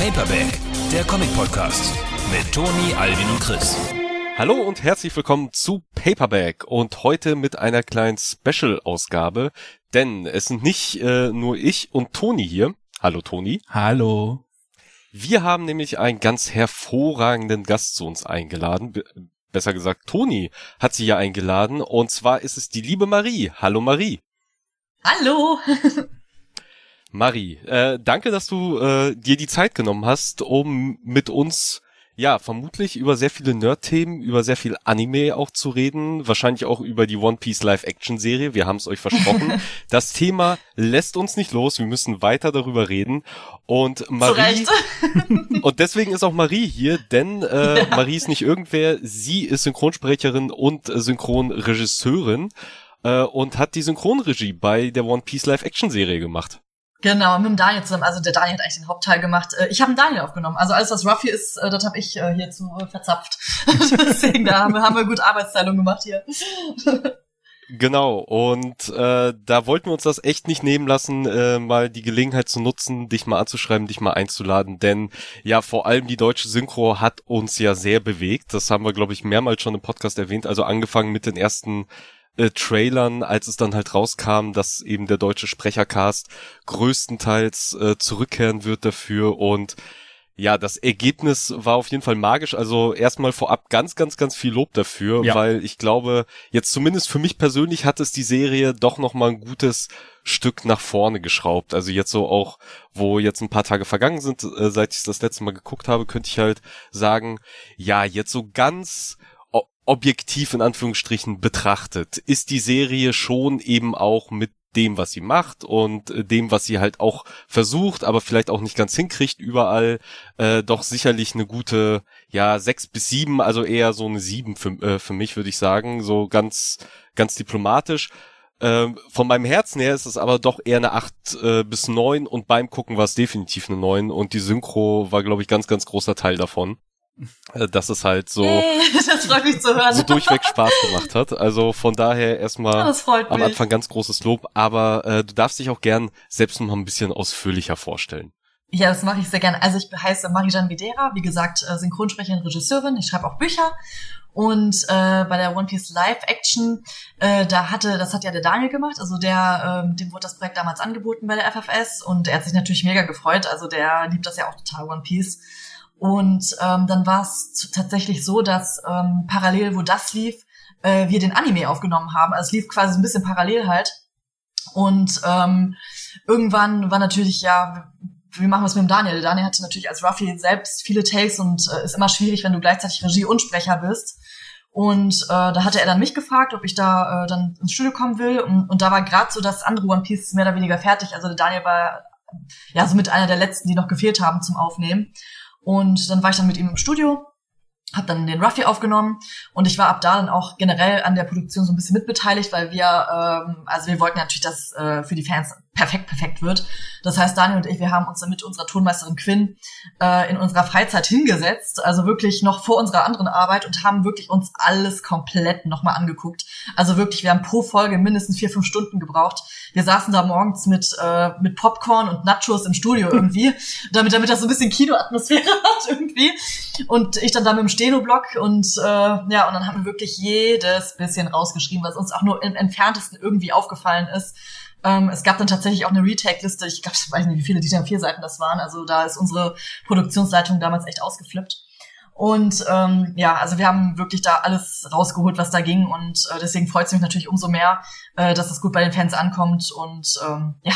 Paperback, der Comic-Podcast mit Toni, Alvin und Chris. Hallo und herzlich willkommen zu Paperback und heute mit einer kleinen Special-Ausgabe, denn es sind nicht äh, nur ich und Toni hier. Hallo Toni. Hallo. Wir haben nämlich einen ganz hervorragenden Gast zu uns eingeladen. Be besser gesagt, Toni hat sie ja eingeladen und zwar ist es die liebe Marie. Hallo Marie. Hallo. Marie, äh, danke, dass du äh, dir die Zeit genommen hast, um mit uns ja, vermutlich über sehr viele Nerd-Themen, über sehr viel Anime auch zu reden, wahrscheinlich auch über die One Piece Live-Action-Serie, wir haben es euch versprochen. das Thema lässt uns nicht los, wir müssen weiter darüber reden. Und Marie, und deswegen ist auch Marie hier, denn äh, ja. Marie ist nicht irgendwer, sie ist Synchronsprecherin und Synchronregisseurin äh, und hat die Synchronregie bei der One Piece Live-Action-Serie gemacht. Genau, mit dem Daniel zusammen. Also der Daniel hat eigentlich den Hauptteil gemacht. Äh, ich habe einen Daniel aufgenommen. Also alles, was Ruffy ist, äh, das habe ich äh, hier zu verzapft. Deswegen, da haben wir, haben wir gut Arbeitsteilung gemacht hier. Genau, und äh, da wollten wir uns das echt nicht nehmen lassen, äh, mal die Gelegenheit zu nutzen, dich mal anzuschreiben, dich mal einzuladen, denn ja, vor allem die deutsche Synchro hat uns ja sehr bewegt. Das haben wir, glaube ich, mehrmals schon im Podcast erwähnt, also angefangen mit den ersten äh, Trailern, als es dann halt rauskam, dass eben der deutsche Sprechercast größtenteils äh, zurückkehren wird dafür und ja, das Ergebnis war auf jeden Fall magisch. Also erstmal vorab ganz, ganz, ganz viel Lob dafür, ja. weil ich glaube, jetzt zumindest für mich persönlich hat es die Serie doch noch mal ein gutes Stück nach vorne geschraubt. Also jetzt so auch, wo jetzt ein paar Tage vergangen sind, äh, seit ich das letzte Mal geguckt habe, könnte ich halt sagen, ja, jetzt so ganz objektiv in Anführungsstrichen betrachtet, ist die Serie schon eben auch mit dem, was sie macht und äh, dem, was sie halt auch versucht, aber vielleicht auch nicht ganz hinkriegt überall, äh, doch sicherlich eine gute, ja, sechs bis sieben, also eher so eine sieben für, äh, für mich, würde ich sagen, so ganz, ganz diplomatisch. Ähm, von meinem Herzen her ist es aber doch eher eine acht äh, bis neun und beim Gucken war es definitiv eine neun und die Synchro war, glaube ich, ganz, ganz großer Teil davon. Äh, dass es halt so, hey, so durchweg Spaß gemacht hat. Also von daher erstmal am Anfang ganz großes Lob, aber äh, du darfst dich auch gern selbst noch mal ein bisschen ausführlicher vorstellen. Ja, das mache ich sehr gerne. Also ich heiße Marijan Videra, wie gesagt, äh, Synchronsprecherin, Regisseurin. Ich schreibe auch Bücher. Und äh, bei der One Piece Live Action, äh, da hatte, das hat ja der Daniel gemacht, also der, ähm, dem wurde das Projekt damals angeboten bei der FFS und er hat sich natürlich mega gefreut. Also der liebt das ja auch total One Piece. Und ähm, dann war es tatsächlich so, dass ähm, parallel, wo das lief, äh, wir den Anime aufgenommen haben. Also es lief quasi ein bisschen parallel halt. Und ähm, irgendwann war natürlich, ja, wie machen wir es mit dem Daniel? Daniel hatte natürlich als Ruffy selbst viele Takes und äh, ist immer schwierig, wenn du gleichzeitig Regie und Sprecher bist. Und äh, da hatte er dann mich gefragt, ob ich da äh, dann ins Studio kommen will. Und, und da war gerade so das andere One Piece mehr oder weniger fertig. Also Daniel war ja so mit einer der letzten, die noch gefehlt haben zum Aufnehmen. Und dann war ich dann mit ihm im Studio, habe dann den Ruffy aufgenommen und ich war ab da dann auch generell an der Produktion so ein bisschen mitbeteiligt, weil wir, ähm, also wir wollten natürlich, dass äh, für die Fans perfekt, perfekt wird. Das heißt, Daniel und ich, wir haben uns dann mit unserer Tonmeisterin Quinn äh, in unserer Freizeit hingesetzt, also wirklich noch vor unserer anderen Arbeit und haben wirklich uns alles komplett nochmal angeguckt. Also wirklich, wir haben pro Folge mindestens vier, fünf Stunden gebraucht. Wir saßen da morgens mit, äh, mit Popcorn und Nachos im Studio irgendwie, damit, damit das so ein bisschen Kinoatmosphäre hat irgendwie. Und ich dann da mit dem Steno-Block und äh, ja, und dann haben wir wirklich jedes bisschen rausgeschrieben, was uns auch nur im entferntesten irgendwie aufgefallen ist. Ähm, es gab dann tatsächlich auch eine Retake-Liste. Ich glaube, ich weiß nicht, wie viele DIN vier Seiten das waren. Also da ist unsere Produktionsleitung damals echt ausgeflippt. Und ähm, ja, also wir haben wirklich da alles rausgeholt, was da ging. Und äh, deswegen freut es mich natürlich umso mehr, äh, dass es gut bei den Fans ankommt. Und ähm, ja,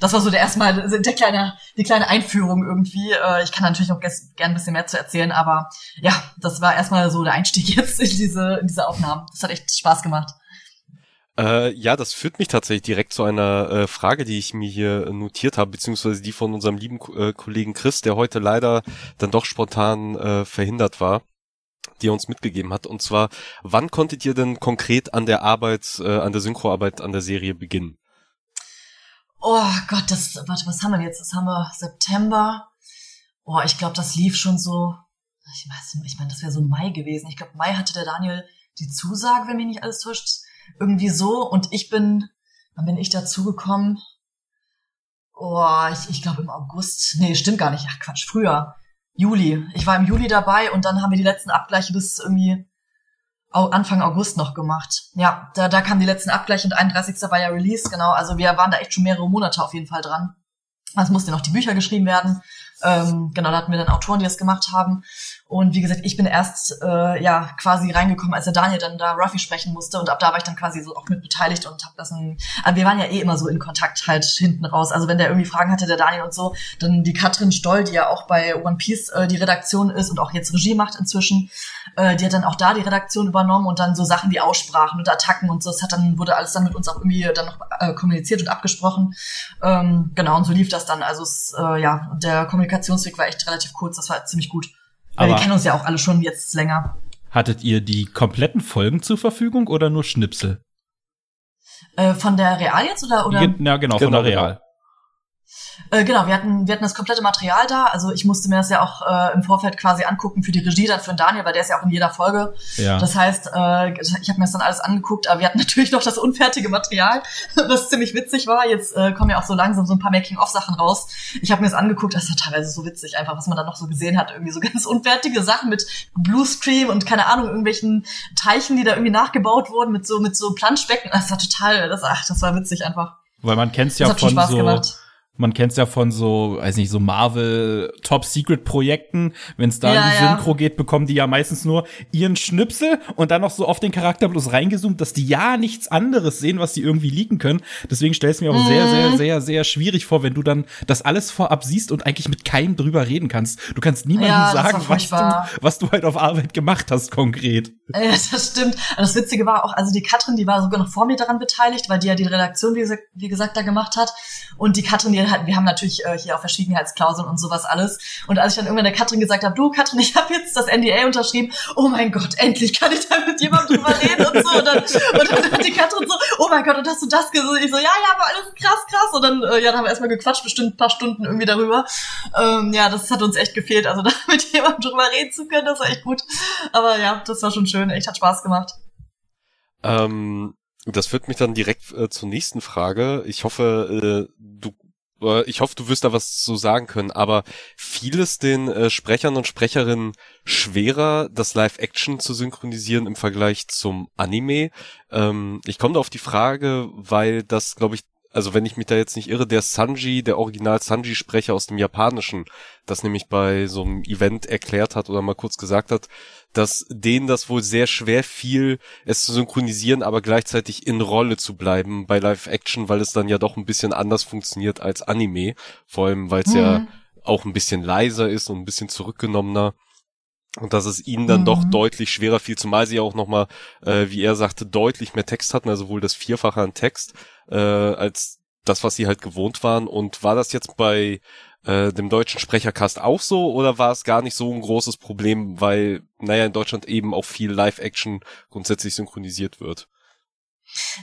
das war so der erstmal der kleine, die kleine Einführung irgendwie. Äh, ich kann natürlich noch gerne ein bisschen mehr zu erzählen, aber ja, das war erstmal so der Einstieg jetzt in diese, in diese Aufnahmen. Das hat echt Spaß gemacht. Äh, ja, das führt mich tatsächlich direkt zu einer äh, Frage, die ich mir hier notiert habe, beziehungsweise die von unserem lieben äh, Kollegen Chris, der heute leider dann doch spontan äh, verhindert war, die er uns mitgegeben hat. Und zwar, wann konntet ihr denn konkret an der Arbeit, äh, an der Synchroarbeit an der Serie beginnen? Oh Gott, das, warte, was haben wir jetzt? Das haben wir September. Oh, ich glaube, das lief schon so, ich weiß, ich meine, das wäre so Mai gewesen. Ich glaube, Mai hatte der Daniel die Zusage, wenn mich nicht alles täuscht irgendwie so. Und ich bin, wann bin ich dazugekommen? Oh, ich, ich glaube im August. Nee, stimmt gar nicht. Ach Quatsch, früher. Juli. Ich war im Juli dabei und dann haben wir die letzten Abgleiche bis irgendwie Anfang August noch gemacht. Ja, da, da kamen die letzten Abgleiche und 31. war ja Release, genau. Also wir waren da echt schon mehrere Monate auf jeden Fall dran. Es mussten noch die Bücher geschrieben werden. Ähm, genau, da hatten wir dann Autoren, die das gemacht haben. Und wie gesagt, ich bin erst äh, ja quasi reingekommen, als der Daniel dann da Ruffy sprechen musste und ab da war ich dann quasi so auch mit beteiligt und habe das ein, also wir waren ja eh immer so in Kontakt halt hinten raus. Also wenn der irgendwie Fragen hatte, der Daniel und so, dann die Katrin Stoll, die ja auch bei One Piece äh, die Redaktion ist und auch jetzt Regie macht inzwischen, äh, die hat dann auch da die Redaktion übernommen und dann so Sachen wie Aussprachen und Attacken und so, das hat dann wurde alles dann mit uns auch irgendwie dann noch äh, kommuniziert und abgesprochen. Ähm, genau und so lief das dann. Also äh, ja, der Kommunikationsweg war echt relativ kurz, das war ziemlich gut. Aber wir kennen uns ja auch alle schon jetzt länger. Hattet ihr die kompletten Folgen zur Verfügung oder nur Schnipsel? Äh, von der Real jetzt oder? oder? Ja, genau, genau, von der genau. Real. Äh, genau, wir hatten, wir hatten das komplette Material da. Also ich musste mir das ja auch äh, im Vorfeld quasi angucken für die Regie, dann für den Daniel, weil der ist ja auch in jeder Folge. Ja. Das heißt, äh, ich habe mir das dann alles angeguckt, aber wir hatten natürlich noch das unfertige Material, was ziemlich witzig war. Jetzt äh, kommen ja auch so langsam so ein paar Making-of-Sachen raus. Ich habe mir das angeguckt, das war teilweise so witzig, einfach was man dann noch so gesehen hat. Irgendwie so ganz unfertige Sachen mit Bluescreen und keine Ahnung, irgendwelchen Teichen, die da irgendwie nachgebaut wurden mit so, mit so Planschbecken. Das war total, das, ach, das war witzig einfach. Weil man kennt's ja von so, gemacht man kennt es ja von so, weiß nicht, so Marvel Top Secret Projekten. Wenn es da ja, in die Synchro ja. geht, bekommen die ja meistens nur ihren Schnipsel und dann noch so auf den Charakter bloß reingezoomt, dass die ja nichts anderes sehen, was sie irgendwie liegen können. Deswegen stell es mir auch mhm. sehr, sehr, sehr, sehr schwierig vor, wenn du dann das alles vorab siehst und eigentlich mit keinem drüber reden kannst. Du kannst niemandem ja, sagen, was du, was du halt auf Arbeit gemacht hast, konkret. Ja, das stimmt. Das Witzige war auch, also die Katrin, die war sogar noch vor mir daran beteiligt, weil die ja die Redaktion, wie gesagt, wie gesagt da gemacht hat. Und die Katrin, die halt, wir haben natürlich äh, hier auch Verschwiegenheitsklauseln und sowas alles. Und als ich dann irgendwann der Katrin gesagt habe, du Katrin, ich habe jetzt das NDA unterschrieben, oh mein Gott, endlich kann ich da mit jemandem drüber reden und so. Und dann, und dann hat die Katrin so, oh mein Gott, und hast du das gesagt? Ich so, ja, ja, aber alles krass, krass. Und dann, äh, ja, dann haben wir erstmal gequatscht, bestimmt ein paar Stunden irgendwie darüber. Ähm, ja, das hat uns echt gefehlt. Also da mit jemandem drüber reden zu können, das war echt gut. Aber ja, das war schon schön, echt hat Spaß gemacht. Ähm, das führt mich dann direkt äh, zur nächsten Frage. Ich hoffe, äh, du ich hoffe, du wirst da was zu sagen können, aber vieles den äh, Sprechern und Sprecherinnen schwerer, das Live-Action zu synchronisieren im Vergleich zum Anime. Ähm, ich komme da auf die Frage, weil das, glaube ich, also wenn ich mich da jetzt nicht irre, der Sanji, der Original Sanji-Sprecher aus dem Japanischen, das nämlich bei so einem Event erklärt hat oder mal kurz gesagt hat, dass denen das wohl sehr schwer fiel, es zu synchronisieren, aber gleichzeitig in Rolle zu bleiben bei Live-Action, weil es dann ja doch ein bisschen anders funktioniert als Anime, vor allem weil es mhm. ja auch ein bisschen leiser ist und ein bisschen zurückgenommener und dass es ihnen dann mhm. doch deutlich schwerer fiel, zumal sie auch nochmal, äh, wie er sagte, deutlich mehr Text hatten, also wohl das Vierfache an Text, äh, als das, was sie halt gewohnt waren. Und war das jetzt bei äh, dem deutschen Sprechercast auch so oder war es gar nicht so ein großes Problem, weil, naja, in Deutschland eben auch viel Live-Action grundsätzlich synchronisiert wird?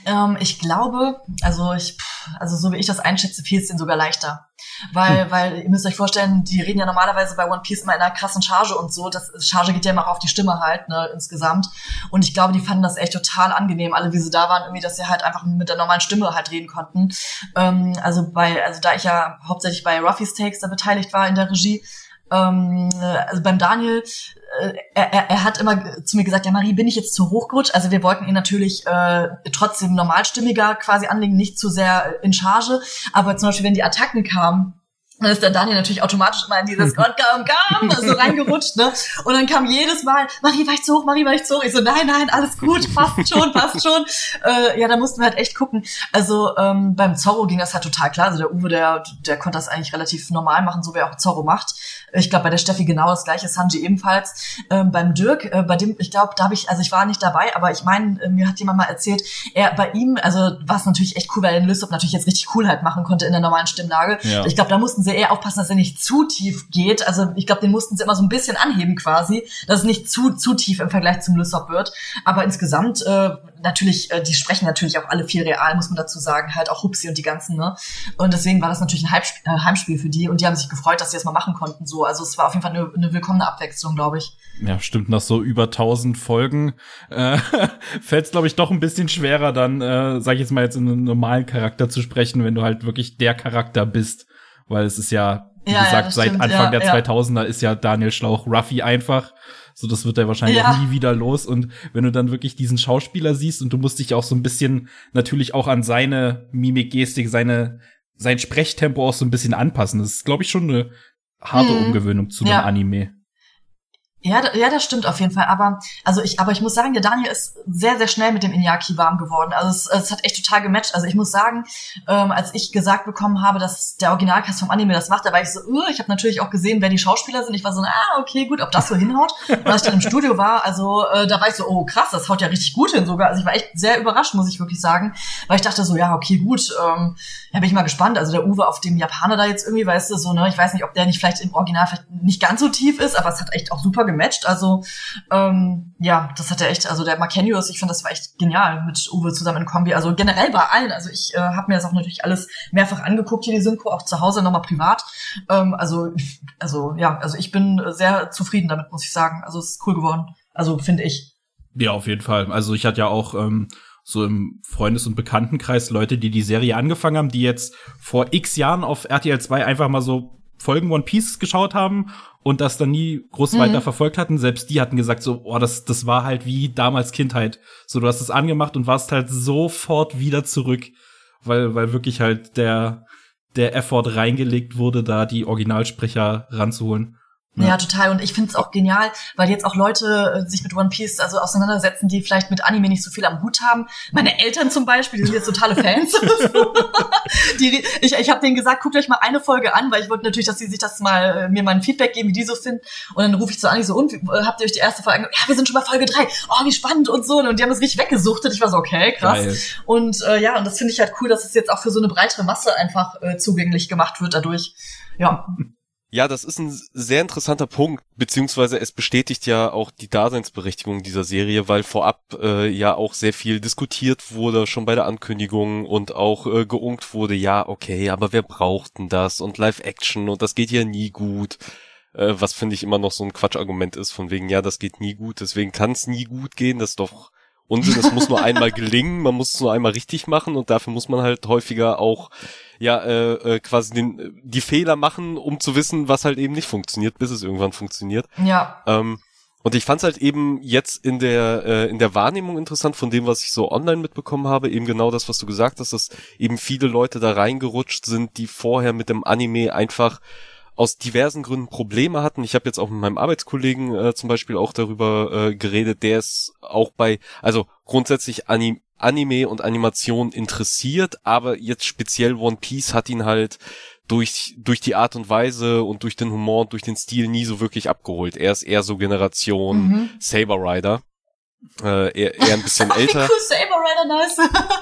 Ähm, ich glaube, also ich, also so wie ich das einschätze, fiel es denen sogar leichter. Weil, hm. weil, ihr müsst euch vorstellen, die reden ja normalerweise bei One Piece immer in einer krassen Charge und so. Das Charge geht ja immer auf die Stimme halt, ne, insgesamt. Und ich glaube, die fanden das echt total angenehm, alle wie sie da waren, irgendwie, dass sie halt einfach mit der normalen Stimme halt reden konnten. Ähm, also bei, also da ich ja hauptsächlich bei Ruffy's Takes da beteiligt war in der Regie, ähm, also beim Daniel, äh, er, er hat immer zu mir gesagt, ja Marie, bin ich jetzt zu hochgerutscht? Also wir wollten ihn natürlich äh, trotzdem normalstimmiger quasi anlegen, nicht zu sehr in Charge. Aber zum Beispiel, wenn die Attacken kamen, dann ist der Daniel natürlich automatisch immer in dieses Gott kam, kam, so reingerutscht, ne? Und dann kam jedes Mal, Marie, war ich zu hoch, Marie, war ich zu hoch? Ich so, nein, nein, alles gut, passt schon, passt schon. Äh, ja, da mussten wir halt echt gucken. Also ähm, beim Zorro ging das halt total klar. Also der Uwe, der, der konnte das eigentlich relativ normal machen, so wie er auch Zorro macht. Ich glaube, bei der Steffi genau das gleiche, Sanji ebenfalls. Ähm, beim Dirk, äh, bei dem, ich glaube, da habe ich, also ich war nicht dabei, aber ich meine, äh, mir hat jemand mal erzählt, er bei ihm, also war es natürlich echt cool, weil er den Lysop natürlich jetzt richtig cool halt machen konnte in der normalen Stimmlage. Ja. Ich glaube, da mussten sie eher aufpassen, dass er nicht zu tief geht. Also ich glaube, den mussten sie immer so ein bisschen anheben quasi, dass es nicht zu, zu tief im Vergleich zum Lysop wird. Aber insgesamt, äh, natürlich, äh, die sprechen natürlich auch alle viel real, muss man dazu sagen, halt auch Hupsi und die ganzen, ne? Und deswegen war das natürlich ein Heimspiel, äh, Heimspiel für die und die haben sich gefreut, dass sie das mal machen konnten so. Also es war auf jeden Fall eine, eine willkommene Abwechslung, glaube ich. Ja, stimmt, nach so über 1000 Folgen äh, fällt es, glaube ich, doch ein bisschen schwerer, dann, äh, sag ich jetzt mal, jetzt in einem normalen Charakter zu sprechen, wenn du halt wirklich der Charakter bist. Weil es ist ja, wie ja, gesagt, ja, seit stimmt, Anfang ja, der 2000er ist ja Daniel Schlauch Ruffy einfach. So, das wird er wahrscheinlich auch nie wieder los. Und wenn du dann wirklich diesen Schauspieler siehst und du musst dich auch so ein bisschen natürlich auch an seine Mimik-Gestik, seine, sein Sprechtempo auch so ein bisschen anpassen. Das ist, glaube ich, schon eine harte hm. Umgewöhnung zu einem Anime. Ja, ja, das stimmt auf jeden Fall. Aber also ich, aber ich muss sagen, der Daniel ist sehr, sehr schnell mit dem Inyaki warm geworden. Also es, es hat echt total gematcht. Also ich muss sagen, ähm, als ich gesagt bekommen habe, dass der Originalcast vom Anime das macht, da war ich so, uh, ich habe natürlich auch gesehen, wer die Schauspieler sind. Ich war so, ah, okay, gut, ob das so hinhaut. Und als ich dann im Studio war, also äh, da war ich so, oh krass, das haut ja richtig gut hin sogar. Also ich war echt sehr überrascht, muss ich wirklich sagen, weil ich dachte so, ja, okay, gut, ähm, ja, bin ich mal gespannt. Also der Uwe auf dem Japaner da jetzt irgendwie, weißt du, so, ne, ich weiß nicht, ob der nicht vielleicht im Original vielleicht nicht ganz so tief ist, aber es hat echt auch super gematcht. Also ähm, ja, das hat er echt, also der Markenius, ich finde, das war echt genial mit Uwe zusammen in Kombi. Also generell bei allen. Also ich äh, habe mir das auch natürlich alles mehrfach angeguckt, hier die Synchro, auch zu Hause nochmal privat. Ähm, also, also ja, also ich bin sehr zufrieden damit, muss ich sagen. Also es ist cool geworden. Also finde ich. Ja, auf jeden Fall. Also ich hatte ja auch ähm, so im Freundes- und Bekanntenkreis Leute, die die Serie angefangen haben, die jetzt vor x Jahren auf RTL 2 einfach mal so Folgen One Piece geschaut haben und das dann nie groß mhm. weiter verfolgt hatten. Selbst die hatten gesagt so, oh, das, das war halt wie damals Kindheit. So, du hast es angemacht und warst halt sofort wieder zurück, weil, weil wirklich halt der, der Effort reingelegt wurde, da die Originalsprecher ranzuholen. Ja, ja total. Und ich finde es auch genial, weil jetzt auch Leute äh, sich mit One Piece also auseinandersetzen, die vielleicht mit Anime nicht so viel am Hut haben. Meine Eltern zum Beispiel, die sind jetzt totale Fans. die, ich ich habe denen gesagt, guckt euch mal eine Folge an, weil ich wollte natürlich, dass sie sich das mal äh, mir mal ein Feedback geben, wie die so finden. Und dann rufe ich so an, ich so, und äh, habt ihr euch die erste Folge angeguckt? Ja, wir sind schon bei Folge drei. Oh, wie spannend und so. Und die haben das richtig weggesuchtet. Ich war so, okay, krass. Geil. Und äh, ja, und das finde ich halt cool, dass es jetzt auch für so eine breitere Masse einfach äh, zugänglich gemacht wird dadurch. Ja. Ja, das ist ein sehr interessanter Punkt, beziehungsweise es bestätigt ja auch die Daseinsberechtigung dieser Serie, weil vorab äh, ja auch sehr viel diskutiert wurde, schon bei der Ankündigung und auch äh, geunkt wurde, ja, okay, aber wer braucht denn das und Live-Action und das geht ja nie gut. Äh, was finde ich immer noch so ein Quatschargument ist, von wegen, ja, das geht nie gut, deswegen kann es nie gut gehen, das ist doch Unsinn, es muss nur einmal gelingen, man muss es nur einmal richtig machen und dafür muss man halt häufiger auch ja äh, äh, quasi den, die Fehler machen, um zu wissen, was halt eben nicht funktioniert, bis es irgendwann funktioniert. Ja. Ähm, und ich fand es halt eben jetzt in der äh, in der Wahrnehmung interessant von dem, was ich so online mitbekommen habe, eben genau das, was du gesagt hast, dass eben viele Leute da reingerutscht sind, die vorher mit dem Anime einfach aus diversen Gründen Probleme hatten. Ich habe jetzt auch mit meinem Arbeitskollegen äh, zum Beispiel auch darüber äh, geredet, der ist auch bei, also grundsätzlich Anim Anime und Animation interessiert, aber jetzt speziell One Piece hat ihn halt durch, durch die Art und Weise und durch den Humor und durch den Stil nie so wirklich abgeholt. Er ist eher so Generation mhm. Saber Rider. Äh, eher, eher ein bisschen älter. Nice.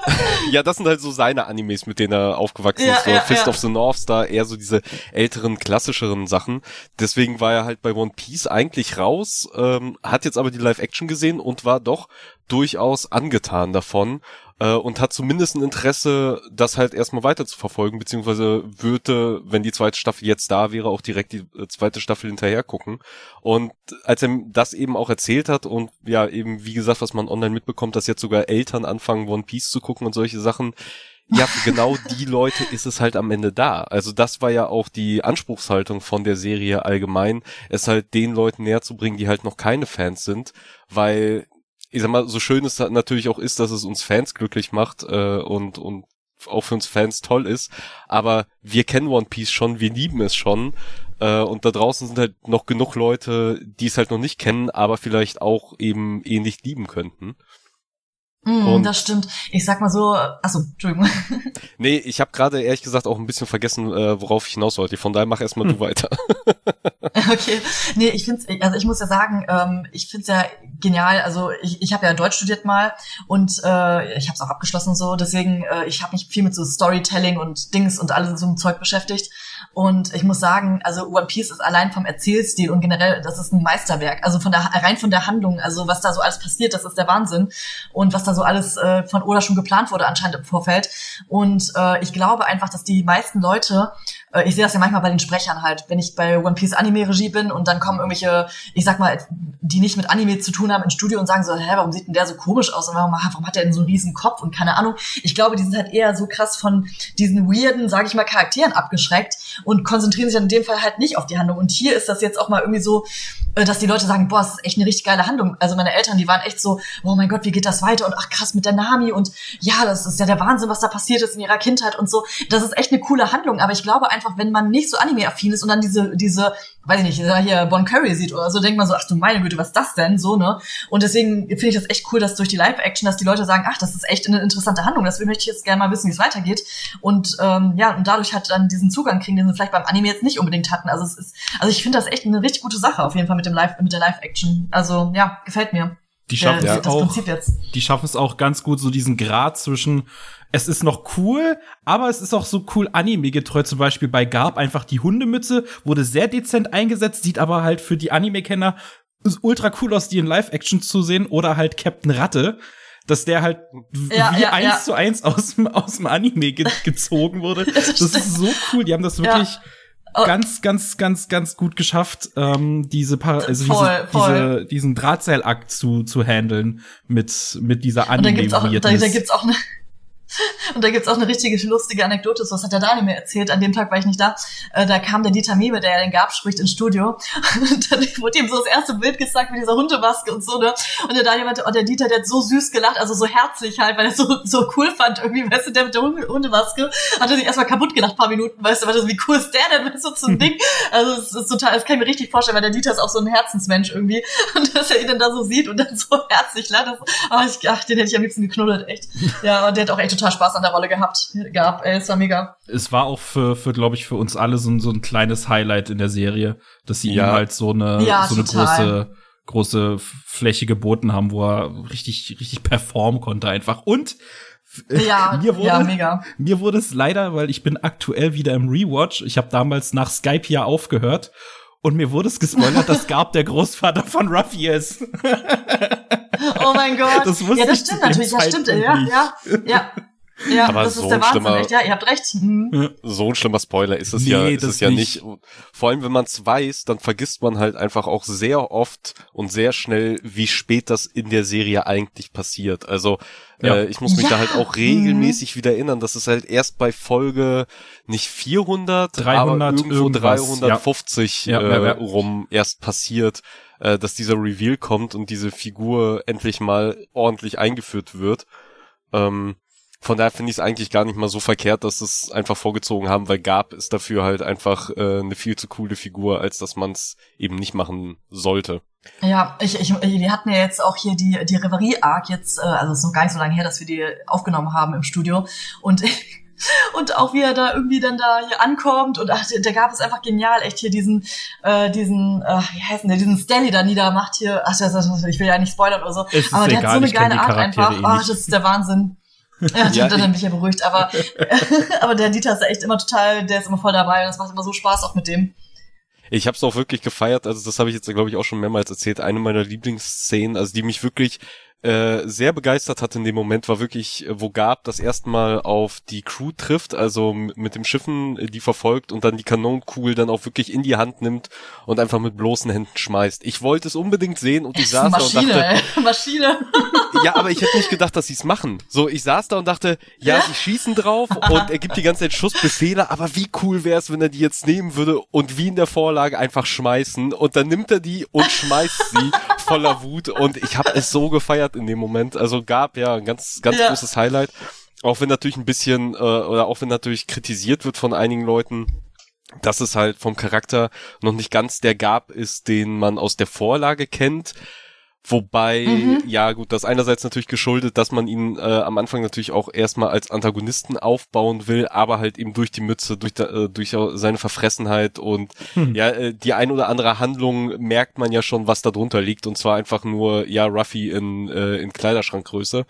ja, das sind halt so seine Animes, mit denen er aufgewachsen ja, ist. So ja, Fist ja. of the North Star, eher so diese älteren, klassischeren Sachen. Deswegen war er halt bei One Piece eigentlich raus, ähm, hat jetzt aber die Live-Action gesehen und war doch durchaus angetan davon äh, und hat zumindest ein Interesse, das halt erstmal weiter zu verfolgen, beziehungsweise würde, wenn die zweite Staffel jetzt da wäre, auch direkt die äh, zweite Staffel hinterher gucken. Und als er das eben auch erzählt hat und ja eben, wie gesagt, was man online mitbekommt, dass jetzt sogar Eltern anfangen, One Piece zu gucken und solche Sachen, ja, für genau die Leute ist es halt am Ende da. Also das war ja auch die Anspruchshaltung von der Serie allgemein, es halt den Leuten näher zu bringen, die halt noch keine Fans sind, weil ich sag mal, so schön es natürlich auch ist, dass es uns Fans glücklich macht äh, und, und auch für uns Fans toll ist, aber wir kennen One Piece schon, wir lieben es schon äh, und da draußen sind halt noch genug Leute, die es halt noch nicht kennen, aber vielleicht auch eben ähnlich lieben könnten. Mm, das stimmt. Ich sag mal so, achso, Entschuldigung. Nee, ich habe gerade ehrlich gesagt auch ein bisschen vergessen, äh, worauf ich hinaus wollte. Von daher mach erstmal hm. du weiter. okay. Nee, ich find's, also ich muss ja sagen, ähm, ich find's ja genial. Also ich, ich habe ja Deutsch studiert mal und äh, ich habe es auch abgeschlossen so. Deswegen, äh, ich habe mich viel mit so Storytelling und Dings und alles so einem Zeug beschäftigt. Und ich muss sagen, also One Piece ist allein vom Erzählstil und generell, das ist ein Meisterwerk. Also von der rein von der Handlung, also was da so alles passiert, das ist der Wahnsinn. Und was da so alles äh, von Oda schon geplant wurde anscheinend im Vorfeld. Und äh, ich glaube einfach, dass die meisten Leute ich sehe das ja manchmal bei den Sprechern halt, wenn ich bei One Piece Anime-Regie bin und dann kommen irgendwelche, ich sag mal, die nicht mit Anime zu tun haben ins Studio und sagen so, hä, warum sieht denn der so komisch aus und warum, warum hat der denn so einen riesen Kopf und keine Ahnung. Ich glaube, die sind halt eher so krass von diesen weirden, sage ich mal, Charakteren abgeschreckt und konzentrieren sich in dem Fall halt nicht auf die Handlung. Und hier ist das jetzt auch mal irgendwie so, äh, dass die Leute sagen, boah, das ist echt eine richtig geile Handlung. Also meine Eltern, die waren echt so, oh mein Gott, wie geht das weiter? Und ach krass mit der Nami und ja, das ist ja der Wahnsinn, was da passiert ist in ihrer Kindheit und so. Das ist echt eine coole Handlung. Aber ich glaube einfach, wenn man nicht so Anime-affin ist und dann diese, diese, weiß ich nicht, hier Bon Curry sieht oder so, denkt man so, ach du meine Güte, was ist das denn? So, ne? Und deswegen finde ich das echt cool, dass durch die Live-Action, dass die Leute sagen, ach, das ist echt eine interessante Handlung, deswegen möchte ich jetzt gerne mal wissen, wie es weitergeht. Und ähm, ja, und dadurch halt dann diesen Zugang kriegen, den sie vielleicht beim Anime jetzt nicht unbedingt hatten. Also es ist, also ich finde das echt eine richtig gute Sache auf jeden Fall mit dem Live, mit der Live-Action. Also ja, gefällt mir. Die schaffen ja, es auch, die schaffen es auch ganz gut, so diesen Grad zwischen, es ist noch cool, aber es ist auch so cool Anime-getreu. Zum Beispiel bei Garb einfach die Hundemütze wurde sehr dezent eingesetzt, sieht aber halt für die Anime-Kenner ultra cool aus, die in Live-Action zu sehen. Oder halt Captain Ratte, dass der halt ja, wie ja, eins ja. zu eins aus dem, aus dem Anime ge gezogen wurde. das, ist so cool. Die haben das wirklich oh. ganz, ganz, ganz, ganz gut geschafft, ähm, diese, Par also voll, diese, voll. diese, diesen Drahtseilakt zu, zu handeln mit, mit dieser Anime. Und da gibt's auch, da, da gibt's auch eine, und da gibt's auch eine richtige lustige Anekdote, so was hat der Daniel mir erzählt, an dem Tag war ich nicht da, äh, da kam der Dieter Mebe, der ja den Gab spricht, ins Studio. Und dann wurde ihm so das erste Bild gezeigt mit dieser Hundemaske und so, ne, und der Daniel meinte, oh, der Dieter, der hat so süß gelacht, also so herzlich halt, weil er so, so cool fand irgendwie, weißt du, der mit der Hundemaske. Hat er sich erstmal kaputt gelacht, paar Minuten, weißt du, weil das, wie cool ist der denn, so zum Ding, also es ist total, das kann ich mir richtig vorstellen, weil der Dieter ist auch so ein Herzensmensch irgendwie. Und dass er ihn dann da so sieht und dann so herzlich lacht, das, oh, ich, ach, den hätte ich am liebsten geknuddelt, echt, ja, und der hat auch echt total Spaß an der Rolle gehabt, gab. Ey, es war mega. Es war auch für, für glaube ich, für uns alle so, so ein kleines Highlight in der Serie, dass sie ja. ihm halt so eine, ja, so eine große, große Fläche geboten haben, wo er richtig, richtig performen konnte einfach. Und ja, mir wurde, ja, mega. Mir wurde es leider, weil ich bin aktuell wieder im Rewatch. Ich habe damals nach Skype hier aufgehört und mir wurde es gespoilert, dass Gab der Großvater von Ruffy ist. oh mein Gott. Das wusste ja, das stimmt natürlich. Ja, stimmt. Ja, ja, ja. Ja, aber das so ist der Wahnsinn, schlimmer, echt. Ja, ihr habt recht. Mhm. So ein schlimmer Spoiler ist es nee, ja, ist es ja nicht. nicht. Vor allem, wenn man es weiß, dann vergisst man halt einfach auch sehr oft und sehr schnell, wie spät das in der Serie eigentlich passiert. Also ja. äh, ich muss mich ja. da halt auch regelmäßig mhm. wieder erinnern, dass es halt erst bei Folge nicht 400, 300 aber irgendwo 350 ja. Äh, rum erst passiert, äh, dass dieser Reveal kommt und diese Figur endlich mal ordentlich eingeführt wird. Ähm, von daher finde ich es eigentlich gar nicht mal so verkehrt, dass es einfach vorgezogen haben, weil Gab ist dafür halt einfach äh, eine viel zu coole Figur, als dass man es eben nicht machen sollte. Ja, ich, ich, wir hatten ja jetzt auch hier die, die Reverie-Arc jetzt, äh, also es ist noch gar nicht so lange her, dass wir die aufgenommen haben im Studio. Und und auch wie er da irgendwie dann da hier ankommt und ach, der gab es einfach genial, echt hier diesen, äh, diesen, äh, wie heißt denn der, diesen Stanley da niedermacht hier, ach, das, das, ich will ja nicht spoilern oder so, aber der hat so eine geile Art einfach, ach, das ist der Wahnsinn. Ja, ja dann bin ich ja beruhigt, aber, aber der Dieter ist ja echt immer total, der ist immer voll dabei und das macht immer so Spaß auch mit dem. Ich habe es auch wirklich gefeiert, also das habe ich jetzt glaube ich auch schon mehrmals erzählt, eine meiner Lieblingsszenen, also die mich wirklich äh, sehr begeistert hat in dem Moment, war wirklich, äh, wo Gab das erste Mal auf die Crew trifft, also mit dem Schiffen äh, die verfolgt und dann die Kanonenkugel dann auch wirklich in die Hand nimmt und einfach mit bloßen Händen schmeißt. Ich wollte es unbedingt sehen und ich saß Maschine, da und dachte, ey. Maschine. ja, aber ich hätte nicht gedacht, dass sie es machen. So, ich saß da und dachte, ja, ja? sie schießen drauf und er gibt die ganze Zeit Schussbefehle, aber wie cool wäre es, wenn er die jetzt nehmen würde und wie in der Vorlage einfach schmeißen und dann nimmt er die und schmeißt sie voller Wut und ich habe es so gefeiert in dem Moment. Also gab ja ein ganz, ganz ja. großes Highlight. Auch wenn natürlich ein bisschen, äh, oder auch wenn natürlich kritisiert wird von einigen Leuten, dass es halt vom Charakter noch nicht ganz der Gab ist, den man aus der Vorlage kennt. Wobei, mhm. ja gut, das einerseits natürlich geschuldet, dass man ihn äh, am Anfang natürlich auch erstmal als Antagonisten aufbauen will, aber halt eben durch die Mütze, durch, äh, durch seine Verfressenheit und mhm. ja, äh, die ein oder andere Handlung merkt man ja schon, was da drunter liegt und zwar einfach nur, ja, Ruffy in, äh, in Kleiderschrankgröße.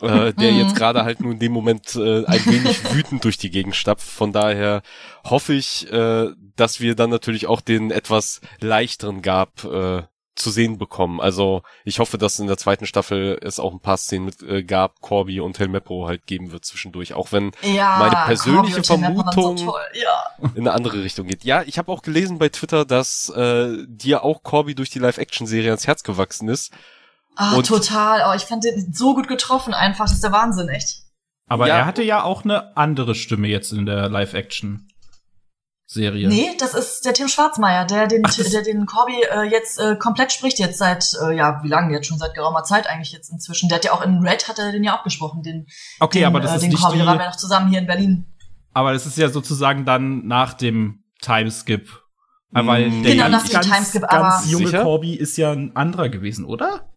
äh, der jetzt gerade halt nur in dem Moment äh, ein wenig wütend durch die Gegend stapft. Von daher hoffe ich, äh, dass wir dann natürlich auch den etwas leichteren Gab äh, zu sehen bekommen. Also ich hoffe, dass in der zweiten Staffel es auch ein paar Szenen mit äh, Gab, Corby und Helmeppo halt geben wird zwischendurch. Auch wenn ja, meine persönliche Vermutung so ja. in eine andere Richtung geht. Ja, ich habe auch gelesen bei Twitter, dass äh, dir auch Corby durch die Live-Action-Serie ans Herz gewachsen ist. Ah, und total. Oh, ich fand den so gut getroffen einfach. Das ist der Wahnsinn, echt. Aber ja. er hatte ja auch eine andere Stimme jetzt in der Live-Action. Serie. Nee, das ist der Tim Schwarzmeier, der den, Ach, der den Corby äh, jetzt äh, komplett spricht, jetzt seit, äh, ja, wie lange jetzt schon, seit geraumer Zeit eigentlich jetzt inzwischen. Der hat ja auch in Red, hat er den ja auch gesprochen, den, okay, den, aber das äh, ist den nicht Corby, die, da waren wir noch zusammen hier in Berlin. Aber das ist ja sozusagen dann nach dem Timeskip. Weil mm. der genau, ganz, nach dem Timeskip, ganz aber junge Sicher? Corby ist ja ein anderer gewesen, oder?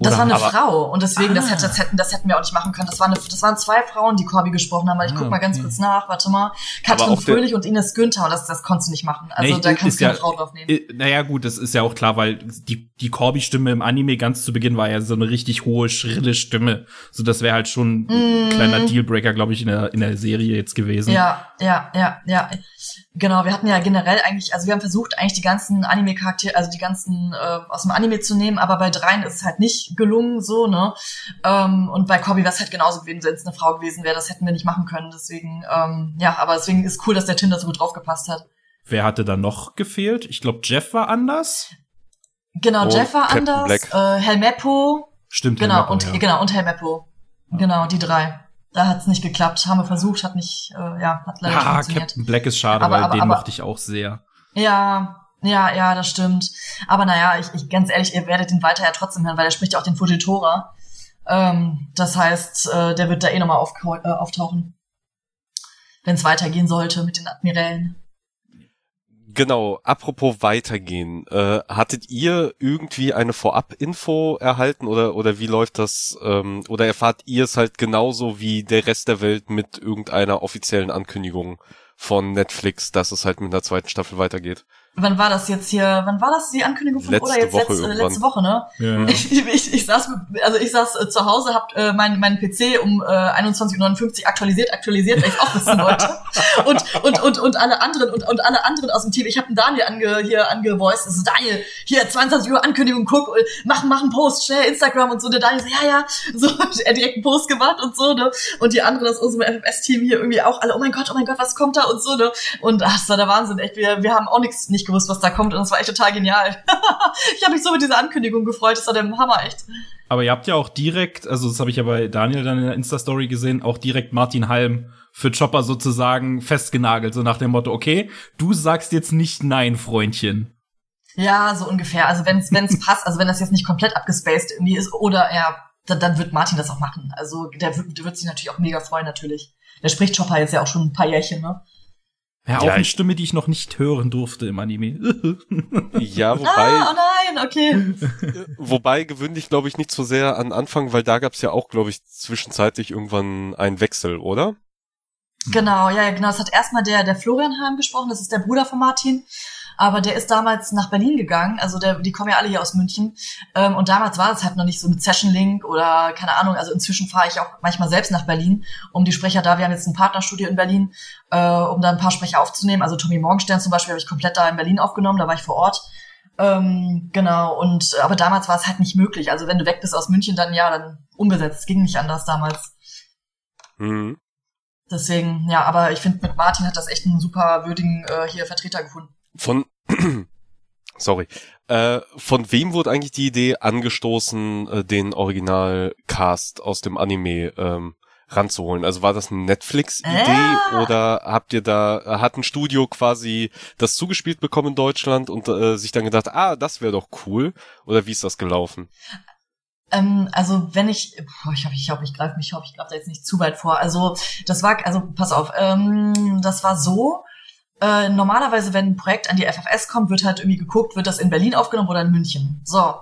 Das Oder- war eine aber- Frau und deswegen, das, Ah. hätte, das, hätten, das hätten wir auch nicht machen können. Das, war eine, das waren zwei Frauen, die Corby gesprochen haben. Weil ich Ah, guck mal ganz okay. kurz nach, warte mal. Katrin der- Fröhlich und Ines Günther, das, das konntest du nicht machen. Also Nee, da kannst du keine ja- Frau drauf nehmen. Äh, Naja, gut, das ist ja auch klar, weil die, die Corby-Stimme im Anime ganz zu Beginn war ja so eine richtig hohe, schrille Stimme. So, das wäre halt schon ein Mm. kleiner Dealbreaker, glaube ich, in der, in der Serie jetzt gewesen. Ja, ja, ja, ja. Genau, wir hatten ja generell eigentlich, also wir haben versucht, eigentlich die ganzen Anime-Charaktere, also die ganzen äh, aus dem Anime zu nehmen, aber bei dreien ist es halt nicht gelungen, so, ne? Ähm, und bei Corby wäre es halt genauso gewesen, wenn es eine Frau gewesen wäre, das hätten wir nicht machen können. Deswegen, ähm, ja, aber deswegen ist cool, dass der Tim da so gut draufgepasst hat. Wer hatte da noch gefehlt? Ich glaube, Jeff war anders. Genau, Und Jeff war Captain anders, Black. äh, Oh, Helmeppo, Stimmt. genau, Helmeppo, und ja. genau, und Helmeppo. Genau, die drei. Da hat's nicht geklappt, haben wir versucht, hat nicht, äh, ja, hat leider nicht Ah, funktioniert. Captain Black ist schade, Aber- weil aber- den aber- mochte ich auch sehr. Ja, ja, ja, das stimmt. Aber naja, ich, ich ganz ehrlich, ihr werdet ihn weiter ja trotzdem hören, weil er spricht ja auch den Fujitora. Ähm, das heißt, äh, der wird da eh nochmal äh, auftauchen. Wenn es weitergehen sollte mit den Admirälen. Genau, apropos weitergehen. Äh, hattet ihr irgendwie eine Vorab-Info erhalten oder, oder wie läuft das? Ähm, oder erfahrt ihr es halt genauso wie der Rest der Welt mit irgendeiner offiziellen Ankündigung von Netflix, dass es halt mit der zweiten Staffel weitergeht? Wann war das jetzt hier? Wann war das die Ankündigung von Letzte oder jetzt Woche letzte, äh, letzte Woche, ne? Ja. Ich, ich, ich saß, also ich saß äh, zu Hause, hab äh, meinen mein PC um äh, 21.59 Uhr aktualisiert, aktualisiert, weil ich auch wissen wollte. Und, und, und, und alle anderen und, und alle anderen aus dem Team. Ich habe den Daniel ange, hier angevoiced. Das ist Daniel, hier 22 Uhr Ankündigung, guck, äh, mach, mach einen Post, schnell Instagram und so. Der Daniel so, ja, ja, so, er direkt einen Post gemacht und so, ne? Und die anderen aus unserem FFS-Team hier irgendwie auch alle, oh mein Gott, oh mein Gott, was kommt da und so, ne? Und ach, das war der Wahnsinn, echt. Wir, wir haben auch nichts nicht gewusst, was da kommt und das war echt total genial. ich habe mich so mit dieser Ankündigung gefreut, das war der Hammer, echt. Aber ihr habt ja auch direkt, also das habe ich ja bei Daniel dann in der Insta-Story gesehen, auch direkt Martin Halm für Chopper sozusagen festgenagelt, so nach dem Motto, okay, du sagst jetzt nicht nein, Freundchen. Ja, so ungefähr. Also wenn es wenn's passt, also wenn das jetzt nicht komplett abgespaced irgendwie ist, oder ja, dann, dann wird Martin das auch machen. Also der, wird- der wird sich natürlich auch mega freuen, natürlich. Der spricht Chopper jetzt ja auch schon ein paar Jährchen, ne? Ja, auch Ja, eine ich- Stimme, die ich noch nicht hören durfte im Anime. Ja, wobei, Ah, oh nein, okay. wobei gewöhn dich, glaube ich, nicht so sehr an Anfang, weil da gab's ja auch, glaube ich, zwischenzeitlich irgendwann einen Wechsel, oder? Genau, ja, ja, genau. Das hat erstmal der, der Florian Hahn gesprochen, das ist der Bruder von Martin. Aber der ist damals nach Berlin gegangen, also der, die kommen ja alle hier aus München. Ähm, und damals war das halt noch nicht so mit Session Link oder keine Ahnung. Also inzwischen fahre ich auch manchmal selbst nach Berlin, um die Sprecher da, wir haben jetzt ein Partnerstudio in Berlin, äh, um da ein paar Sprecher aufzunehmen. Also Tommy Morgenstern zum Beispiel habe ich komplett da in Berlin aufgenommen, da war ich vor Ort. Ähm, genau, und aber damals war es halt nicht möglich. Also wenn du weg bist aus München, dann ja, dann umbesetzt. Es ging nicht anders damals. Mhm. Deswegen, ja, aber ich finde, mit Martin hat das echt einen super würdigen äh, hier Vertreter gefunden. Von, sorry, äh, von wem wurde eigentlich die Idee angestoßen, äh, den Originalcast aus dem Anime ähm, ranzuholen? Also war das eine Netflix-Idee Ja. oder habt ihr da, hat ein Studio quasi das zugespielt bekommen in Deutschland und äh, sich dann gedacht, ah, das wäre doch cool? Oder wie ist das gelaufen? Ähm, also wenn ich, boah, ich hoffe, ich hoffe, ich greife mich, ich hoffe, ich greife da jetzt nicht zu weit vor. Also das war, also pass auf, ähm, das war so. Äh, normalerweise, wenn ein Projekt an die FFS kommt, wird halt irgendwie geguckt, wird das in Berlin aufgenommen oder in München. So.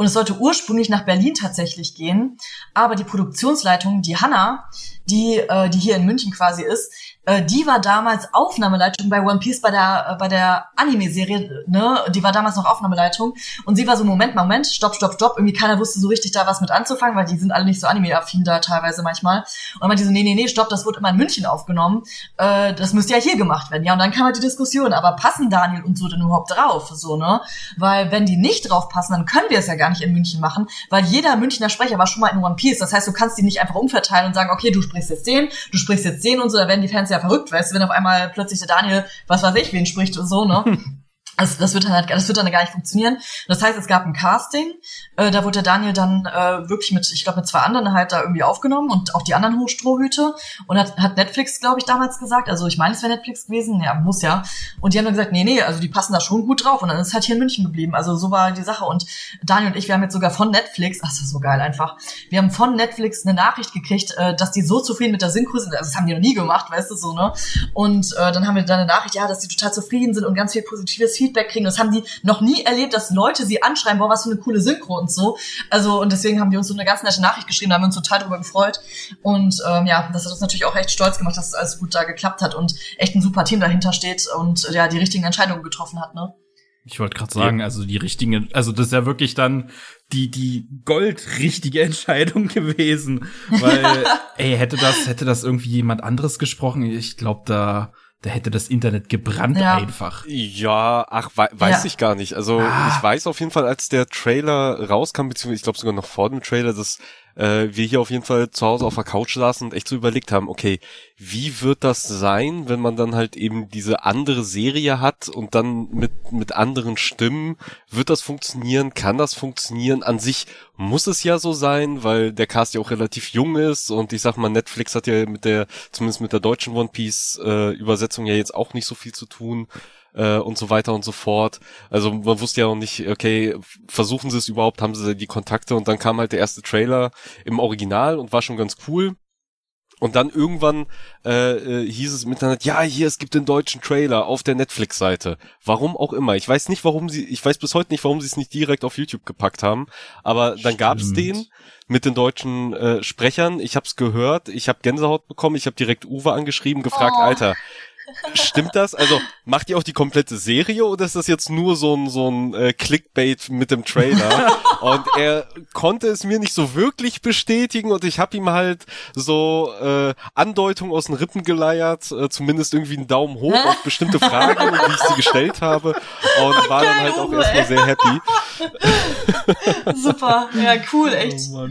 Und es sollte ursprünglich nach Berlin tatsächlich gehen, aber die Produktionsleitung, die Hanna, die, äh, die hier in München quasi ist, äh, die war damals Aufnahmeleitung bei One Piece bei der äh, bei der Anime-Serie, ne? Die war damals noch Aufnahmeleitung und sie war so Moment, Moment, stopp, stopp, stopp. Irgendwie keiner wusste so richtig da was mit anzufangen, weil die sind alle nicht so Anime-affin da teilweise manchmal. Und dann meinte so, nee, nee, nee, stopp, das wird immer in München aufgenommen. Äh, das müsste ja hier gemacht werden. Ja, und dann kam halt die Diskussion, aber passen Daniel und so denn überhaupt drauf, so ne? Weil wenn die nicht drauf passen, dann können wir es ja gar nicht in München machen, weil jeder Münchner Sprecher war schon mal in One Piece. Das heißt, du kannst die nicht einfach umverteilen und sagen, okay, du sprichst jetzt den, du sprichst jetzt den und so, da werden die Fans ja verrückt, weißt du, wenn auf einmal plötzlich der Daniel, was weiß ich, wen spricht und so, ne? Also das wird dann halt, das wird dann gar nicht funktionieren. Das heißt, es gab ein Casting, äh, da wurde der Daniel dann äh, wirklich mit, ich glaube, mit zwei anderen halt da irgendwie aufgenommen und auch die anderen Hochstrohhüte und hat, hat Netflix, glaube ich, damals gesagt. Also ich meine, es wäre Netflix gewesen, ja, muss ja. Und die haben dann gesagt, nee, nee, also die passen da schon gut drauf und dann ist halt hier in München geblieben. Also so war die Sache. Und Daniel und ich, wir haben jetzt sogar von Netflix, ach, das ist so geil einfach, wir haben von Netflix eine Nachricht gekriegt, äh, dass die so zufrieden mit der Synchro sind. Also das haben die noch nie gemacht, weißt du so, ne? Und äh, dann haben wir dann eine Nachricht, ja, dass die total zufrieden sind und ganz viel positives Feedback Feedback kriegen. Das haben die noch nie erlebt, dass Leute sie anschreiben, boah, was für eine coole Synchro und so. Also, und deswegen haben die uns so eine ganz nette Nachricht geschrieben, da haben wir uns total drüber gefreut. Und ähm, ja, das hat uns natürlich auch echt stolz gemacht, dass es alles gut da geklappt hat und echt ein super Team dahinter steht und ja, die richtigen Entscheidungen getroffen hat, ne? Ich wollte gerade sagen, also die richtigen, also das ist ja wirklich dann die die goldrichtige Entscheidung gewesen, weil ey hätte das hätte das irgendwie jemand anderes gesprochen, ich glaube da da hätte das Internet gebrannt ja. einfach. Ja, ach, we weiß ja. ich gar nicht. Also ah. ich weiß auf jeden Fall, als der Trailer rauskam, beziehungsweise ich glaube sogar noch vor dem Trailer, dass äh, wir hier auf jeden Fall zu Hause auf der Couch saßen und echt so überlegt haben, okay, wie wird das sein, wenn man dann halt eben diese andere Serie hat und dann mit, mit anderen Stimmen, wird das funktionieren, kann das funktionieren? An sich muss es ja so sein, weil der Cast ja auch relativ jung ist und ich sag mal, Netflix hat ja mit der, zumindest mit der deutschen One Piece äh, Übersetzung ja jetzt auch nicht so viel zu tun äh, und so weiter und so fort. Also man wusste ja auch nicht, okay, versuchen sie es überhaupt, haben sie die Kontakte und dann kam halt der erste Trailer im Original und war schon ganz cool. Und dann irgendwann äh, äh, hieß es im Internet, ja, hier, es gibt den deutschen Trailer auf der Netflix-Seite. Warum auch immer. Ich weiß nicht, warum sie, ich weiß bis heute nicht, warum sie es nicht direkt auf YouTube gepackt haben. Aber dann gab es den mit den deutschen äh, Sprechern. Ich habe es gehört, ich habe Gänsehaut bekommen, ich habe direkt Uwe angeschrieben, gefragt, oh. Alter, Stimmt das? Also macht ihr auch die komplette Serie oder ist das jetzt nur so ein so ein äh, Clickbait mit dem Trailer? und er konnte es mir nicht so wirklich bestätigen und ich habe ihm halt so äh, Andeutungen aus den Rippen geleiert, äh, zumindest irgendwie einen Daumen hoch auf bestimmte Fragen, wie ich sie gestellt habe und war dann halt auch erstmal sehr happy. Super, ja cool, echt. Oh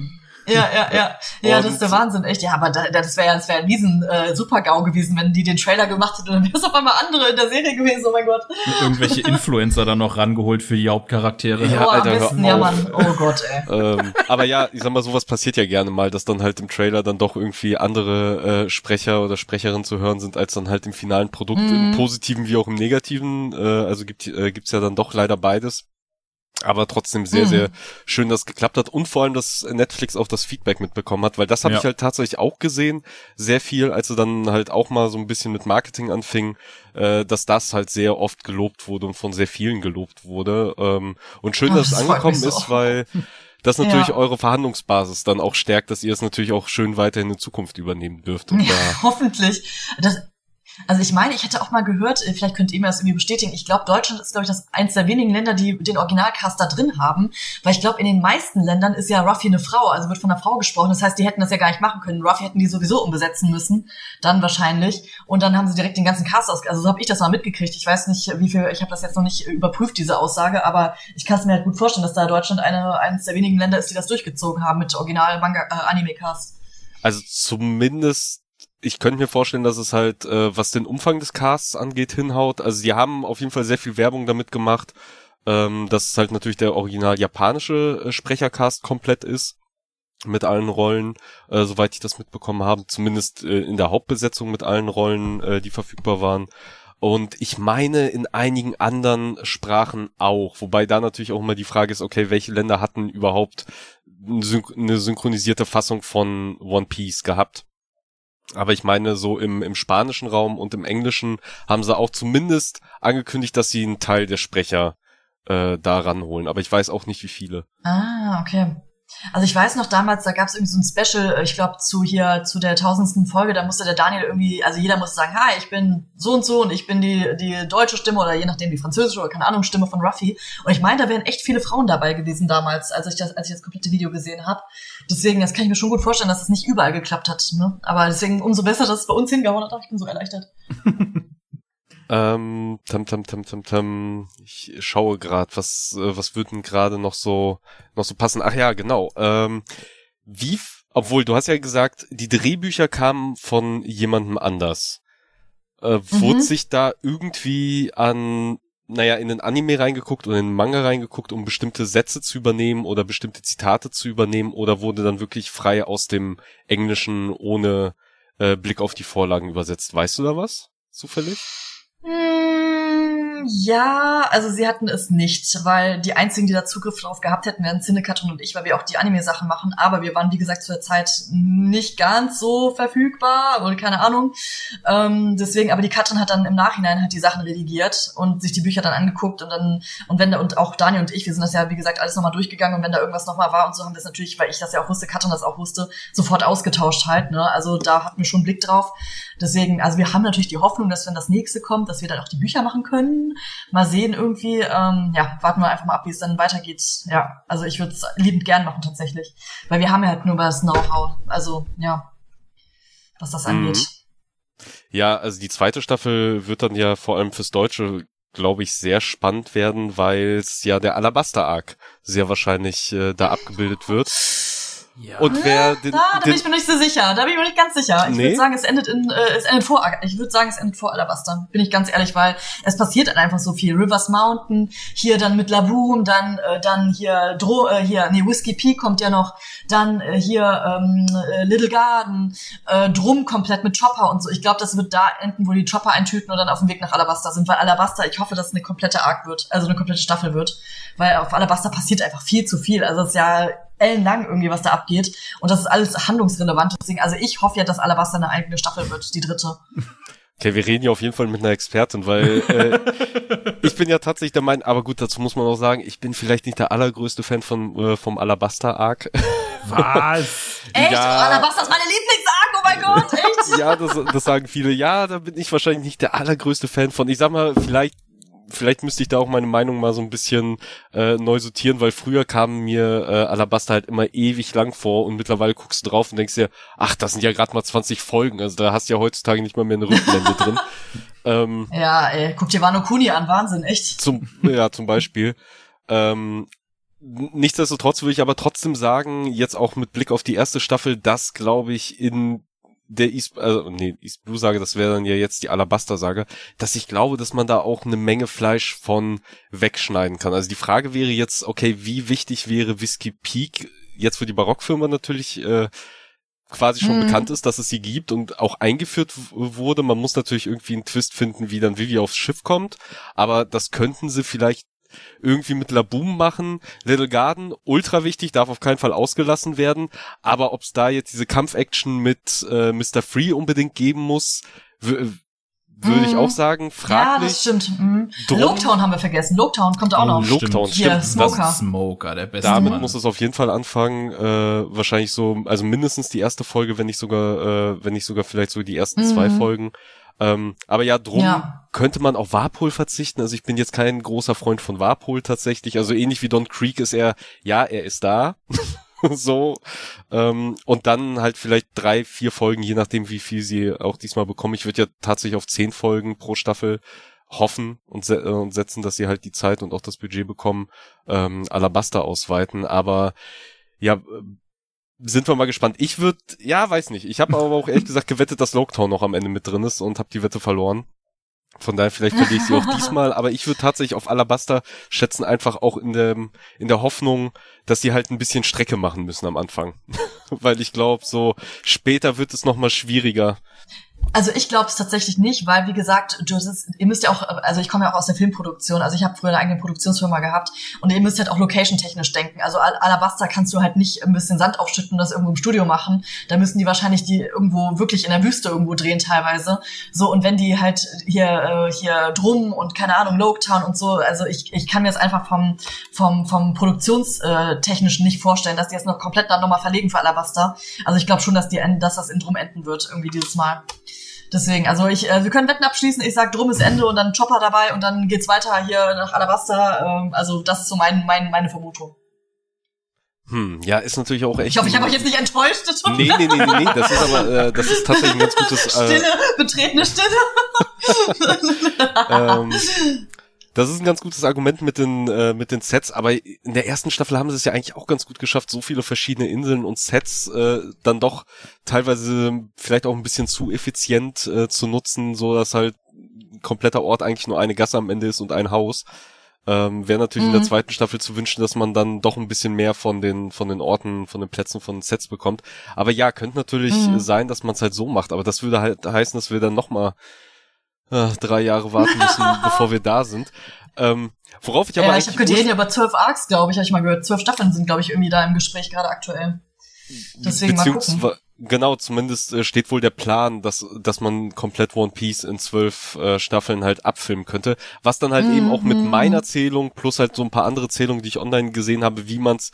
ja, ja, ja. Ja, und das ist der Wahnsinn, echt. Ja, aber das wäre ja das wär ein riesen äh, Super-GAU gewesen, wenn die den Trailer gemacht hätten und dann wäre es auf einmal andere in der Serie gewesen, oh mein Gott. Mit irgendwelche Influencer dann noch rangeholt für die Hauptcharaktere. Ja, oh, Alter, am besten, ja, Mann. Oh Gott, ey. ähm, aber ja, ich sag mal, sowas passiert ja gerne mal, dass dann halt im Trailer dann doch irgendwie andere äh, Sprecher oder Sprecherinnen zu hören sind, als dann halt im finalen Produkt, mhm. im positiven wie auch im negativen. Äh, also gibt äh, gibt's ja dann doch leider beides aber trotzdem sehr, mhm. sehr schön, dass es geklappt hat und vor allem, dass Netflix auch das Feedback mitbekommen hat, weil das habe ja. ich halt tatsächlich auch gesehen, sehr viel, als sie dann halt auch mal so ein bisschen mit Marketing anfing, äh, dass das halt sehr oft gelobt wurde und von sehr vielen gelobt wurde. Ähm, und schön, oh, dass das es angekommen so. ist, weil das natürlich ja. eure Verhandlungsbasis dann auch stärkt, dass ihr es natürlich auch schön weiterhin in Zukunft übernehmen dürft. Und ja, hoffentlich. Das, also ich meine, ich hätte auch mal gehört, äh, vielleicht könnt ihr mir das irgendwie bestätigen, ich glaube, Deutschland ist, glaube ich, das eins der wenigen Länder, die den Originalcast da drin haben, weil ich glaube, in den meisten Ländern ist ja Ruffy eine Frau, also wird von einer Frau gesprochen, das heißt, die hätten das ja gar nicht machen können. Ruffy hätten die sowieso umbesetzen müssen, dann wahrscheinlich, und dann haben sie direkt den ganzen Cast aus, also so habe ich das mal mitgekriegt. Ich weiß nicht, wie viel, ich habe das jetzt noch nicht überprüft, diese Aussage, aber ich kann es mir halt gut vorstellen, dass da Deutschland eine, eines der wenigen Länder ist, die das durchgezogen haben mit Original-Manga-Anime-Cast. Äh, also zumindest ich könnte mir vorstellen, dass es halt, äh, was den Umfang des Casts angeht, hinhaut. Also sie haben auf jeden Fall sehr viel Werbung damit gemacht, ähm, dass es halt natürlich der original japanische äh, Sprechercast komplett ist. Mit allen Rollen, äh, soweit ich das mitbekommen habe, zumindest äh, in der Hauptbesetzung mit allen Rollen, äh, die verfügbar waren. Und ich meine in einigen anderen Sprachen auch, wobei da natürlich auch immer die Frage ist, okay, welche Länder hatten überhaupt eine synchronisierte Fassung von One Piece gehabt? Aber ich meine, so im, im spanischen Raum und im englischen haben sie auch zumindest angekündigt, dass sie einen Teil der Sprecher äh, da ranholen. Aber ich weiß auch nicht, wie viele. Ah, okay. Also ich weiß noch damals, da gab es irgendwie so ein Special, äh, ich glaube zu hier zu der tausendsten Folge, da musste der Daniel irgendwie, also jeder musste sagen, hi, ich bin so und so und ich bin die die deutsche Stimme oder je nachdem die französische oder keine Ahnung Stimme von Ruffy. Und ich meine, da wären echt viele Frauen dabei gewesen damals, als ich das als ich das komplette Video gesehen habe. Deswegen, das kann ich mir schon gut vorstellen, dass es das nicht überall geklappt hat. Ne? Aber deswegen umso besser, dass es bei uns hingehauen hat. Ich bin so erleichtert. Ähm, tam, tam, tam, tam, tam. Ich schaue gerade, was, äh, was wird denn gerade noch so, noch so passen? Ach ja, genau. Ähm, wie, obwohl du hast ja gesagt, die Drehbücher kamen von jemandem anders. Äh, mhm. Wurde sich da irgendwie an, naja, in den Anime reingeguckt oder in den Manga reingeguckt, um bestimmte Sätze zu übernehmen oder bestimmte Zitate zu übernehmen oder wurde dann wirklich frei aus dem Englischen ohne äh, Blick auf die Vorlagen übersetzt? Weißt du da was? Zufällig? Hm, ja, also sie hatten es nicht, weil die einzigen, die da Zugriff drauf gehabt hätten, wären Cinecatron und ich, weil wir auch die Anime-Sachen machen. Aber wir waren, wie gesagt, zu der Zeit nicht ganz so verfügbar oder keine Ahnung. Ähm, deswegen, aber die Katrin hat dann im Nachhinein halt die Sachen redigiert und sich die Bücher dann angeguckt und dann, und wenn da, und auch Daniel und ich, wir sind das ja, wie gesagt, alles nochmal durchgegangen und wenn da irgendwas nochmal war und so haben wir es natürlich, weil ich das ja auch wusste, Katrin das auch wusste, sofort ausgetauscht halt, ne. Also da hatten wir schon einen Blick drauf. Deswegen, also wir haben natürlich die Hoffnung, dass wenn das nächste kommt, dass wir dann auch die Bücher machen können. Mal sehen irgendwie. Ähm, ja, warten wir einfach mal ab, wie es dann weitergeht. Ja, also ich würde es liebend gern machen tatsächlich. Weil wir haben ja halt nur das Know-how. Also, ja, was das angeht. Mhm. Ja, also die zweite Staffel wird dann ja vor allem fürs Deutsche glaube ich, sehr spannend werden, weil es ja der Alabaster-Arc sehr wahrscheinlich äh, da abgebildet wird. Ja. Und wer den, da, da bin ich mir nicht so sicher. Da bin ich mir nicht ganz sicher. Ich nee. würde sagen, es endet in, äh, es endet vor, ich würde sagen, es endet vor Alabaster. Bin ich ganz ehrlich, weil es passiert dann einfach so viel. Rivers Mountain, hier dann mit Laboom, dann, äh, dann hier Dro, äh, hier, nee, Whiskey Peak kommt ja noch, dann äh, hier ähm, äh, Little Garden, äh, Drum komplett mit Chopper und so. Ich glaube, das wird da enden, wo die Chopper eintüten und dann auf dem Weg nach Alabaster sind, weil Alabaster, ich hoffe, dass es eine komplette Arc wird, also eine komplette Staffel wird, weil auf Alabaster passiert einfach viel zu viel. Also es ist ja ellenlang irgendwie, was da abgeht. Und das ist alles handlungsrelevant. Deswegen, also ich hoffe ja, dass Alabaster eine eigene Staffel wird, die dritte. Okay, wir reden ja auf jeden Fall mit einer Expertin, weil äh, ich bin ja tatsächlich der Meinung, aber gut, dazu muss man auch sagen, ich bin vielleicht nicht der allergrößte Fan von äh, vom Alabaster Arc. Was? echt? Ja. Oh, Alabaster ist meine Lieblingsarc, oh mein Gott, echt? ja, das, das sagen viele. Ja, da bin ich wahrscheinlich nicht der allergrößte Fan von. Ich sag mal, vielleicht vielleicht müsste ich da auch meine Meinung mal so ein bisschen äh, neu sortieren, weil früher kam mir äh, Alabaster halt immer ewig lang vor und mittlerweile guckst du drauf und denkst dir, ach, das sind ja gerade mal 20 Folgen, also da hast du ja heutzutage nicht mal mehr eine Rückblende drin. Ähm, ja, ey, guck dir Wano Kuni an, Wahnsinn, echt. Zum, ja, zum Beispiel. Ähm, nichtsdestotrotz würde ich aber trotzdem sagen, jetzt auch mit Blick auf die erste Staffel, dass, glaube ich, in der East, also, nee, East Blue Sage, das wäre dann ja jetzt die Alabaster Sage, dass ich glaube, dass man da auch eine Menge Fleisch von wegschneiden kann. Also die Frage wäre jetzt, okay, wie wichtig wäre Whiskey Peak jetzt für die Barockfirma natürlich äh, quasi schon mhm. bekannt ist, dass es sie gibt und auch eingeführt wurde. Man muss natürlich irgendwie einen Twist finden, wie dann Vivi aufs Schiff kommt, aber das könnten sie vielleicht irgendwie mit Laboom machen. Little Garden, ultra wichtig, darf auf keinen Fall ausgelassen werden. Aber ob es da jetzt diese Kampfaction mit äh, Mr. Free unbedingt geben muss, würde ich mhm. auch sagen, fraglich. Ja, das stimmt. Mm. Loketown haben wir vergessen. Loketown kommt auch noch. Loketown, stimmt. Hier, Smoker. Das Smoker, der beste Damit Mann. muss es auf jeden Fall anfangen. Äh, wahrscheinlich so, also mindestens die erste Folge, wenn nicht sogar, äh, wenn nicht sogar vielleicht so die ersten mm. zwei Folgen. Ähm, aber ja, drum ja. könnte man auf Warpol verzichten. Also ich bin jetzt kein großer Freund von Warpol tatsächlich. Also ähnlich wie Don Creek ist er, ja, er ist da. so. Ähm, und dann halt vielleicht drei, vier Folgen, je nachdem, wie viel sie auch diesmal bekommen. Ich würde ja tatsächlich auf zehn Folgen pro Staffel hoffen und, se äh, und setzen, dass sie halt die Zeit und auch das Budget bekommen, ähm, Alabaster ausweiten. Aber ja, sind wir mal gespannt. Ich würde, ja, weiß nicht. Ich habe aber auch ehrlich gesagt gewettet, dass Loketown noch am Ende mit drin ist und habe die Wette verloren. Von daher vielleicht verliere ich sie auch diesmal, aber ich würde tatsächlich auf Alabaster schätzen, einfach auch in der, in der Hoffnung, dass sie halt ein bisschen Strecke machen müssen am Anfang. Weil ich glaube, so später wird es nochmal schwieriger. Also ich glaube es tatsächlich nicht, weil wie gesagt, du, ist, ihr müsst ja auch, also ich komme ja auch aus der Filmproduktion, also ich habe früher eine eigene Produktionsfirma gehabt und ihr müsst halt auch location-technisch denken. Also Alabaster kannst du halt nicht ein bisschen Sand aufschütten und das irgendwo im Studio machen. Da müssen die wahrscheinlich die irgendwo wirklich in der Wüste irgendwo drehen teilweise. So und wenn die halt hier äh, hier Drum und keine Ahnung Loketown und so, also ich, ich kann mir das einfach vom vom vom Produktionstechnischen nicht vorstellen, dass die jetzt noch komplett dann nochmal verlegen für Alabaster. Also ich glaube schon, dass die dass das in Drum enden wird irgendwie dieses Mal. Deswegen, also ich, äh, wir können Wetten abschließen. Ich sag, drum ist Ende und dann Chopper dabei und dann geht's weiter hier nach Alabasta. Ähm, also das ist so mein, mein, meine Vermutung. Hm, ja, ist natürlich auch echt. Ich hoffe, ich habe euch jetzt nicht enttäuscht. Nee, nee, nee, nee, nee, das ist aber, äh, das ist tatsächlich ein ganz gutes. Äh, Stille, betretene Stille. ähm, das ist ein ganz gutes Argument mit den, äh, mit den Sets, aber in der ersten Staffel haben sie es ja eigentlich auch ganz gut geschafft, so viele verschiedene Inseln und Sets äh, dann doch teilweise vielleicht auch ein bisschen zu effizient äh, zu nutzen, so dass halt ein kompletter Ort eigentlich nur eine Gasse am Ende ist und ein Haus. Ähm, Wäre natürlich mhm. in der mhm. zweiten Staffel zu wünschen, dass man dann doch ein bisschen mehr von den von den Orten, von den Plätzen, von den Sets bekommt. Aber ja, könnte natürlich mhm. sein, dass man es halt so macht. Aber das würde halt heißen, dass wir dann noch mal äh, drei Jahre warten müssen, bevor wir da sind. Ähm, worauf ich aber ja, ich habe ja über zwölf Arcs, glaube ich, habe ich mal gehört. Zwölf Staffeln sind, glaube ich, irgendwie da im Gespräch gerade aktuell. Deswegen mal gucken. Genau, zumindest äh, steht wohl der Plan, dass, dass man komplett One Piece in zwölf äh, Staffeln halt abfilmen könnte. Was dann halt mhm. eben auch mit mhm. meiner Zählung plus halt so ein paar andere Zählungen, die ich online gesehen habe, wie man's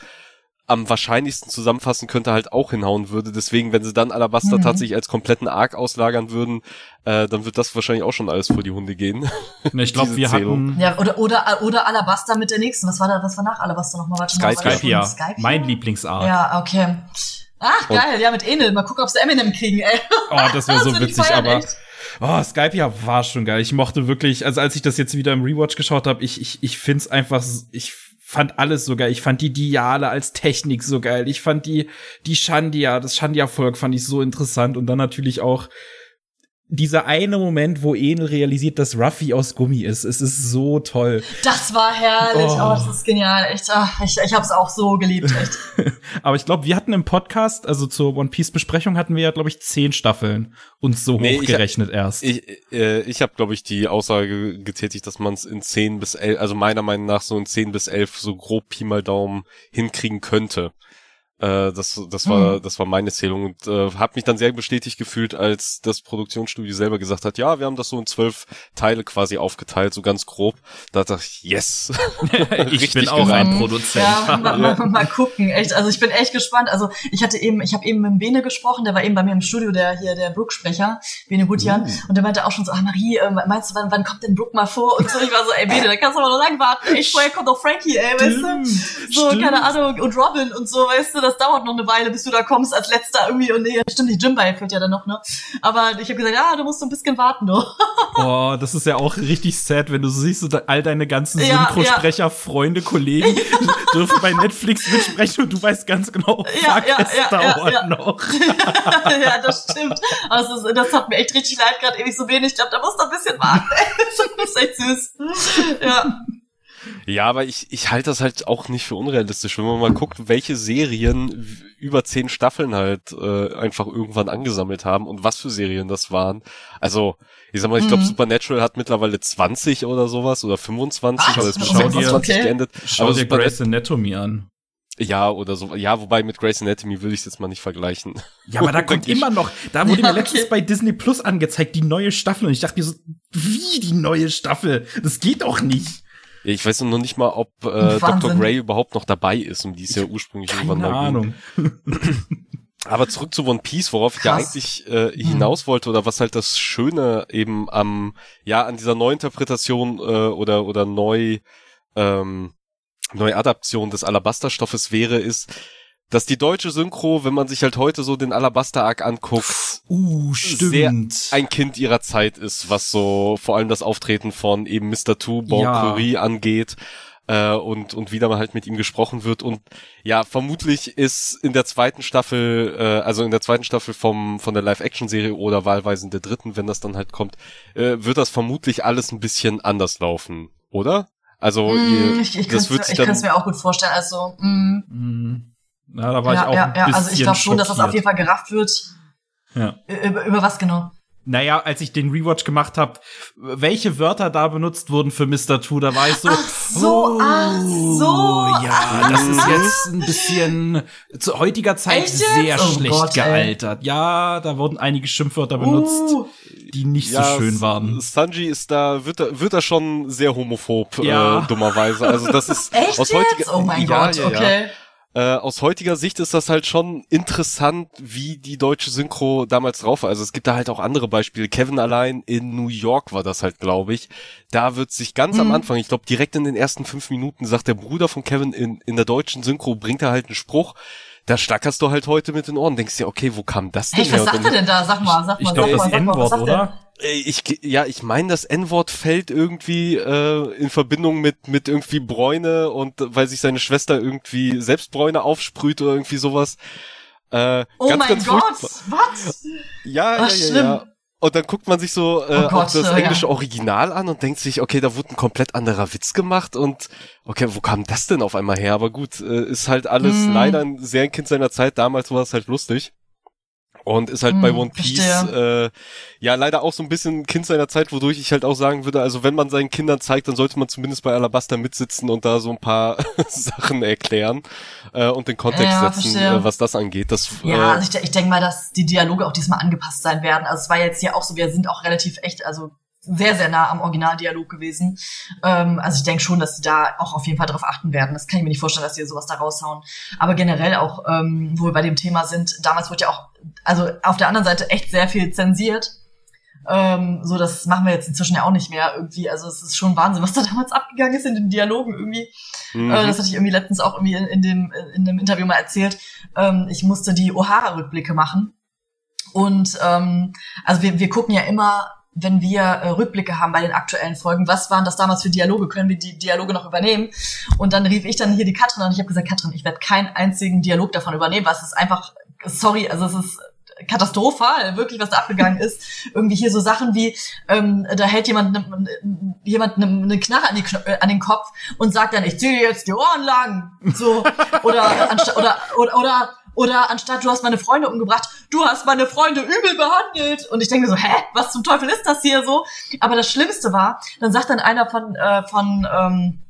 am wahrscheinlichsten zusammenfassen könnte, halt auch hinhauen würde. Deswegen, wenn sie dann Alabaster mhm. tatsächlich als kompletten Arc auslagern würden, äh, dann wird das wahrscheinlich auch schon alles vor die Hunde gehen. Ne, ich glaube, wir Zählung. hatten ja oder oder oder Alabaster mit der nächsten. Was war da? Was war nach Alabaster nochmal? Warte Sky, Skype, ja. Skype, mein Lieblingsart. Ja, okay. Ach, geil, ja, mit Enel. Mal gucken, ob sie Eminem kriegen, ey. Oh, das wäre so witzig, aber. Echt. Oh, Skype ja war schon geil. Ich mochte wirklich, also als ich das jetzt wieder im Rewatch geschaut habe, ich, ich, ich find's einfach, ich fand alles so geil. Ich fand die Diale als Technik so geil. Ich fand die, die Shandia, das Shandia-Volk fand ich so interessant. Und dann natürlich auch dieser eine Moment, wo Enel realisiert, dass Ruffy aus Gummi ist. Es ist so toll. Das war herrlich. Oh, oh das ist genial. Echt. Ach, ich ich habe es auch so geliebt. Echt. Aber ich glaube, wir hatten im Podcast, also zur One Piece Besprechung hatten wir ja, glaube ich, zehn Staffeln uns so nee, hochgerechnet ich, erst. Ich, äh, ich habe, glaube ich, die Aussage getätigt, dass man es in zehn bis elf, also meiner Meinung nach so in zehn bis elf so grob Pi mal Daumen hinkriegen könnte. Äh, das, das war, mhm. das war meine Zählung und äh, habe mich dann sehr bestätigt gefühlt, als das Produktionsstudio selber gesagt hat, ja, wir haben das so in zwölf Teile quasi aufgeteilt, so ganz grob. Da dachte ich, yes. ich bin auch gereimt. ein Produzent. Ja, mal, mal, mal, gucken, echt. Also ich bin echt gespannt. Also ich hatte eben, ich habe eben mit Bene gesprochen, der war eben bei mir im Studio, der hier der Brook-Sprecher, Bene Gutjan, mhm. und der meinte auch schon so, ah Marie, äh, meinst du, wann, wann kommt denn Brook mal vor? Und so, ich war so, ey Bene, da kannst du aber noch lang warten. Echt, vorher kommt doch Frankie, ey, weißt du? So, Stimmt. keine Ahnung, und Robin und so, weißt du, das dauert noch eine Weile, bis du da kommst als letzter irgendwie. Und nee, stimmt, die Jimbai fehlt ja dann noch, ne? Aber ich habe gesagt, ja, du musst so ein bisschen warten, du. Boah, das ist ja auch richtig sad, wenn du so siehst, so all deine ganzen ja, Synchrosprecher, ja. Freunde, Kollegen dürfen bei Netflix mitsprechen und du weißt ganz genau, ja, fuck, ja, es ja, dauert ja, noch. ja, das stimmt. Also das, das hat mir echt richtig leid, gerade ewig so wenig. Ich glaube, da musst du ein bisschen warten. das ist echt süß. Ja. Ja, aber ich, ich halte das halt auch nicht für unrealistisch, wenn man mal guckt, welche Serien über zehn Staffeln halt äh, einfach irgendwann angesammelt haben und was für Serien das waren. Also, ich sag mal, ich glaube, mhm. Supernatural hat mittlerweile 20 oder sowas oder 25, Ach, aber es ist schau dir, 20 okay. geendet. Schau aber dir Grey's Anatomy an. Ja, oder so. Ja, wobei mit Grey's Anatomy würde ich es jetzt mal nicht vergleichen. Ja, aber da kommt immer noch, da wurde ja, mir letztens okay. bei Disney Plus angezeigt, die neue Staffel. Und ich dachte mir so, wie die neue Staffel? Das geht doch nicht. Ich weiß noch nicht mal, ob äh, Dr. Grey überhaupt noch dabei ist, um die ist ja ursprünglich Keine irgendwann mal Ahnung. Aber zurück zu One Piece, worauf Krass. ich ja eigentlich äh, hm. hinaus wollte oder was halt das Schöne eben am ja an dieser Neuinterpretation äh, oder oder neu ähm, Neuadaption des Alabasterstoffes wäre, ist, dass die deutsche Synchro, wenn man sich halt heute so den Alabaster-Arc anguckt, uh, stimmt. sehr ein Kind ihrer Zeit ist, was so vor allem das Auftreten von eben Mr. Two, Bon ja. Curry angeht äh, und, und wieder mal halt mit ihm gesprochen wird. Und ja, vermutlich ist in der zweiten Staffel, äh, also in der zweiten Staffel vom, von der Live-Action-Serie oder wahlweise in der dritten, wenn das dann halt kommt, äh, wird das vermutlich alles ein bisschen anders laufen, oder? Also mm, ihr, ich, ich das wird sich dann, Ich kann es mir auch gut vorstellen. Also mm. Mm. Ja, da war ja, ich auch ja, ein bisschen ja, also ich glaube schon, dass das auf jeden Fall gerafft wird. Ja. Über, über was genau? naja, als ich den Rewatch gemacht habe, welche Wörter da benutzt wurden für Mr. Two, da war ich so, ach so, oh, ach so, ja, das ist jetzt ein bisschen zu heutiger Zeit Echt sehr? Oh schlecht Gott, ey. gealtert. Ja, da wurden einige Schimpfwörter benutzt, Uh, die nicht so schön waren. Sanji ist da, wird da, wird da schon sehr homophob, Ja. äh, dummerweise. Also das ist echt aus jetzt? heutiger, oh mein ja, Gott, ja, ja. okay. Äh, aus heutiger Sicht ist das halt schon interessant, wie die deutsche Synchro damals drauf war. Also es gibt da halt auch andere Beispiele. Kevin allein in New York war das halt, glaube ich. Da wird sich ganz am Mhm. Anfang, ich glaube direkt in den ersten fünf Minuten, sagt der Bruder von Kevin in, in der deutschen Synchro, bringt er halt einen Spruch. Da stackerst du halt heute mit den Ohren, denkst dir, okay, wo kam das denn Hey, was her? sagt er denn da? Sag mal, sag mal, Ich glaube, sag das mal, sag mal, was N-Wort, er? oder? Äh, Ich, ja, ich meine, das N-Wort fällt irgendwie äh, in Verbindung mit mit irgendwie Bräune und weil sich seine Schwester irgendwie selbst Bräune aufsprüht oder irgendwie sowas. Äh, Oh ganz, mein ganz Gott, was? Ja, Ach, ja, ja, schlimm. ja. Und dann guckt man sich so äh, Oh Gott, das ja. englische Original an und denkt sich, okay, da wurde ein komplett anderer Witz gemacht und okay, wo kam das denn auf einmal her? Aber gut, äh, ist halt alles Hm. leider ein sehr ein Kind seiner Zeit. Damals war es halt lustig. Und ist halt Hm, bei One Piece verstehe. äh, ja leider auch so ein bisschen ein Kind seiner Zeit, wodurch ich halt auch sagen würde, also wenn man seinen Kindern zeigt, dann sollte man zumindest bei Alabasta mitsitzen und da so ein paar Sachen erklären äh, und den Kontext Ja, setzen, äh, was das angeht. Das, Ja, äh, also ich, ich denke mal, dass die Dialoge auch diesmal angepasst sein werden. Also es war jetzt hier auch so, wir sind auch relativ echt, also sehr, sehr nah am Originaldialog gewesen. Ähm, also ich denke schon, dass sie da auch auf jeden Fall drauf achten werden. Das kann ich mir nicht vorstellen, dass sie sowas da raushauen. Aber generell auch, ähm, wo wir bei dem Thema sind, damals wurde ja auch, also auf der anderen Seite echt sehr viel zensiert. Ähm, so, das machen wir jetzt inzwischen ja auch nicht mehr irgendwie. Also es ist schon Wahnsinn, was da damals abgegangen ist in den Dialogen irgendwie. mhm. Äh, das hatte ich irgendwie letztens auch irgendwie in, in dem in dem Interview mal erzählt. Ähm, ich musste die O'Hara-Rückblicke machen. Und ähm, also wir, wir gucken ja immer, wenn wir äh, Rückblicke haben bei den aktuellen Folgen, was waren das damals für Dialoge? Können wir die Dialoge noch übernehmen? Und dann rief ich dann hier die Katrin an und ich habe gesagt, Katrin, ich werde keinen einzigen Dialog davon übernehmen, was ist einfach, sorry, also es ist katastrophal, wirklich, was da abgegangen ist. Irgendwie hier so Sachen wie, ähm, da hält jemand ne, jemand eine ne Knarre an, die, äh, an den Kopf und sagt dann, ich ziehe jetzt die Ohren lang. So, oder, oder, oder, oder, oder anstatt du hast meine Freunde umgebracht, du hast meine Freunde übel behandelt. Und ich denke so, hä, was zum Teufel ist das hier so? Aber das Schlimmste war, dann sagt dann einer von, äh, von, ähm,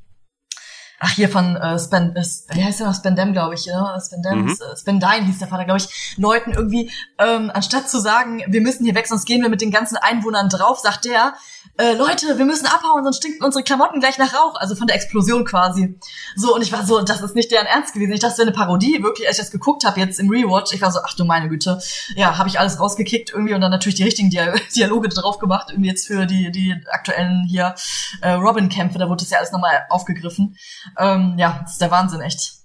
ach hier von äh, Spen, äh, wie heißt der noch Spendem, glaube ich, ja? Spendem, Mhm. äh, Spendine hieß der Vater, glaube ich, Leuten irgendwie, ähm, anstatt zu sagen, wir müssen hier weg, sonst gehen wir mit den ganzen Einwohnern drauf, sagt der, äh, Leute, wir müssen abhauen, sonst stinken unsere Klamotten gleich nach Rauch, also von der Explosion quasi. So, und ich war so, das ist nicht deren Ernst gewesen. Ich dachte, das wäre eine Parodie, wirklich, als ich das geguckt habe jetzt im Rewatch, ich war so, ach du meine Güte, ja, habe ich alles rausgekickt irgendwie und dann natürlich die richtigen Dia Dialoge drauf gemacht, irgendwie jetzt für die, die aktuellen hier äh, Robin-Kämpfe, da wurde das ja alles nochmal aufgegriffen. Ähm, ja, das ist der Wahnsinn, echt.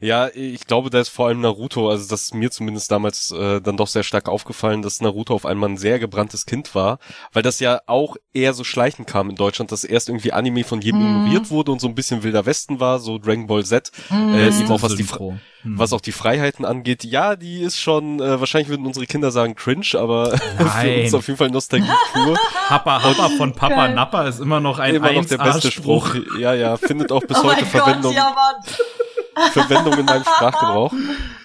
Ja, ich glaube, da ist vor allem Naruto, also das ist mir zumindest damals äh, dann doch sehr stark aufgefallen, dass Naruto auf einmal ein sehr gebranntes Kind war, weil das ja auch eher so schleichend kam in Deutschland, dass erst irgendwie Anime von jedem Mhm. ignoriert wurde und so ein bisschen Wilder Westen war, so Dragon Ball Z, Mhm. äh, eben auch was die, Synchro. Hm. was auch die Freiheiten angeht. Ja, die ist schon, äh, wahrscheinlich würden unsere Kinder sagen cringe, aber für uns auf jeden Fall Nostalgie pur. Happa Happa von Papa Geil. Nappa ist immer noch ein Immer noch der beste 1A-Spruch. Spruch. Ja, ja, findet auch bis oh heute mein Verwendung. Gott, ja, Mann. Verwendung in meinem Sprachgebrauch.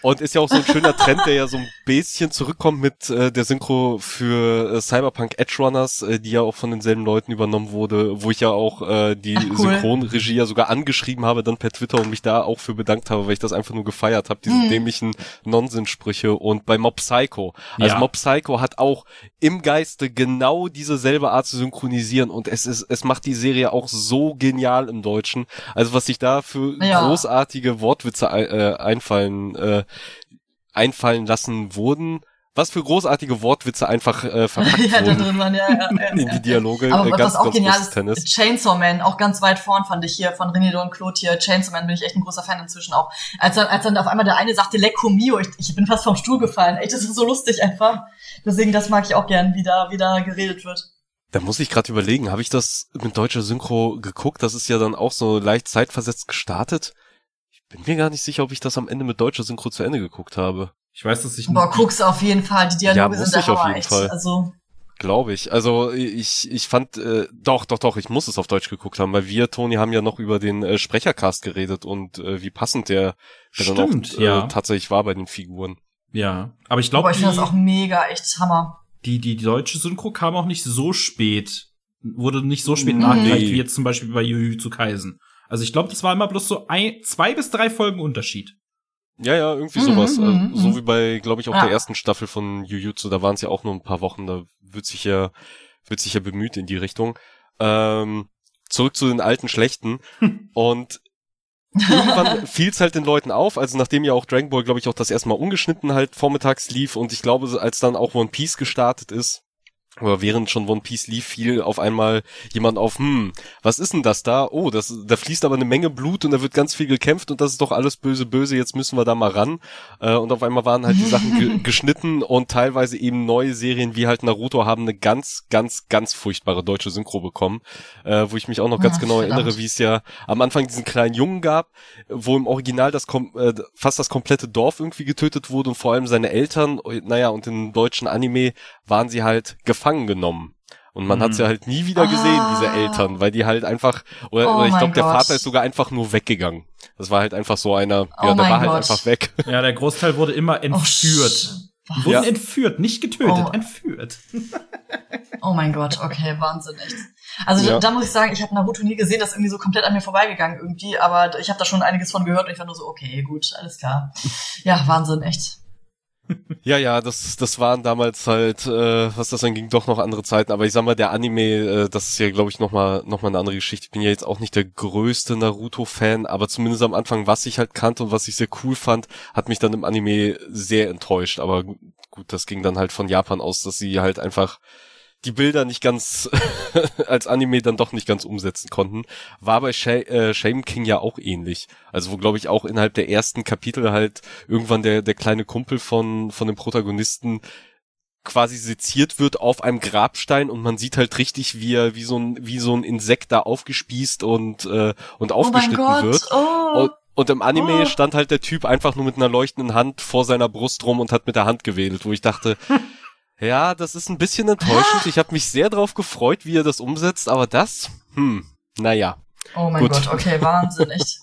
Und ist ja auch so ein schöner Trend, der ja so ein bisschen zurückkommt mit äh, der Synchro für äh, Cyberpunk Edge Runners, äh, die ja auch von denselben Leuten übernommen wurde, wo ich ja auch äh, die Ach, cool. Synchronregie ja sogar angeschrieben habe, dann per Twitter und mich da auch für bedankt habe, weil ich das einfach nur gefeiert habe, diese Mhm. dämlichen Nonsenssprüche. Und bei Mob Psycho, also Ja. Mob Psycho hat auch im Geiste genau dieselbe Art zu synchronisieren und es ist, es macht die Serie auch so genial im Deutschen. Also was sich da für Ja. großartige Wortwitze äh, einfallen, äh, einfallen lassen wurden. Was für großartige Wortwitze einfach äh, verpackt ja, wurden drin waren, ja, ja, ja. in die Dialoge. Aber äh, was ganz, auch ganz genial ist, Tennis. Chainsaw Man, auch ganz weit vorn fand ich hier von René Don Claude hier. Chainsaw Man bin ich echt ein großer Fan inzwischen auch. Als dann, als dann auf einmal der eine sagte, Lecco mio, ich, ich bin fast vom Stuhl gefallen. Echt, das ist so lustig einfach. Deswegen, das mag ich auch gern, wie da, wie da geredet wird. Da muss ich gerade überlegen, habe ich das mit deutscher Synchro geguckt? Das ist ja dann auch so leicht zeitversetzt gestartet. Ich bin mir gar nicht sicher, ob ich das am Ende mit deutscher Synchro zu Ende geguckt habe. Ich weiß, dass ich Boah, guck's auf jeden Fall. Die Dialoge Ja, muss sind ich auf jeden echt. Fall. Also, Glaube ich. Also ich, ich fand, äh, doch, doch, doch, ich muss es auf Deutsch geguckt haben, weil wir, Toni, haben ja noch über den äh, Sprechercast geredet und äh, wie passend der, der dann Stimmt, auch, äh, ja. tatsächlich war bei den Figuren. Ja, aber ich glaube, aber ich finde das auch mega, echt Hammer. die, die deutsche Synchro kam auch nicht so spät. Wurde nicht so spät nachgereicht, wie jetzt zum Beispiel bei Jujutsu Kaisen. Also ich glaube, das war immer bloß so ein, zwei bis drei Folgen Unterschied. Ja, ja, irgendwie mhm, sowas. Mhm, also, so wie bei, glaube ich, auch ja. der ersten Staffel von Jujutsu, da waren es ja auch nur ein paar Wochen, da wird sich ja, wird sich ja bemüht in die Richtung. Ähm, zurück zu den alten Schlechten. Und irgendwann fiel es halt den Leuten auf, also nachdem ja auch Dragon Ball, glaube ich, auch das erste Mal ungeschnitten halt vormittags lief und ich glaube, als dann auch One Piece gestartet ist, oder während schon One Piece lief, fiel auf einmal jemand auf, hm, was ist denn das da? Oh, das, da fließt aber eine Menge Blut und da wird ganz viel gekämpft und das ist doch alles böse, böse, jetzt müssen wir da mal ran. Äh, und auf einmal waren halt die Sachen ge geschnitten und teilweise eben neue Serien wie halt Naruto haben eine ganz, ganz, ganz furchtbare deutsche Synchro bekommen, äh, wo ich mich auch noch ganz Ach, genau verdammt. erinnere, wie es ja am Anfang diesen kleinen Jungen gab, wo im Original das äh, fast das komplette Dorf irgendwie getötet wurde und vor allem seine Eltern, naja, und im deutschen Anime waren sie halt gefangen genommen. Und man mhm. hat sie halt nie wieder gesehen, ah. diese Eltern, weil die halt einfach, oder, oh oder ich glaube, der Vater ist sogar einfach nur weggegangen. Das war halt einfach so einer, ja, oh der war halt Gott. einfach weg. Ja, der Großteil wurde immer oh, entführt. Oh, die wurden ja. entführt, nicht getötet, oh. entführt. Oh mein Gott, okay, Wahnsinn, echt. Also ja. da, da, muss ich sagen, ich habe Naruto nie gesehen, das ist irgendwie so komplett an mir vorbeigegangen irgendwie, aber ich habe da schon einiges von gehört und ich war nur so, okay, gut, alles klar. Ja, Wahnsinn, echt. Ja, ja, das, das waren damals halt, äh, was das anging, doch noch andere Zeiten. Aber ich sag mal, der Anime, äh, das ist ja, glaube ich, nochmal noch mal eine andere Geschichte. Ich bin ja jetzt auch nicht der größte Naruto-Fan, aber zumindest am Anfang, was ich halt kannte und was ich sehr cool fand, hat mich dann im Anime sehr enttäuscht. Aber gut, das ging dann halt von Japan aus, dass sie halt einfach die Bilder nicht ganz als Anime dann doch nicht ganz umsetzen konnten. War bei Sh äh, Shame King ja auch ähnlich. Also wo glaube ich auch innerhalb der ersten Kapitel halt irgendwann der der kleine Kumpel von von dem Protagonisten quasi seziert wird auf einem Grabstein und man sieht halt richtig, wie er wie so ein wie so ein Insekt da aufgespießt und äh, und oh aufgeschnitten oh wird. Oh. Und, und im Anime oh. stand halt der Typ einfach nur mit einer leuchtenden Hand vor seiner Brust rum und hat mit der Hand gewedelt, wo ich dachte, Ja, das ist ein bisschen enttäuschend. Ich habe mich sehr drauf gefreut, wie er das umsetzt, aber das, hm, naja. Oh mein Gut. Gott, okay, wahnsinnig.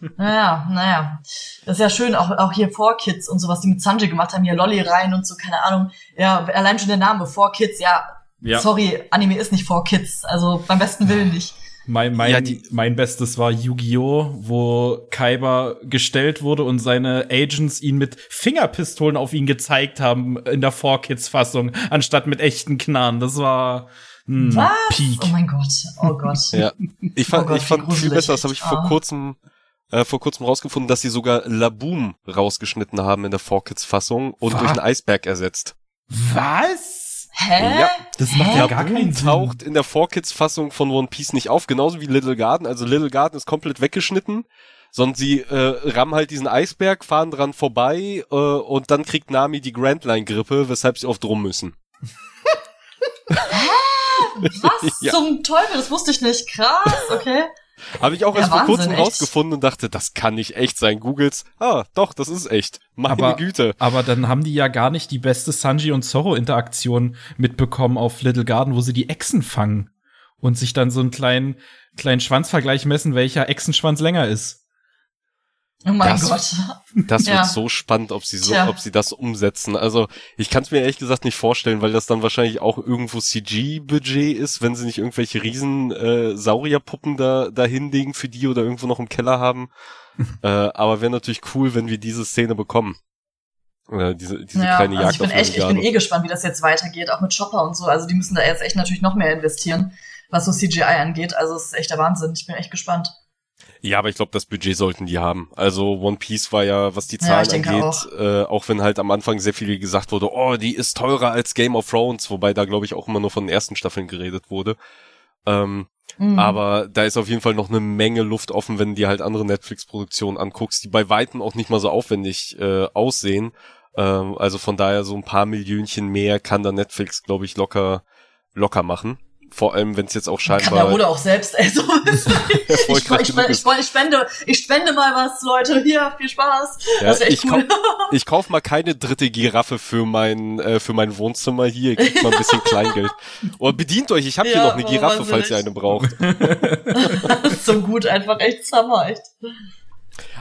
naja, naja. Das ist ja schön, auch, auch hier vor Kids und so, was die mit Sanjay gemacht haben, hier Lolly rein und so, keine Ahnung. Ja, allein schon der Name, vor Kids, ja, ja. Sorry, Anime ist nicht vor Kids, also beim besten Willen nicht. Mein, mein, ja, mein Bestes war Yu-Gi-Oh!, wo Kaiba gestellt wurde und seine Agents ihn mit Fingerpistolen auf ihn gezeigt haben in der 4-Kids-Fassung, anstatt mit echten Knarren. Das war ein Was? Peak. Oh mein Gott, oh Gott. ja. Ich fand, oh Gott, ich fand viel besser, das habe ich ah. vor kurzem äh, vor kurzem rausgefunden, dass sie sogar Laboom rausgeschnitten haben in der 4-Kids-Fassung und Was? durch einen Eisberg ersetzt. Was? Hä? Ja, das macht Hä? ja gar keinen Sinn. taucht in der 4Kids-Fassung von One Piece nicht auf, genauso wie Little Garden. Also Little Garden ist komplett weggeschnitten, sondern sie äh, rammen halt diesen Eisberg, fahren dran vorbei äh, und dann kriegt Nami die Grand Line-Grippe, weshalb sie oft rum müssen. Hä? Was ja. zum Teufel? Das wusste ich nicht. Krass, okay. Habe ich auch ja, erst vor kurzem echt. rausgefunden und dachte, das kann nicht echt sein. Googles, ah, doch, das ist echt. Meine aber, Güte. Aber dann haben die ja gar nicht die beste Sanji und Zorro Interaktion mitbekommen auf Little Garden, wo sie die Echsen fangen und sich dann so einen kleinen, kleinen Schwanzvergleich messen, welcher Echsenschwanz länger ist. Oh mein das, Gott. Das ja. wird so spannend, ob sie so, Tja. ob sie das umsetzen. Also ich kann es mir ehrlich gesagt nicht vorstellen, weil das dann wahrscheinlich auch irgendwo CG-Budget ist, wenn sie nicht irgendwelche riesen äh, Saurierpuppen da da hinlegen für die oder irgendwo noch im Keller haben. äh, aber wäre natürlich cool, wenn wir diese Szene bekommen. Äh, diese diese ja, kleine Jagd also ich bin echt, ich bin eh gespannt, wie das jetzt weitergeht, auch mit Chopper und so. Also die müssen da jetzt echt natürlich noch mehr investieren, was so CGI angeht. Also es ist echt der Wahnsinn. Ich bin echt gespannt. Ja, aber ich glaube, das Budget sollten die haben. Also One Piece war ja, was die Zahlen ja, angeht, auch. Äh, auch wenn halt am Anfang sehr viel gesagt wurde, oh, die ist teurer als Game of Thrones, wobei da glaube ich auch immer nur von den ersten Staffeln geredet wurde. Ähm, mhm. Aber da ist auf jeden Fall noch eine Menge Luft offen, wenn du dir halt andere Netflix-Produktionen anguckst, die bei Weitem auch nicht mal so aufwendig äh, aussehen. Ähm, also von daher so ein paar Millionchen mehr kann da Netflix, glaube ich, locker locker machen. Vor allem, wenn es jetzt auch scheinbar. Kann der Bruder auch selbst, ey, so ich, ich, ich, ich, ich, spende, ich spende mal was, Leute. Hier, viel Spaß. Ja, das ist echt ich cool. Kauf, ich kauf mal keine dritte Giraffe für mein, äh, für mein Wohnzimmer hier. Ihr kriegt mal ein bisschen Kleingeld. Oder bedient euch, ich habe ja, hier noch eine Giraffe, falls ihr eine braucht. das ist so gut, einfach echt Summer, echt.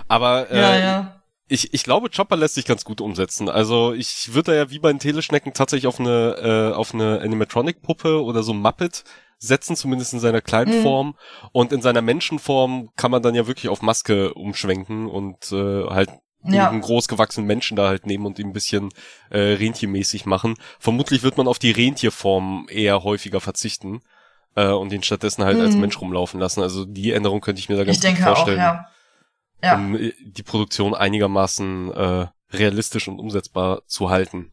Aber äh, ja, ja. Ich, ich glaube, Chopper lässt sich ganz gut umsetzen. Also ich würde da ja wie bei den Teleschnecken tatsächlich auf eine, äh, auf eine Animatronic-Puppe oder so Muppet setzen, zumindest in seiner kleinen mhm. Form. Und in seiner Menschenform kann man dann ja wirklich auf Maske umschwenken und äh, halt ja. einen großgewachsenen Menschen da halt nehmen und ihn ein bisschen äh, rentiermäßig machen. Vermutlich wird man auf die Rentierform eher häufiger verzichten äh, und ihn stattdessen halt mhm. als Mensch rumlaufen lassen. Also die Änderung könnte ich mir da ganz ich gut vorstellen. Auch, ja ja. um äh, die Produktion einigermaßen äh, realistisch und umsetzbar zu halten.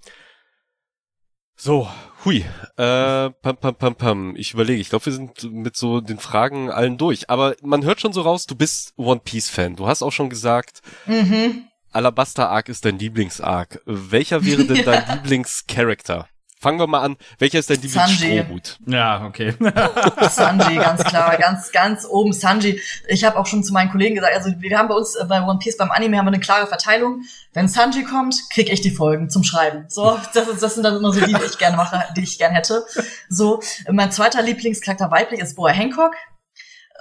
So, hui. Äh, pam, pam, pam, pam. Ich überlege, ich glaube, wir sind mit so den Fragen allen durch. Aber man hört schon so raus, du bist One Piece-Fan. Du hast auch schon gesagt, mhm. Alabaster Arc ist dein Lieblings-Arc. Welcher wäre denn dein ja. Fangen wir mal an. Welcher ist dein Lieblingsstrohhut? Ja, okay. Sanji, ganz klar. Ganz, ganz oben Sanji. Ich habe auch schon zu meinen Kollegen gesagt, also wir haben bei uns äh, bei One Piece beim Anime haben wir eine klare Verteilung. Wenn Sanji kommt, krieg ich die Folgen zum Schreiben. So, das, ist, das sind dann immer so die, die ich gerne mache, die ich gerne hätte. So, mein zweiter Lieblingscharakter weiblich ist Boa Hancock.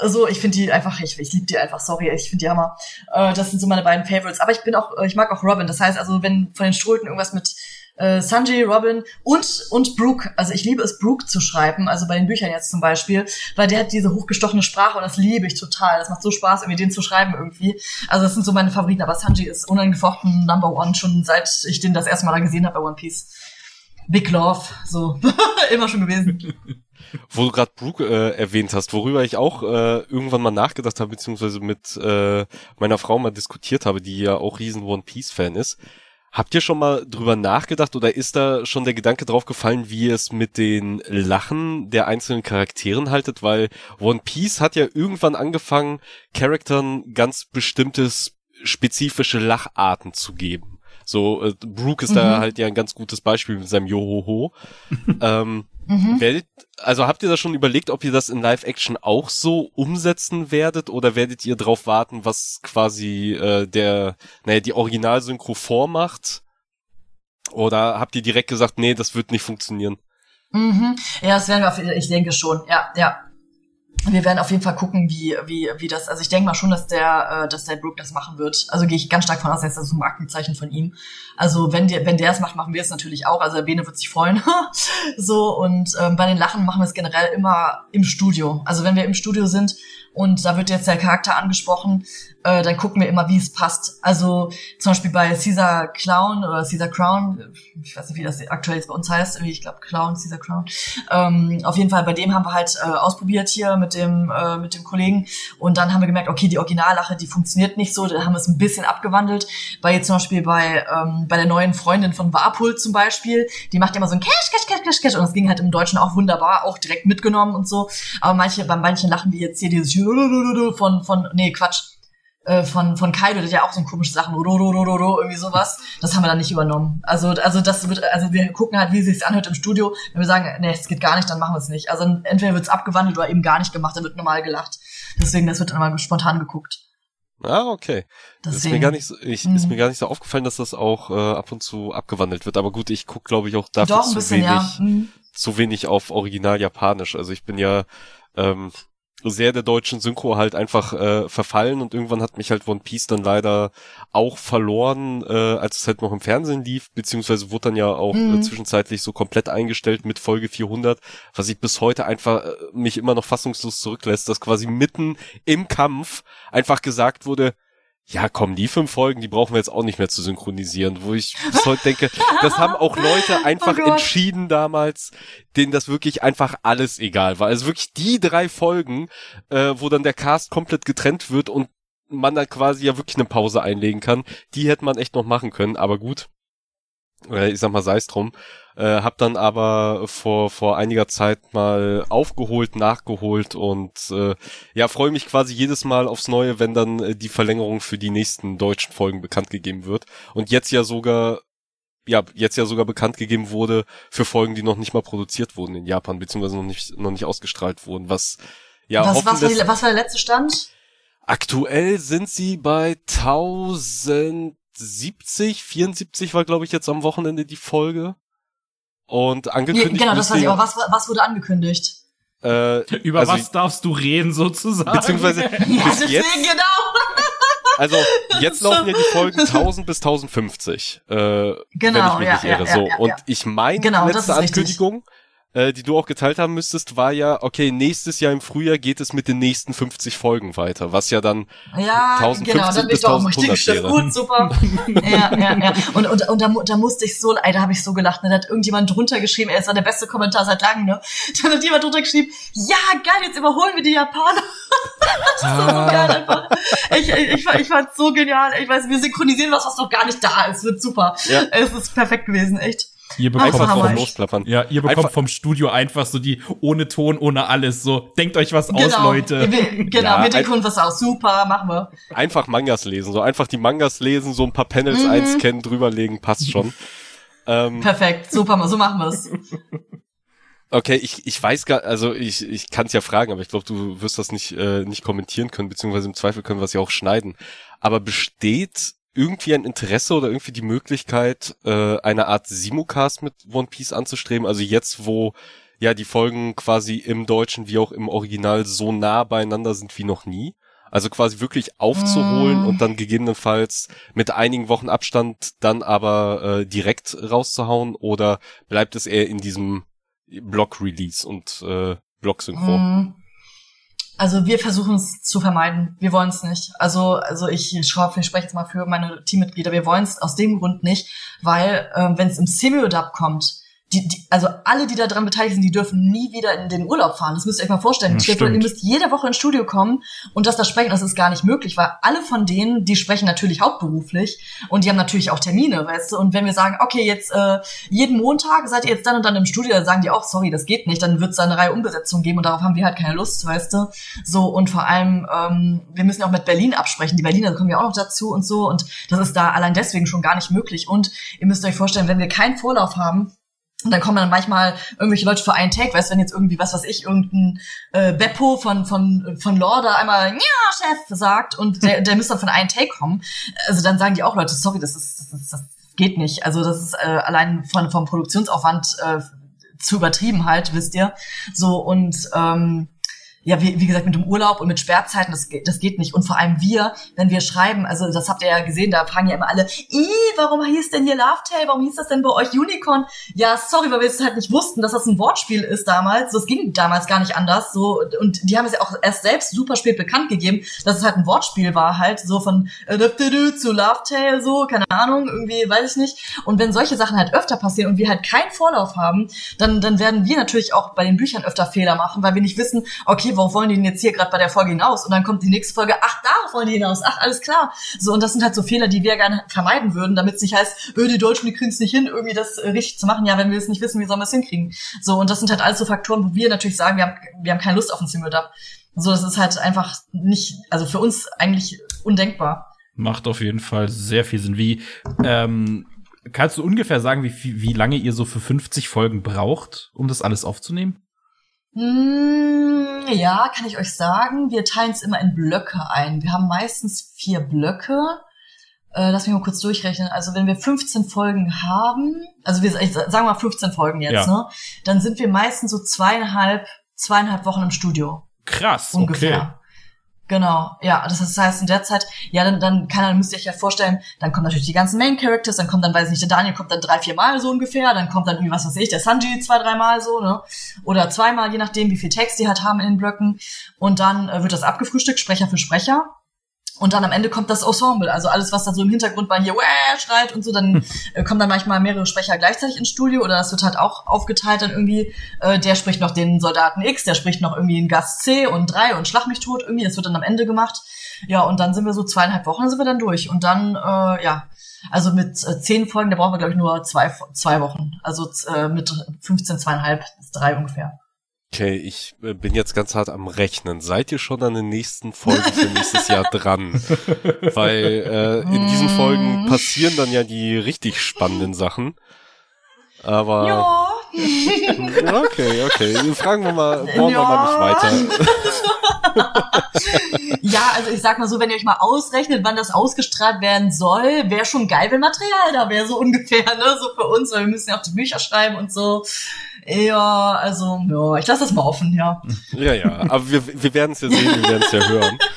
So, ich finde die einfach, ich, ich liebe die einfach, sorry, ich finde die Hammer. Äh, das sind so meine beiden Favorites. Aber ich bin auch, ich mag auch Robin. Das heißt also, wenn von den Ströten irgendwas mit äh, Sanjay, Robin und, und Brooke. Also ich liebe es, Brooke zu schreiben, also bei den Büchern jetzt zum Beispiel, weil der hat diese hochgestochene Sprache und das liebe ich total. Das macht so Spaß, irgendwie den zu schreiben irgendwie. Also das sind so meine Favoriten, aber Sanjay ist unangefochten Number One schon seit ich den das erste Mal da gesehen habe bei One Piece. Big Love, so immer schon gewesen. Wo du gerade Brooke äh, erwähnt hast, worüber ich auch äh, irgendwann mal nachgedacht habe, beziehungsweise mit äh, meiner Frau mal diskutiert habe, die ja auch riesen One Piece Fan ist. Habt ihr schon mal drüber nachgedacht oder ist da schon der Gedanke drauf gefallen, wie ihr es mit den Lachen der einzelnen Charakteren haltet? Weil One Piece hat ja irgendwann angefangen, Charakteren ganz bestimmtes spezifische Lacharten zu geben. So, äh, Brooke ist mhm. da halt ja ein ganz gutes Beispiel mit seinem Johoho. ähm, Mhm. Werdet, also habt ihr da schon überlegt, ob ihr das in Live-Action auch so umsetzen werdet oder werdet ihr drauf warten, was quasi äh, der, naja, die Originalsynchro vormacht? Oder habt ihr direkt gesagt, nee, das wird nicht funktionieren? Mhm. Ja, das werden wir, ich denke schon, ja, ja wir werden auf jeden Fall gucken, wie, wie, wie das, also ich denke mal schon, dass der, äh, dass der Brooke das machen wird. Also gehe ich ganz stark von aus, das ist ein Markenzeichen von ihm. Also wenn der, wenn der es macht, machen wir es natürlich auch. Also der Bene wird sich freuen. so, und ähm, bei den Lachen machen wir es generell immer im Studio. Also wenn wir im Studio sind, und da wird jetzt der Charakter angesprochen, äh, dann gucken wir immer, wie es passt. Also zum Beispiel bei Caesar Clown oder Caesar Crown, ich weiß nicht, wie das aktuell jetzt bei uns heißt, ich glaube Clown, Caesar Crown. Ähm, auf jeden Fall, bei dem haben wir halt äh, ausprobiert hier mit dem, äh, mit dem Kollegen und dann haben wir gemerkt, okay, die Originallache, die funktioniert nicht so, da haben wir es ein bisschen abgewandelt. Bei jetzt zum Beispiel bei, ähm, bei der neuen Freundin von Warpul zum Beispiel, die macht immer so ein Cash, Cash, Cash, Cash, Cash und das ging halt im Deutschen auch wunderbar, auch direkt mitgenommen und so. Aber manche, bei manchen lachen wie jetzt hier dieses von, von, nee, Quatsch, äh, von, von Kaido, der ja auch so ein komische Sachen, irgendwie sowas. Das haben wir dann nicht übernommen. Also, also das wird, also wir gucken halt, wie es sich anhört im Studio. Wenn wir sagen, nee, es geht gar nicht, dann machen wir es nicht. Also entweder wird es abgewandelt oder eben gar nicht gemacht, dann wird normal gelacht. Deswegen, das wird dann mal spontan geguckt. Ah, okay. Deswegen. Ist mir gar nicht so, ich, ist mir gar nicht so aufgefallen, dass das auch äh, ab und zu abgewandelt wird. Aber gut, ich guck, glaube ich, auch dafür Doch, zu bisschen, wenig, ja. mhm. zu wenig auf Original Japanisch. Also ich bin ja ähm, sehr der deutschen Synchro halt einfach äh, verfallen und irgendwann hat mich halt One Piece dann leider auch verloren, äh, als es halt noch im Fernsehen lief, beziehungsweise wurde dann ja auch äh, mhm. äh, zwischenzeitlich so komplett eingestellt mit Folge 400, was ich bis heute einfach äh, mich immer noch fassungslos zurücklässt, dass quasi mitten im Kampf einfach gesagt wurde, ja, komm, die fünf Folgen, die brauchen wir jetzt auch nicht mehr zu synchronisieren, wo ich bis heute denke, das haben auch Leute einfach oh entschieden damals, denen das wirklich einfach alles egal war. Also wirklich die drei Folgen, äh, wo dann der Cast komplett getrennt wird und man dann quasi ja wirklich eine Pause einlegen kann, die hätte man echt noch machen können, aber gut. Äh, ich sag mal, sei es drum. Äh, hab dann aber vor, vor einiger Zeit mal aufgeholt, nachgeholt und äh, ja, freue mich quasi jedes Mal aufs Neue, wenn dann äh, die Verlängerung für die nächsten deutschen Folgen bekannt gegeben wird. Und jetzt ja sogar ja, jetzt ja sogar bekannt gegeben wurde für Folgen, die noch nicht mal produziert wurden in Japan, beziehungsweise noch nicht, noch nicht ausgestrahlt wurden, was ja was, was, war, die, was war der letzte Stand? Aktuell sind sie bei 1070, 74 war glaube ich jetzt am Wochenende die Folge. Und angekündigt. Ja, genau, das weiß ich auch. Was, was wurde angekündigt? Äh, Über also, was darfst du reden sozusagen? Beziehungsweise ja, bis jetzt, genau. Also jetzt laufen ja die Folgen 1000 bis 1050. Äh, genau, wenn ich mich ja, nicht irre. Ja, so ja, und ich meine genau, letzte Ankündigung. Richtig äh, die du auch geteilt haben müsstest, war ja, okay, nächstes Jahr im Frühjahr geht es mit den nächsten 50 Folgen weiter, was ja dann ja, 1050 genau, dann bis 1100 wäre. Gut, super. ja, ja, ja. Und, und, und da, da musste ich so, ey, da habe ich so gelacht, ne? da hat irgendjemand drunter geschrieben, er ist der beste Kommentar seit langem, ne? Da hat jemand drunter geschrieben, ja, geil, jetzt überholen wir die Japaner. das ist ah. so geil einfach. Ich, ich, ich, ich fand's so genial. Ich weiß, wir synchronisieren was, was noch gar nicht da ist. Wird super. Ja. Es ist perfekt gewesen, echt. Ihr bekommt, vom, losplappern. Ja, ihr bekommt einfach. vom Studio einfach so die ohne Ton, ohne alles. So, denkt euch was genau. aus, Leute. Wir, genau, ja, wir denken uns was aus. Super, machen wir. Einfach Mangas lesen. So einfach die Mangas lesen, so ein paar Panels mhm. einscannen, drüberlegen, passt schon. ähm, Perfekt, super, so machen wir's. Okay, ich, ich weiß gar, also ich, ich kann es ja fragen, aber ich glaube, du wirst das nicht, äh, nicht kommentieren können, beziehungsweise im Zweifel können wir es ja auch schneiden. Aber besteht irgendwie ein Interesse oder irgendwie die Möglichkeit, äh, eine Art Simulcast mit One Piece anzustreben? Also jetzt, wo ja die Folgen quasi im Deutschen wie auch im Original so nah beieinander sind wie noch nie. Also quasi wirklich aufzuholen mm. und dann gegebenenfalls mit einigen Wochen Abstand dann aber äh, direkt rauszuhauen oder bleibt es eher in diesem Block-Release und äh, Block-Synchron? Mm. Also wir versuchen es zu vermeiden. Wir wollen es nicht. Also also ich, ich spreche jetzt mal für meine Teammitglieder. Wir wollen es aus dem Grund nicht, weil äh, wenn es im Simulab kommt, die, die, also alle, die da dran beteiligt sind, die dürfen nie wieder in den Urlaub fahren. Das müsst ihr euch mal vorstellen. Ja, ihr müsst jede Woche ins Studio kommen und das da sprechen, das ist gar nicht möglich, weil alle von denen, die sprechen natürlich hauptberuflich und die haben natürlich auch Termine, weißt du. Und wenn wir sagen, okay, jetzt äh, jeden Montag seid ihr jetzt dann und dann im Studio, dann sagen die auch, sorry, das geht nicht, dann wird es da eine Reihe Umbesetzungen geben und darauf haben wir halt keine Lust, weißt du. So, und vor allem, ähm, wir müssen auch mit Berlin absprechen. Die Berliner kommen ja auch noch dazu und so. Und das ist da allein deswegen schon gar nicht möglich. Und ihr müsst euch vorstellen, wenn wir keinen Vorlauf haben, und dann kommen dann manchmal irgendwelche Leute für einen Take, weißt du, wenn jetzt irgendwie, was weiß ich, irgendein äh, Beppo von, von, von Lorda einmal, ja, Chef, sagt und der, der müsste dann von einem Take kommen. Also dann sagen die auch Leute, sorry, das ist, das, ist, das geht nicht. Also das ist äh, allein von, vom Produktionsaufwand äh, zu übertrieben halt, wisst ihr. So und ähm, ja, wie, wie gesagt, mit dem Urlaub und mit Sperrzeiten, das, das geht nicht. Und vor allem wir, wenn wir schreiben, also das habt ihr ja gesehen, da fragen ja immer alle, warum hieß denn hier Love Tale? Warum hieß das denn bei euch Unicorn? Ja, sorry, weil wir es halt nicht wussten, dass das ein Wortspiel ist damals. Das ging damals gar nicht anders. So, und die haben es ja auch erst selbst super spät bekannt gegeben, dass es halt ein Wortspiel war, halt, so von äh, zu Love Tale, so, keine Ahnung, irgendwie, weiß ich nicht. Und wenn solche Sachen halt öfter passieren und wir halt keinen Vorlauf haben, dann, dann werden wir natürlich auch bei den Büchern öfter Fehler machen, weil wir nicht wissen, okay, worauf wollen die denn jetzt hier gerade bei der Folge hinaus? Und dann kommt die nächste Folge, ach, darauf wollen die hinaus, ach, alles klar. So, und das sind halt so Fehler, die wir gerne vermeiden würden, damit es nicht heißt, öh, die Deutschen, die kriegen es nicht hin, irgendwie das äh, richtig zu machen. Ja, wenn wir es nicht wissen, wie sollen wir es hinkriegen? So, und das sind halt alles so Faktoren, wo wir natürlich sagen, wir haben, wir haben keine Lust auf ein Single-Dub. So, das ist halt einfach nicht, also für uns eigentlich undenkbar. Macht auf jeden Fall sehr viel Sinn. Wie, ähm, kannst du ungefähr sagen, wie, wie lange ihr so für 50 Folgen braucht, um das alles aufzunehmen? Hm, ja, kann ich euch sagen. Wir teilen es immer in Blöcke ein. Wir haben meistens vier Blöcke. Äh, lass mich mal kurz durchrechnen. Also wenn wir 15 Folgen haben, also wir sagen mal 15 Folgen jetzt, ja. ne? Dann sind wir meistens so zweieinhalb, zweieinhalb Wochen im Studio. Krass, ungefähr. Okay. Genau, ja, das heißt in der Zeit, ja, dann, dann kann dann müsst ihr euch ja vorstellen, dann kommen natürlich die ganzen Main Characters, dann kommt dann, weiß ich nicht, der Daniel kommt dann drei, vier Mal so ungefähr, dann kommt dann irgendwie, was weiß ich, der Sanji zwei, dreimal so, ne? Oder zweimal, je nachdem, wie viel Text die halt haben in den Blöcken. Und dann äh, wird das abgefrühstückt, Sprecher für Sprecher. Und dann am Ende kommt das Ensemble, also alles, was da so im Hintergrund mal hier Wäh! schreit und so, dann äh, kommen dann manchmal mehrere Sprecher gleichzeitig ins Studio oder das wird halt auch aufgeteilt dann irgendwie, äh, der spricht noch den Soldaten X, der spricht noch irgendwie einen Gast C und drei und Schlag mich tot irgendwie, das wird dann am Ende gemacht. Ja, und dann sind wir so zweieinhalb Wochen, sind wir dann durch. Und dann, äh, ja, also mit äh, zehn Folgen, da brauchen wir, glaube ich, nur zwei, zwei Wochen. Also äh, mit 15, zweieinhalb, drei ungefähr. Okay, ich äh, bin jetzt ganz hart am Rechnen. Seid ihr schon an den nächsten Folgen für nächstes Jahr dran? Weil äh, in diesen Folgen mm. passieren dann ja die richtig spannenden Sachen. Aber. Ja. Okay, okay. Fragen wir mal, bohren ja. wir mal nicht weiter. ja, also ich sag mal so, wenn ihr euch mal ausrechnet, wann das ausgestrahlt werden soll, wäre schon geil, wenn Material da wäre, so ungefähr, ne? So für uns, weil wir müssen ja auch die Bücher schreiben und so. Ja, also, ja, ich lasse das mal offen, ja. Ja, ja, aber wir, wir werden es ja sehen, wir werden es ja hören.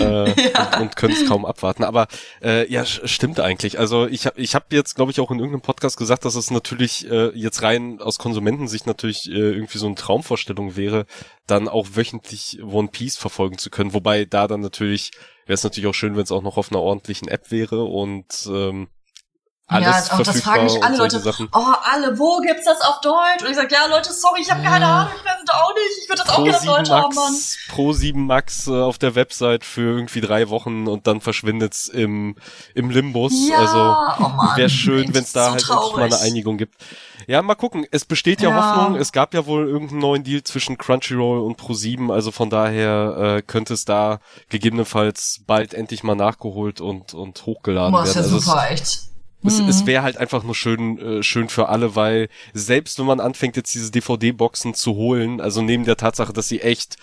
äh, ja. und, und können es kaum abwarten. Aber äh, ja, stimmt eigentlich. Also ich habe ich hab jetzt, glaube ich, auch in irgendeinem Podcast gesagt, dass es natürlich äh, jetzt rein aus Konsumentensicht natürlich äh, irgendwie so eine Traumvorstellung wäre, dann auch wöchentlich One Piece verfolgen zu können. Wobei da dann natürlich wäre es natürlich auch schön, wenn es auch noch auf einer ordentlichen App wäre und ähm, alles ja, und das fragen mich alle Leute, Sachen. oh, alle, wo gibt's das auf Deutsch? Und ich sag, ja, Leute, sorry, ich habe keine Ahnung, ich weiß es auch nicht, ich würde das Pro auch gerne auf Deutsch Max, haben, Mann. Pro 7 Max äh, auf der Website für irgendwie drei Wochen und dann verschwindet's im, im Limbus. Ja, also, oh wäre schön, wenn es da so halt endlich mal eine Einigung gibt. Ja, mal gucken. Es besteht ja, ja, Hoffnung. Es gab ja wohl irgendeinen neuen Deal zwischen Crunchyroll und Pro7. Also von daher äh, könnte es da gegebenenfalls bald endlich mal nachgeholt und, und hochgeladen Boah, werden. Ist ja also super, echt. Es, mhm. es wäre halt einfach nur schön, äh, schön für alle, weil selbst wenn man anfängt, jetzt diese DVD-Boxen zu holen, also neben der Tatsache, dass sie echt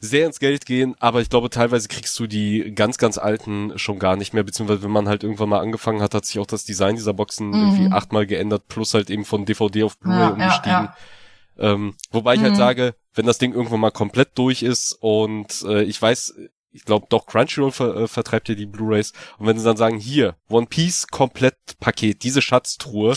sehr ins Geld gehen, aber ich glaube, teilweise kriegst du die ganz, ganz alten schon gar nicht mehr, beziehungsweise wenn man halt irgendwann mal angefangen hat, hat sich auch das Design dieser Boxen mhm. irgendwie achtmal geändert, plus halt eben von DVD auf Blu-ray ja, umgestiegen. Ja, ja. Ähm, wobei ich halt mhm. sage, wenn das Ding irgendwann mal komplett durch ist und äh, ich weiß, ich glaube doch Crunchyroll ver äh, vertreibt ja die Blu-rays. Und wenn sie dann sagen, hier, One Piece Komplettpaket, diese Schatztruhe,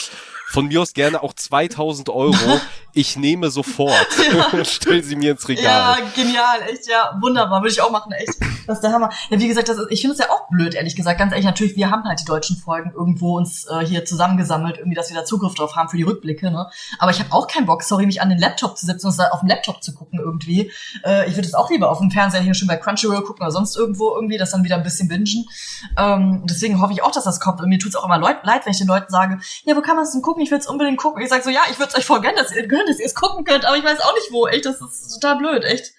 von mir aus gerne auch 2000 Euro, ich nehme sofort. Ja. Stell sie mir ins Regal. Ja, genial, echt, ja, wunderbar, würde ich auch machen, echt. Das ist der Hammer. Ja, wie gesagt, das ist, ich finde es ja auch blöd, ehrlich gesagt, ganz ehrlich, natürlich, wir haben halt die deutschen Folgen irgendwo uns äh, hier zusammengesammelt, irgendwie, dass wir da Zugriff drauf haben für die Rückblicke, ne? Aber ich habe auch keinen Bock, sorry, mich an den Laptop zu setzen und auf dem Laptop zu gucken irgendwie. Äh, ich würde es auch lieber auf dem Fernseher hier schon bei Crunchyroll gucken oder sonst irgendwo irgendwie, das dann wieder ein bisschen bingen. Ähm, deswegen hoffe ich auch, dass das kommt. Und mir tut's auch immer leid, wenn ich den Leuten sage, ja, wo kann man es denn gucken? Ich will es unbedingt gucken. Ich sage so, ja, ich würde es euch voll gönnen, dass ihr, gönnen, dass ihr es gucken könnt, aber ich weiß auch nicht wo. Echt, das ist total blöd, echt.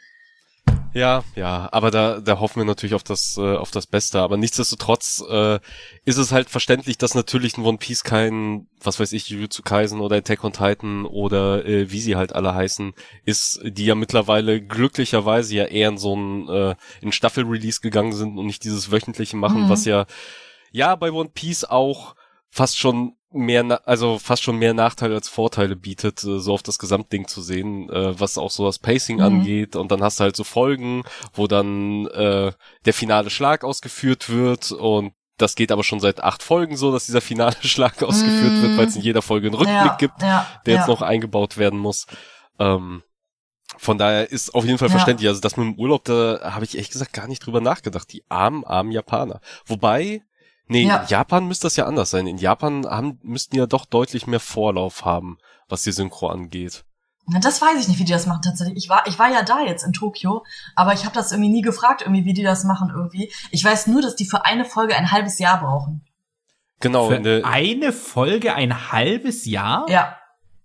Ja, ja, aber da, da hoffen wir natürlich auf das, äh, auf das Beste. Aber nichtsdestotrotz äh, ist es halt verständlich, dass natürlich ein One Piece kein, was weiß ich, Jujutsu Kaisen oder Attack on Titan oder äh, wie sie halt alle heißen, ist, die ja mittlerweile glücklicherweise ja eher in so ein äh, in Staffel-Release gegangen sind und nicht dieses wöchentliche machen, mhm. was ja ja bei One Piece auch fast schon mehr, also fast schon mehr Nachteile als Vorteile bietet, äh, so auf das Gesamtding zu sehen, äh, was auch so das Pacing mhm. angeht. Und dann hast du halt so Folgen, wo dann äh, der finale Schlag ausgeführt wird und das geht aber schon seit acht Folgen so, dass dieser finale Schlag ausgeführt mm. wird, weil es in jeder Folge einen Rückblick ja, gibt, ja, der ja. jetzt noch eingebaut werden muss. Ähm, von daher ist auf jeden Fall verständlich. Also das mit dem Urlaub, da habe ich echt gesagt gar nicht drüber nachgedacht. Die armen, armen Japaner. Wobei, Nee, ja. in Japan müsste das ja anders sein. In Japan haben, müssten ja doch deutlich mehr Vorlauf haben, was die Synchro angeht. Na, das weiß ich nicht, wie die das machen tatsächlich. Ich war, ich war ja da jetzt in Tokio, aber ich habe das irgendwie nie gefragt, irgendwie, wie die das machen irgendwie. Ich weiß nur, dass die für eine Folge ein halbes Jahr brauchen. Genau. Für eine Folge ein halbes Jahr? Ja.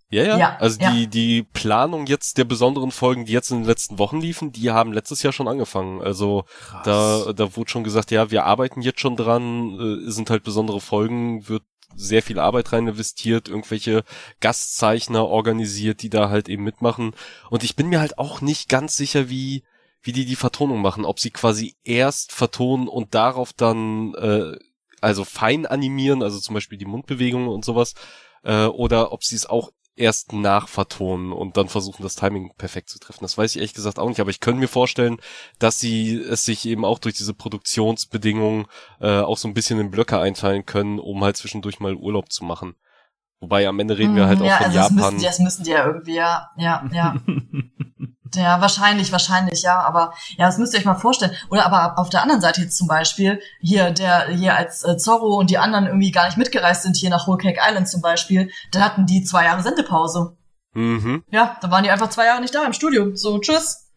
Ja, ja. ja also ja. die die Planung jetzt der besonderen Folgen, die jetzt in den letzten Wochen liefen, die haben letztes Jahr schon angefangen. Also Krass. da da wurde schon gesagt, ja, wir arbeiten jetzt schon dran, äh, sind halt besondere Folgen, wird sehr viel Arbeit rein investiert, irgendwelche Gastzeichner organisiert, die da halt eben mitmachen. Und ich bin mir halt auch nicht ganz sicher, wie wie die die Vertonung machen, ob sie quasi erst vertonen und darauf dann äh, also fein animieren, also zum Beispiel die Mundbewegungen und sowas, äh, oder ob sie es auch erst nachvertonen und dann versuchen, das Timing perfekt zu treffen. Das weiß ich ehrlich gesagt auch nicht, aber ich könnte mir vorstellen, dass sie es sich eben auch durch diese Produktionsbedingungen äh, auch so ein bisschen in Blöcke einteilen können, um halt zwischendurch mal Urlaub zu machen. Wobei am Ende reden wir halt auch ja, von also Japan. Das müssen, die, das müssen die ja irgendwie, ja, ja, ja. Ja, wahrscheinlich, wahrscheinlich, ja. Aber ja, das müsst ihr euch mal vorstellen. Oder aber auf der anderen Seite jetzt zum Beispiel, hier, der hier als äh, Zorro und die anderen irgendwie gar nicht mitgereist sind, hier nach Whole Cake Island zum Beispiel, da hatten die zwei Jahre Sendepause. Mhm. Ja, da waren die einfach zwei Jahre nicht da im Studio. So, tschüss.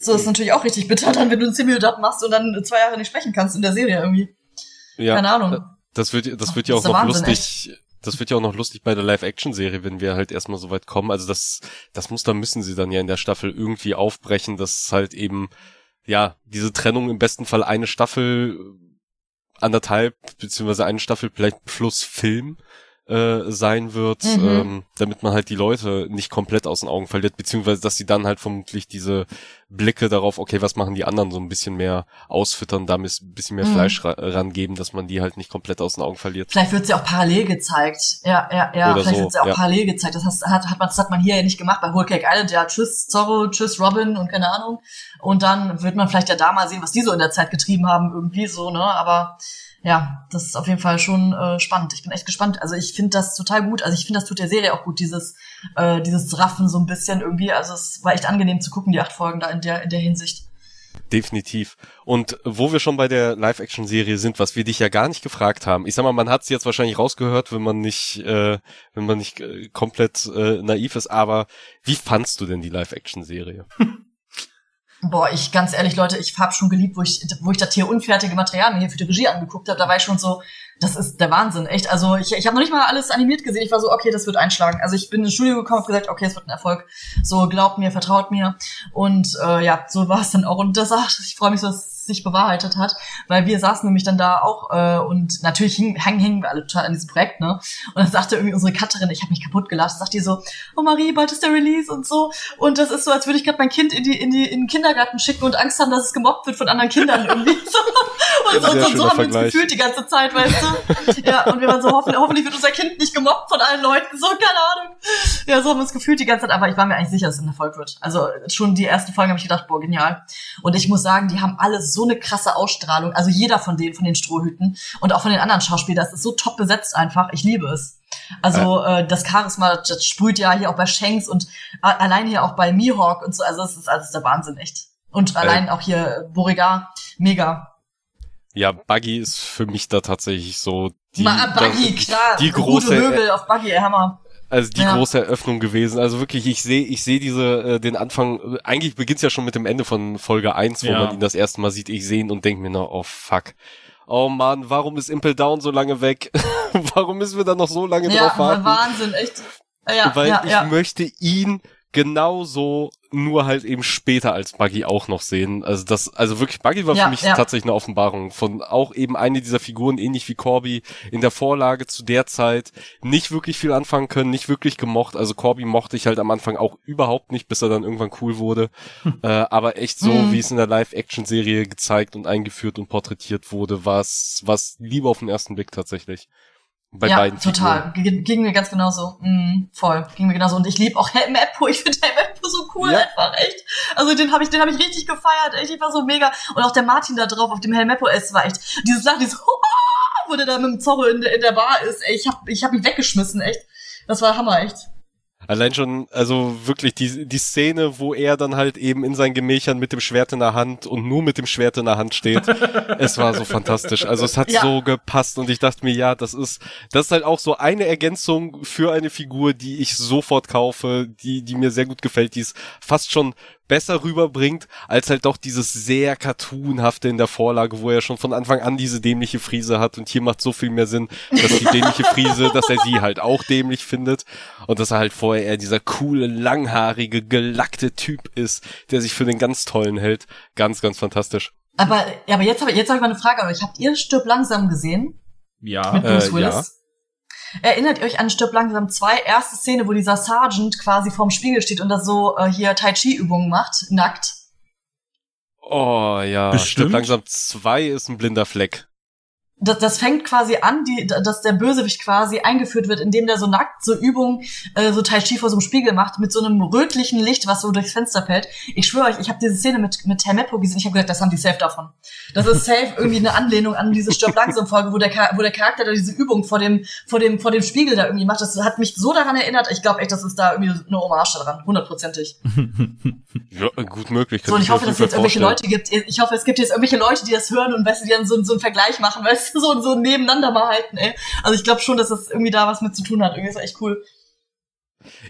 So, das ist natürlich auch richtig bitter, dann, wenn du ein Simuldat machst und dann zwei Jahre nicht sprechen kannst in der Serie irgendwie. Ja. Keine Ahnung. Das wird, das wird Ach, ja auch noch Wahnsinn, lustig. Echt das wird ja auch noch lustig bei der Live-Action-Serie, wenn wir halt erstmal so weit kommen. Also das, das dann müssen sie dann ja in der Staffel irgendwie aufbrechen, dass halt eben, ja, diese Trennung im besten Fall eine Staffel, anderthalb, beziehungsweise eine Staffel vielleicht plus Film, äh, sein wird, mhm. ähm, damit man halt die Leute nicht komplett aus den Augen verliert, beziehungsweise dass sie dann halt vermutlich diese Blicke darauf, okay, was machen die anderen, so ein bisschen mehr ausfüttern, damit ein bisschen mehr mhm. Fleisch ra rangeben, dass man die halt nicht komplett aus den Augen verliert. Vielleicht wird sie auch parallel gezeigt. Ja, ja, ja, Oder vielleicht so, wird sie auch ja. parallel gezeigt. Das heißt, hat, hat man, das hat man hier ja nicht gemacht bei Whole Cake Island, ja, tschüss Zorro, tschüss Robin und keine Ahnung. Und dann wird man vielleicht ja da mal sehen, was die so in der Zeit getrieben haben, irgendwie so, ne, aber ja, das ist auf jeden Fall schon äh, spannend. Ich bin echt gespannt. Also ich finde das total gut. Also ich finde, das tut der Serie auch gut, dieses, äh, dieses Raffen so ein bisschen irgendwie. Also es war echt angenehm zu gucken, die acht Folgen da in der, in der Hinsicht. Definitiv. Und wo wir schon bei der Live-Action-Serie sind, was wir dich ja gar nicht gefragt haben. Ich sag mal, man hat es jetzt wahrscheinlich rausgehört, wenn man nicht, äh, wenn man nicht äh, komplett äh, naiv ist. Aber wie fandst du denn die Live-Action-Serie? Boah, ich ganz ehrlich, Leute, ich hab schon geliebt, wo ich, wo ich das hier unfertige Material mir hier für die Regie angeguckt habe. Da war ich schon so, das ist der Wahnsinn, echt. Also ich, ich habe noch nicht mal alles animiert gesehen. Ich war so, okay, das wird einschlagen. Also ich bin ins Studio gekommen und gesagt, okay, es wird ein Erfolg. So glaubt mir, vertraut mir. Und äh, ja, so war es dann auch. Und das, ach, ich freue mich so, dass sich bewahrheitet hat, weil wir saßen nämlich dann da auch äh, und natürlich hingen, hängen wir alle total an diesem Projekt, ne? Und dann sagte irgendwie unsere Cutterin, ich habe mich kaputt gelacht, sagt die so, oh Marie, bald ist der Release und so und das ist so, als würde ich gerade mein Kind in die in die in den Kindergarten schicken und Angst haben, dass es gemobbt wird von anderen Kindern irgendwie. So. Und, und, und so haben wir uns gefühlt die ganze Zeit, weißt du? Ja, und wir waren so, hoffentlich, hoffentlich wird unser Kind nicht gemobbt von allen Leuten, so, keine Ahnung. Ja, so haben wir uns gefühlt die ganze Zeit, aber ich war mir eigentlich sicher, dass es ein Erfolg wird. Also schon die ersten Folgen habe ich gedacht, boah, genial. Und ich muss sagen, die haben alle so eine krasse Ausstrahlung. Also jeder von denen, von den Strohhüten und auch von den anderen Schauspielern, das ist so top besetzt einfach. Ich liebe es. Also äh, das Charisma, das sprüht ja hier auch bei Shanks und äh, allein hier auch bei Mihawk und so. Also es ist alles der Wahnsinn, echt. Und allein äh. auch hier Boriga, mega. Ja, Buggy ist für mich da tatsächlich so die, Ma, Buggy, das, klar. Die große Möbel auf Buggy, Hammer also die ja. große Eröffnung gewesen. Also wirklich, ich sehe, ich sehe diese, äh, den Anfang, eigentlich beginnt's ja schon mit dem Ende von Folge 1, wo ja. man ihn das erste Mal sieht. Ich sehe ihn und denke mir noch, oh fuck. Oh man, warum ist Impel Down so lange weg? warum müssen wir da noch so lange ja, drauf warten? Wahnsinn, echt. Ja, Weil ja, ich ja. möchte ihn genauso nur halt eben später als Buggy auch noch sehen. Also das, also wirklich, Buggy war ja, für mich ja. tatsächlich eine Offenbarung von auch eben eine dieser Figuren, ähnlich wie Corby, in der Vorlage zu der Zeit nicht wirklich viel anfangen können, nicht wirklich gemocht. Also Corby mochte ich halt am Anfang auch überhaupt nicht, bis er dann irgendwann cool wurde. Hm. Äh, aber echt so, hm. wie es in der Live-Action-Serie gezeigt und eingeführt und porträtiert wurde, war es was lieber auf den ersten Blick tatsächlich. Bei ja, beiden total. Ging, ging mir ganz genauso. Mm, voll. Ging mir genauso. Und ich liebe auch Helm Eppo. Ich finde Helm Eppo so cool ja. einfach, echt. Also den habe ich, den habe ich richtig gefeiert. Echt, ich war so mega. Und auch der Martin da drauf auf dem Helm Eppo, es war echt dieses Lachen, dieses wo der da mit dem Zorro in der, in der Bar ist. Ey, ich hab, ich hab mich weggeschmissen, echt. Das war Hammer, echt. Allein schon, also wirklich die, die Szene, wo er dann halt eben in seinen Gemächern mit dem Schwert in der Hand und nur mit dem Schwert in der Hand steht. es war so fantastisch. Also es hat ja. so gepasst und ich dachte mir, ja, das ist, das ist halt auch so eine Ergänzung für eine Figur, die ich sofort kaufe, die, die mir sehr gut gefällt, die ist fast schon besser rüberbringt, als halt doch dieses sehr cartoonhafte in der Vorlage, wo er schon von Anfang an diese dämliche Friese hat und hier macht so viel mehr Sinn, dass die dämliche Friese, dass er sie halt auch dämlich findet und dass er halt vorher eher dieser coole, langhaarige, gelackte Typ ist, der sich für den ganz tollen hält. Ganz, ganz fantastisch. Aber, ja, aber jetzt habe jetzt hab ich mal eine Frage an euch. Habt ihr Stirb langsam gesehen? Ja. Mit Bruce äh, Willis? Ja. Erinnert ihr euch an Stirb langsam 2, erste Szene, wo dieser Sergeant quasi vorm Spiegel steht und da so äh, hier Tai Chi Übungen macht, nackt? Oh ja, Bestimmt. Stirb langsam 2 ist ein blinder Fleck das, das fängt quasi an, die, dass der Bösewicht quasi eingeführt wird, indem der so nackt so Übungen, äh, so Tai Chi vor so einem Spiegel macht, mit so einem rötlichen Licht, was so durchs Fenster fällt. Ich schwöre euch, ich habe diese Szene mit, mit Hermeppo gesehen, ich habe gedacht, das haben die safe davon. Das ist safe irgendwie eine Anlehnung an diese Stirb langsam Folge, wo der, wo der Charakter da diese Übung vor dem, vor dem, vor dem Spiegel da irgendwie macht. Das hat mich so daran erinnert, ich glaube echt, das ist da irgendwie eine Hommage dran, hundertprozentig. ja, gut möglich. So, und ich hoffe, dass es jetzt irgendwelche Leute gibt, ich hoffe, es gibt jetzt irgendwelche Leute, die das hören und weißt du, die dann so, so einen Vergleich machen, weißt so, so nebeneinander mal halten, ey. Also ich glaube schon, dass das irgendwie da was mit zu tun hat. Irgendwie ist echt cool.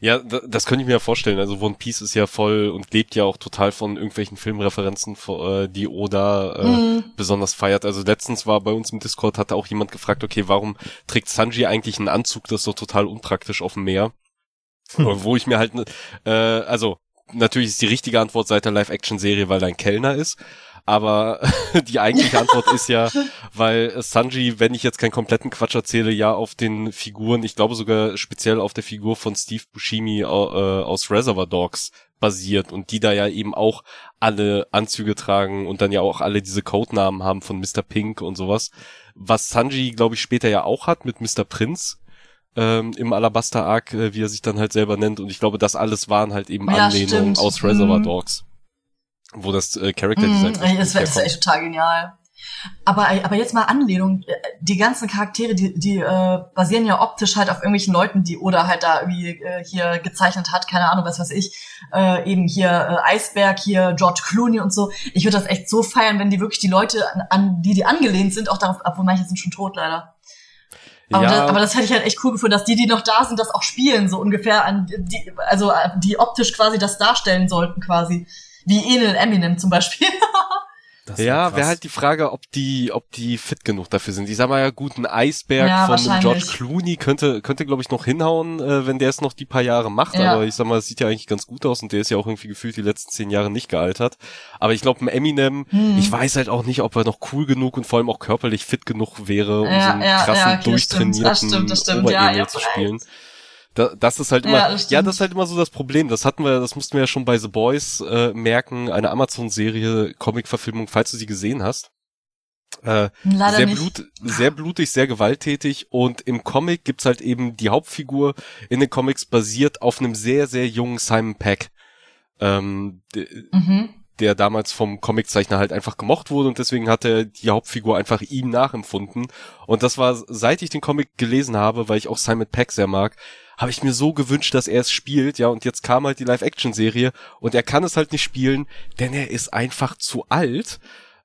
Ja, das könnte ich mir ja vorstellen. Also One Piece ist ja voll und lebt ja auch total von irgendwelchen Filmreferenzen, äh, die Oda äh, mhm. besonders feiert. Also letztens war bei uns im Discord, hatte auch jemand gefragt, okay, warum trägt Sanji eigentlich einen Anzug, das ist so total unpraktisch auf dem Meer? Hm. Wo ich mir halt, äh, also natürlich ist die richtige Antwort seit der Live-Action-Serie, weil er ein Kellner ist. Aber die eigentliche Antwort ist ja, weil Sanji, wenn ich jetzt keinen kompletten Quatsch erzähle, ja auf den Figuren, ich glaube sogar speziell auf der Figur von Steve Buscemi äh, aus Reservoir Dogs basiert und die da ja eben auch alle Anzüge tragen und dann ja auch alle diese Codenamen haben von Mr. Pink und sowas. Was Sanji, glaube ich, später ja auch hat mit Mr. Prince ähm, im Alabaster Arc, äh, wie er sich dann halt selber nennt. Und ich glaube, das alles waren halt eben ja, Anlehnungen aus Reservoir mhm. Dogs. Wo das äh, Character Design. Mhm, das wäre echt total genial. Aber, aber jetzt mal Anlehnung. Die ganzen Charaktere, die, die äh, basieren ja optisch halt auf irgendwelchen Leuten, die oder halt da irgendwie äh, hier gezeichnet hat, keine Ahnung, was weiß ich, äh, eben hier äh, Eisberg, hier George Clooney und so. Ich würde das echt so feiern, wenn die wirklich die Leute, an, an die die angelehnt sind, auch darauf, obwohl manche sind schon tot leider. Aber, ja. das, aber das hätte ich halt echt cool gefunden, dass die, die noch da sind, das auch spielen, so ungefähr an die, also die optisch quasi das darstellen sollten, quasi. Wie Enel Eminem zum Beispiel. ja, wäre halt die Frage, ob die, ob die fit genug dafür sind. Ich sag mal ja, gut, ein Eisberg ja, von George Clooney könnte, könnte glaube ich noch hinhauen, äh, wenn der es noch die paar Jahre macht. Ja. Aber ich sag mal, es sieht ja eigentlich ganz gut aus und der ist ja auch irgendwie gefühlt die letzten zehn Jahre nicht gealtert. Aber ich glaube, ein Eminem, hm. ich weiß halt auch nicht, ob er noch cool genug und vor allem auch körperlich fit genug wäre, um ja, so einen krassen, okay, durchtrainierten das stimmt, das stimmt, ja, zu spielen. Da, das ist halt immer, ja das, ja, das ist halt immer so das Problem. Das hatten wir, das mussten wir ja schon bei The Boys äh, merken, eine Amazon-Serie, Comic-Verfilmung, falls du sie gesehen hast. Äh, Leider sehr. Blut, sehr blutig, sehr gewalttätig und im Comic gibt's halt eben die Hauptfigur in den Comics basiert auf einem sehr, sehr jungen Simon Peck. Ähm, mhm. Der damals vom Comiczeichner halt einfach gemocht wurde und deswegen hat er die Hauptfigur einfach ihm nachempfunden. Und das war, seit ich den Comic gelesen habe, weil ich auch Simon Peck sehr mag, habe ich mir so gewünscht, dass er es spielt, ja, und jetzt kam halt die Live-Action-Serie und er kann es halt nicht spielen, denn er ist einfach zu alt.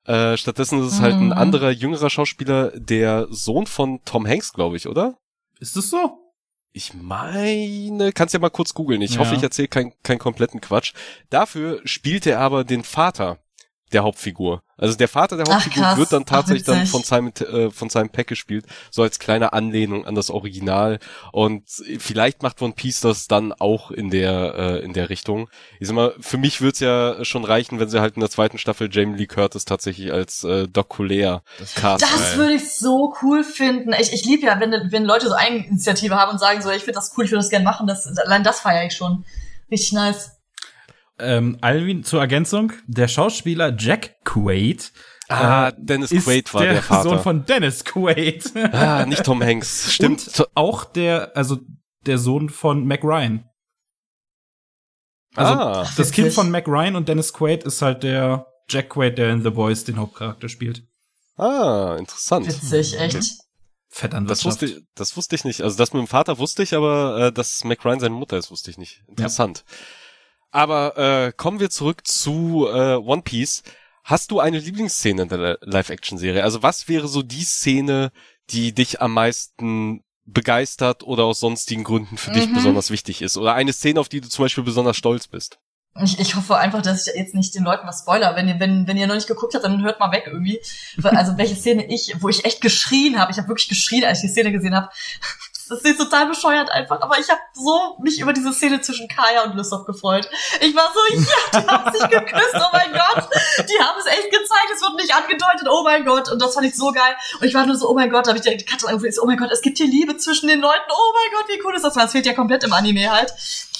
Äh, stattdessen ist es halt ein mhm. anderer, jüngerer Schauspieler, der Sohn von Tom Hanks, glaube ich, oder? Ist das so? Ich meine, kannst ja mal kurz googeln. Ich ja. hoffe, ich erzähle keinen kein kompletten Quatsch. Dafür spielt er aber den Vater der Hauptfigur. Also der Vater der Hauptfigur Ach, wird dann tatsächlich Ach, dann von Simon, äh, von Simon Peck gespielt, so als kleine Anlehnung an das Original. Und vielleicht macht One Piece das dann auch in der, äh, in der Richtung. Ich sag mal, für mich wird's ja schon reichen, wenn sie halt in der zweiten Staffel Jamie Lee Curtis tatsächlich als äh, Doc Collier casten. Das würde ich so cool finden. Ich, ich liebe ja, wenn, wenn Leute so Eigeninitiative haben und sagen so, ich finde das cool, ich würde das gerne machen. Das, allein das feiere ich schon. Richtig nice. Ähm, Alvin, zur Ergänzung, der Schauspieler Jack Quaid Ah, äh, Dennis Quaid war der, der Vater. Sohn von Dennis Quaid. ah, nicht Tom Hanks. Stimmt. Und auch der, also der Sohn von Mac Ryan. Also ah, das witzig. Kind von Mac Ryan und Dennis Quaid ist halt der Jack Quaid, der in The Boys den Hauptcharakter spielt. Ah, interessant. Witzig, echt. Fett an das wusste, ich, das wusste ich nicht. Also das mit dem Vater wusste ich, aber äh, dass Mac Ryan seine Mutter ist, wusste ich nicht. Interessant. Ja. Aber äh, kommen wir zurück zu äh, One Piece. Hast du eine Lieblingsszene in der Live-Action-Serie? Also was wäre so die Szene, die dich am meisten begeistert oder aus sonstigen Gründen für mhm. dich besonders wichtig ist? Oder eine Szene, auf die du zum Beispiel besonders stolz bist? Ich, ich hoffe einfach, dass ich jetzt nicht den Leuten was spoiler. Wenn ihr, wenn, wenn ihr noch nicht geguckt habt, dann hört mal weg irgendwie. Also welche Szene ich, wo ich echt geschrien habe. Ich habe wirklich geschrien, als ich die Szene gesehen habe. Das ist total bescheuert einfach. Aber ich habe so mich über diese Szene zwischen Kaya und Lysop gefreut. Ich war so, ja, die haben sich geküsst, oh mein Gott. Die haben es echt gezeigt, es wird nicht angedeutet, oh mein Gott. Und das fand ich so geil. Und ich war nur so, oh mein Gott, da habe ich direkt die Katze angefangen, oh mein Gott, es gibt hier Liebe zwischen den Leuten. Oh mein Gott, wie cool ist das? Das fehlt ja komplett im Anime halt.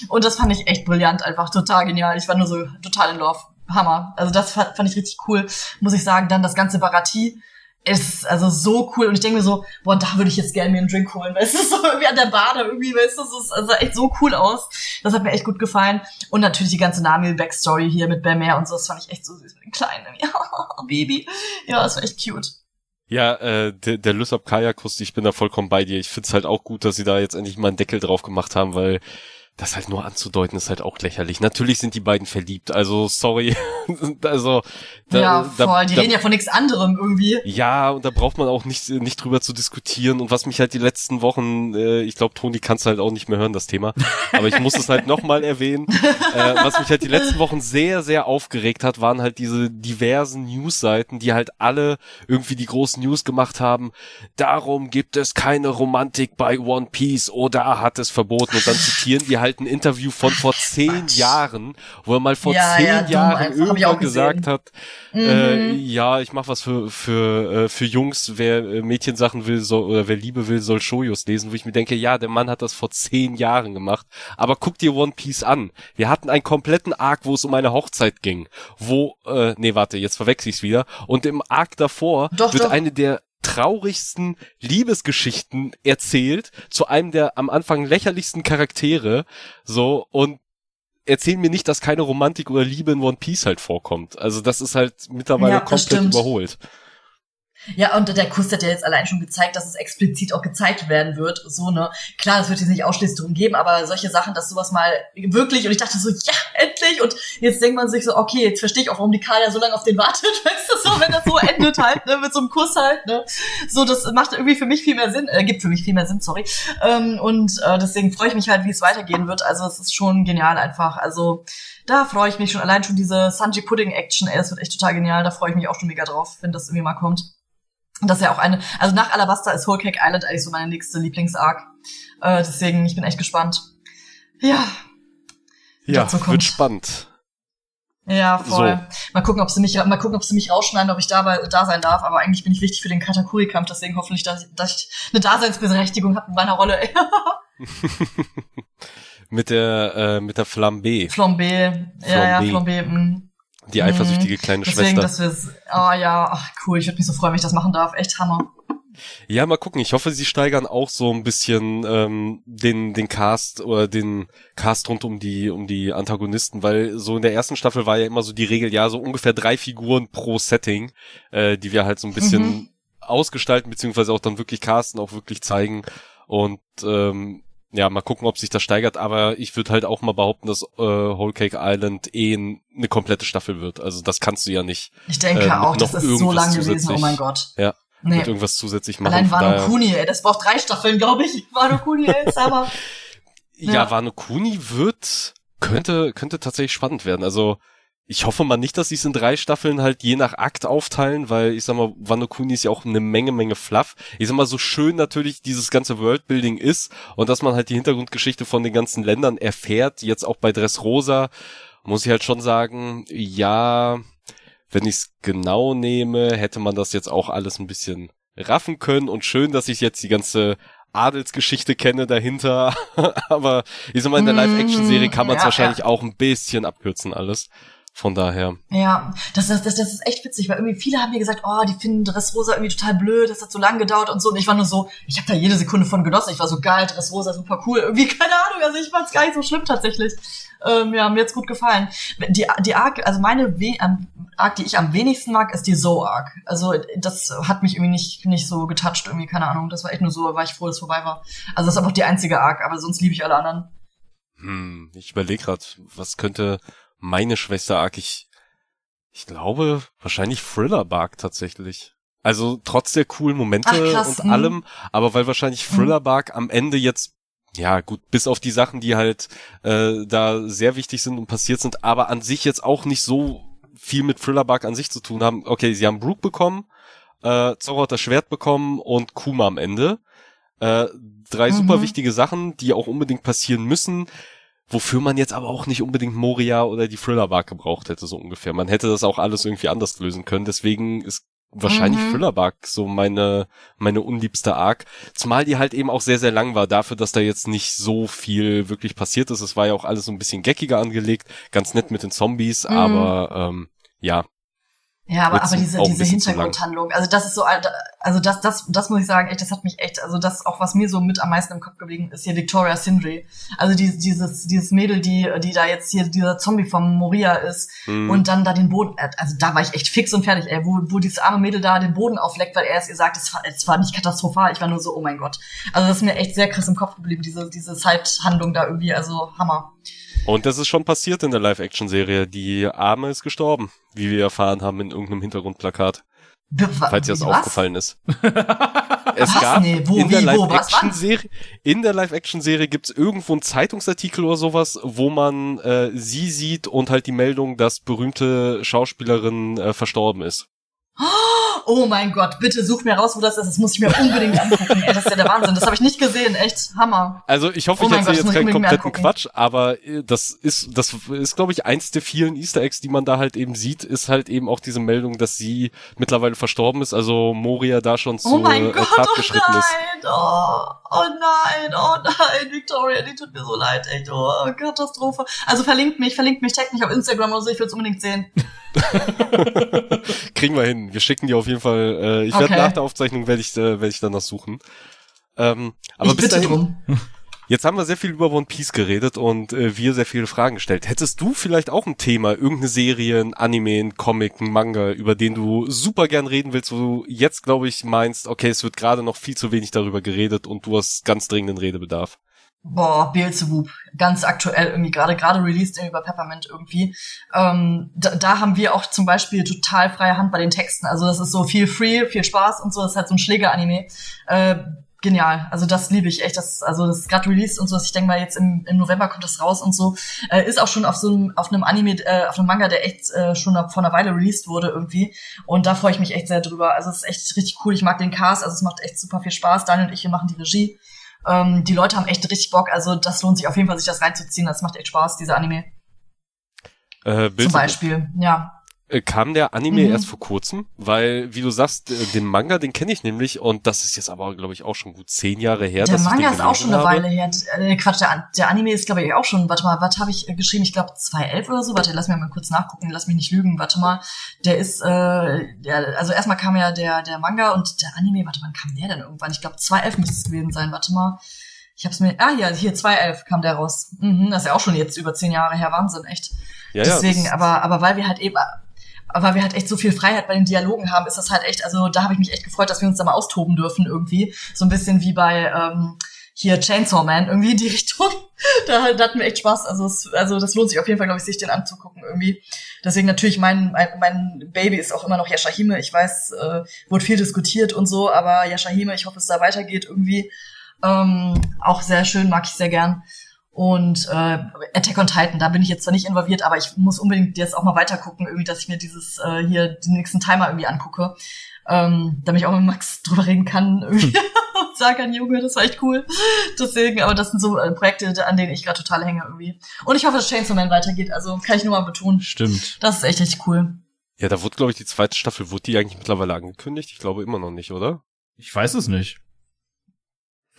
Und das fand ich echt brillant, einfach total genial. Ich war nur so total in Love. Hammer. Also das fand ich richtig cool, muss ich sagen. Dann das ganze Baratie ist also so cool und ich denke mir so, boah, da würde ich jetzt gerne mir einen Drink holen, weißt du, so irgendwie an der Bade irgendwie, weißt du, das sah echt so cool aus. Das hat mir echt gut gefallen und natürlich die ganze Nami-Backstory hier mit Belmer und so, das fand ich echt so süß mit den Kleinen, ja, Baby, ja, das war echt cute. Ja, äh, der, der Lysop Kajakuss, ich bin da vollkommen bei dir. Ich find's halt auch gut, dass sie da jetzt endlich mal einen Deckel drauf gemacht haben, weil das halt nur anzudeuten ist halt auch lächerlich. Natürlich sind die beiden verliebt, also sorry. also da, ja, voll. Da, die da, reden ja von nichts anderem irgendwie. Ja, und da braucht man auch nicht nicht drüber zu diskutieren. Und was mich halt die letzten Wochen, äh, ich glaube, Toni kannst halt auch nicht mehr hören das Thema, aber ich muss es halt nochmal erwähnen. Äh, was mich halt die letzten Wochen sehr sehr aufgeregt hat, waren halt diese diversen Newsseiten, die halt alle irgendwie die großen News gemacht haben. Darum gibt es keine Romantik bei One Piece oder hat es verboten und dann zitieren die halt halt ein Interview von vor zehn Quatsch. Jahren, wo er mal vor ja, zehn ja, Jahren irgendwann gesagt hat, mhm. äh, ja, ich mach was für für äh, für Jungs, wer äh, Mädchensachen will soll oder wer Liebe will, soll Shojos lesen, wo ich mir denke, ja, der Mann hat das vor zehn Jahren gemacht. Aber guck dir One Piece an. Wir hatten einen kompletten Arc, wo es um eine Hochzeit ging, wo, äh, nee, warte, jetzt verwechsel ich's wieder. Und im Arc davor doch, wird doch. eine der traurigsten Liebesgeschichten erzählt zu einem der am Anfang lächerlichsten Charaktere, so, und erzähl mir nicht, dass keine Romantik oder Liebe in One Piece halt vorkommt. Also das ist halt mittlerweile ja, komplett überholt. Ja, und der Kuss hat ja jetzt allein schon gezeigt, dass es explizit auch gezeigt werden wird. So, ne? Klar, es wird jetzt nicht ausschließlich darum geben, aber solche Sachen, dass sowas mal wirklich, und ich dachte so, ja, endlich! Und jetzt denkt man sich so, okay, jetzt verstehe ich auch, warum die Kaya so lange auf den wartet, weißt du, so, wenn das so endet halt, ne, mit so einem Kuss halt, ne? So, das macht irgendwie für mich viel mehr Sinn, äh, gibt für mich viel mehr Sinn, sorry. Ähm, und äh, deswegen freue ich mich halt, wie es weitergehen wird. Also, es ist schon genial einfach. Also, da freue ich mich schon. Allein schon diese Sanji Pudding Action, ey, das wird echt total genial. Da freue ich mich auch schon mega drauf, wenn das irgendwie mal kommt. Das ist ja auch eine, also nach Alabasta ist Whole Cake Island eigentlich so meine nächste Lieblingsarc. Äh, deswegen, ich bin echt gespannt. Ja. Ja, wird spannend. Ja, voll. So. Mal gucken, ob sie mich, mal gucken, ob sie mich rausschneiden, ob ich da, da sein darf. Aber eigentlich bin ich wichtig für den Katakuri-Kampf, deswegen hoffentlich, dass, dass ich eine Daseinsberechtigung habe in meiner Rolle. mit der, äh, mit der Flambé. Flambé. Ja, ja, Flambé. Mh. Die eifersüchtige mhm. kleine Deswegen, Schwester. Dass wir's, oh ja, ach, cool, ich würde mich so freuen, wenn ich das machen darf. Echt Hammer. Ja, mal gucken. Ich hoffe, sie steigern auch so ein bisschen ähm, den den Cast oder den Cast rund um die um die Antagonisten, weil so in der ersten Staffel war ja immer so die Regel, ja so ungefähr drei Figuren pro Setting, äh, die wir halt so ein bisschen mhm. ausgestalten beziehungsweise auch dann wirklich casten, auch wirklich zeigen und ähm, ja, mal gucken, ob sich das steigert, aber ich würde halt auch mal behaupten, dass äh, Whole Cake Island eh eine komplette Staffel wird. Also das kannst du ja nicht. Ich denke ähm, auch, das ist so lang gewesen, oh mein Gott. Ja. Nee. Mit irgendwas zusätzlich machen. Allein Wano Kuni, ey, das braucht drei Staffeln, glaube ich. Wano Kuni, ey, aber. ja, ja, Wano Kuni wird, könnte, könnte tatsächlich spannend werden. Also, ich hoffe mal nicht, dass sie es in drei Staffeln halt je nach Akt aufteilen, weil ich sag mal, Wano Kuni ist ja auch eine Menge, Menge Fluff. Ich sag mal, so schön natürlich dieses ganze Worldbuilding ist und dass man halt die Hintergrundgeschichte von den ganzen Ländern erfährt, jetzt auch bei Dressrosa, muss ich halt schon sagen, ja, wenn ich es genau nehme, hätte man das jetzt auch alles ein bisschen raffen können und schön, dass ich jetzt die ganze Adelsgeschichte kenne dahinter, aber ich sag mal, in der Live-Action-Serie kann man es ja, wahrscheinlich ja. auch ein bisschen abkürzen alles. Von daher. Ja, das, das, das, das ist echt witzig, weil irgendwie viele haben mir gesagt, oh, die finden Dressrosa irgendwie total blöd, das hat so lang gedauert und so. Und ich war nur so, ich habe da jede Sekunde von genossen. Ich war so geil, Dressrosa super cool. Irgendwie, keine Ahnung, also ich fand's gar nicht so schlimm tatsächlich. Ähm, ja, mir jetzt gut gefallen. Die, die Arc, also meine We ähm, Arc, die ich am wenigsten mag, ist die Zoe-Arc. Also das hat mich irgendwie nicht, nicht so getoucht, irgendwie, keine Ahnung. Das war echt nur so, war ich froh, dass es vorbei war. Also das ist einfach die einzige Arc, aber sonst liebe ich alle anderen. Hm, ich überlege grad, was könnte meine Schwester arg. Ich, ich glaube, wahrscheinlich Thriller Bark tatsächlich. Also trotz der coolen Momente Ach, krass, und mh. allem, aber weil wahrscheinlich mhm. Thriller Bark am Ende jetzt ja gut, bis auf die Sachen, die halt äh, da sehr wichtig sind und passiert sind, aber an sich jetzt auch nicht so viel mit Thriller Bark an sich zu tun haben. Okay, sie haben Brooke bekommen, äh, Zorro hat das Schwert bekommen und Kuma am Ende. Äh, drei mhm. super wichtige Sachen, die auch unbedingt passieren müssen wofür man jetzt aber auch nicht unbedingt Moria oder die Thriller-Bark gebraucht hätte, so ungefähr. Man hätte das auch alles irgendwie anders lösen können. Deswegen ist wahrscheinlich mhm. Thriller-Bark so meine, meine unliebste Arc. Zumal die halt eben auch sehr, sehr lang war, dafür, dass da jetzt nicht so viel wirklich passiert ist. Es war ja auch alles so ein bisschen geckiger angelegt, ganz nett mit den Zombies, mhm. aber ähm, ja, ja, aber, aber diese, diese Hintergrundhandlung, also das ist so, also das, das, das muss ich sagen, echt, das hat mich echt, also das auch was mir so mit am meisten im Kopf geblieben ist hier Victoria Sindri. Also die, dieses, dieses Mädel, die, die da jetzt hier dieser Zombie vom Moria ist mhm. und dann da den Boden, also da war ich echt fix und fertig, ey, wo, wo dieses arme Mädel da den Boden aufleckt, weil er es ihr sagt, es war, es war nicht katastrophal, ich war nur so, oh mein Gott. Also das ist mir echt sehr krass im Kopf geblieben, diese, diese Zeithandlung da irgendwie, also Hammer. Und das ist schon passiert in der Live-Action-Serie. Die Arme ist gestorben, wie wir erfahren haben in irgendeinem Hintergrundplakat. falls dir das aufgefallen ist. es was? gab nee, wo, in der Live-Action-Serie, in der Live-Action-Serie gibt's irgendwo einen Zeitungsartikel oder sowas, wo man äh, sie sieht und halt die Meldung, dass berühmte Schauspielerin äh, verstorben ist. Oh mein Gott, bitte such mir raus, wo das ist. Das muss ich mir unbedingt angucken. Ey, das ist ja der Wahnsinn. Das habe ich nicht gesehen. Echt Hammer. Also ich hoffe, ich oh erzähle jetzt keinen kompletten Quatsch, aber äh, das ist, das ist, glaube ich, eins der vielen Easter Eggs, die man da halt eben sieht, ist halt eben auch diese Meldung, dass sie mittlerweile verstorben ist, also Moria da schon zu oh mein äh, Gott, Tat oh geschritten nein, ist. Oh, oh nein, oh nein, Victoria, die tut mir so leid, echt. Oh, Katastrophe. Also verlinkt mich, verlinkt mich, tag mich auf Instagram oder so, ich will es unbedingt sehen. Kriegen wir hin. Wir schicken dir auf jeden Fall. Äh, ich okay. werde nach der Aufzeichnung werde ich, äh, werde ich dann das suchen. Ähm, aber ich bis dahin. Drum. Jetzt haben wir sehr viel über One Piece geredet und äh, wir sehr viele Fragen gestellt. Hättest du vielleicht auch ein Thema, irgendeine Serie, ein Anime, ein Comic, ein Manga, über den du super gern reden willst, wo du jetzt, glaube ich, meinst, okay, es wird gerade noch viel zu wenig darüber geredet und du hast ganz dringenden Redebedarf? Boah, Beelzebub, ganz aktuell irgendwie gerade gerade released irgendwie bei Peppermint irgendwie. Ähm, da, da haben wir auch zum Beispiel total freie Hand bei den Texten. Also das ist so viel free, viel Spaß und so. Das ist halt so ein Schläger-Anime. Äh, genial. Also das liebe ich echt. Das, also das ist gerade released und so. Ich denke mal, jetzt im, im November kommt das raus und so. Äh, ist auch schon auf so einem, auf einem Anime, äh, auf einem Manga, der echt äh, schon vor einer Weile released wurde irgendwie. Und da freue ich mich echt sehr drüber. Also es ist echt richtig cool. Ich mag den Cast, also es macht echt super viel Spaß. Daniel und ich, wir machen die Regie. Ähm, die Leute haben echt richtig Bock, also das lohnt sich auf jeden Fall, sich das reinzuziehen. Das macht echt Spaß, dieser Anime. Äh, Zum Beispiel, ja. Äh, kam der Anime mhm. erst vor kurzem, weil, wie du sagst, äh, den Manga, den kenne ich nämlich und das ist jetzt aber, glaube ich, auch schon gut zehn Jahre her. Der Manga ist auch schon eine Weile her. Äh, Quatsch, der, der, Anime ist, glaube ich, auch schon, warte mal, was habe ich geschrieben? Ich glaube 2011 oder so. Warte, lass mich mal kurz nachgucken, lass mich nicht lügen, warte mal. Der ist, äh, der, also erstmal kam ja der, der Manga und der Anime, warte, wann kam der denn irgendwann? Ich glaube 2011 müsste es gewesen sein, warte mal. Ich hab's mir, ah ja, hier 2011 kam der raus. Mhm, das ist ja auch schon jetzt über zehn Jahre her, Wahnsinn, echt. Ja, Deswegen, ja, aber, aber weil wir halt eben aber wir halt echt so viel Freiheit bei den Dialogen haben, ist das halt echt, also da habe ich mich echt gefreut, dass wir uns da mal austoben dürfen irgendwie. So ein bisschen wie bei ähm, hier Chainsaw Man irgendwie in die Richtung. da, da hatten wir echt Spaß. Also, es, also das lohnt sich auf jeden Fall, glaube ich, sich den anzugucken irgendwie. Deswegen natürlich mein, mein, mein Baby ist auch immer noch Yashahime. Ich weiß, äh, wurde viel diskutiert und so, aber Yashahime, ich hoffe, es da weitergeht irgendwie. Ähm, auch sehr schön, mag ich sehr gern. Und äh, Attack on Titan, da bin ich jetzt zwar nicht involviert, aber ich muss unbedingt jetzt auch mal weiter gucken, irgendwie, dass ich mir dieses äh, hier den nächsten Timer irgendwie angucke. Ähm, damit ich auch mit Max drüber reden kann irgendwie hm. und sagen kann, Junge, das war echt cool. Deswegen, aber das sind so äh, Projekte, an denen ich gerade total hänge irgendwie. Und ich hoffe, dass Chainsaw Man weitergeht. Also kann ich nur mal betonen. Stimmt. Das ist echt richtig cool. Ja, da wurde, glaube ich, die zweite Staffel, wurde die eigentlich mittlerweile angekündigt? Ich glaube immer noch nicht, oder? Ich weiß es nicht.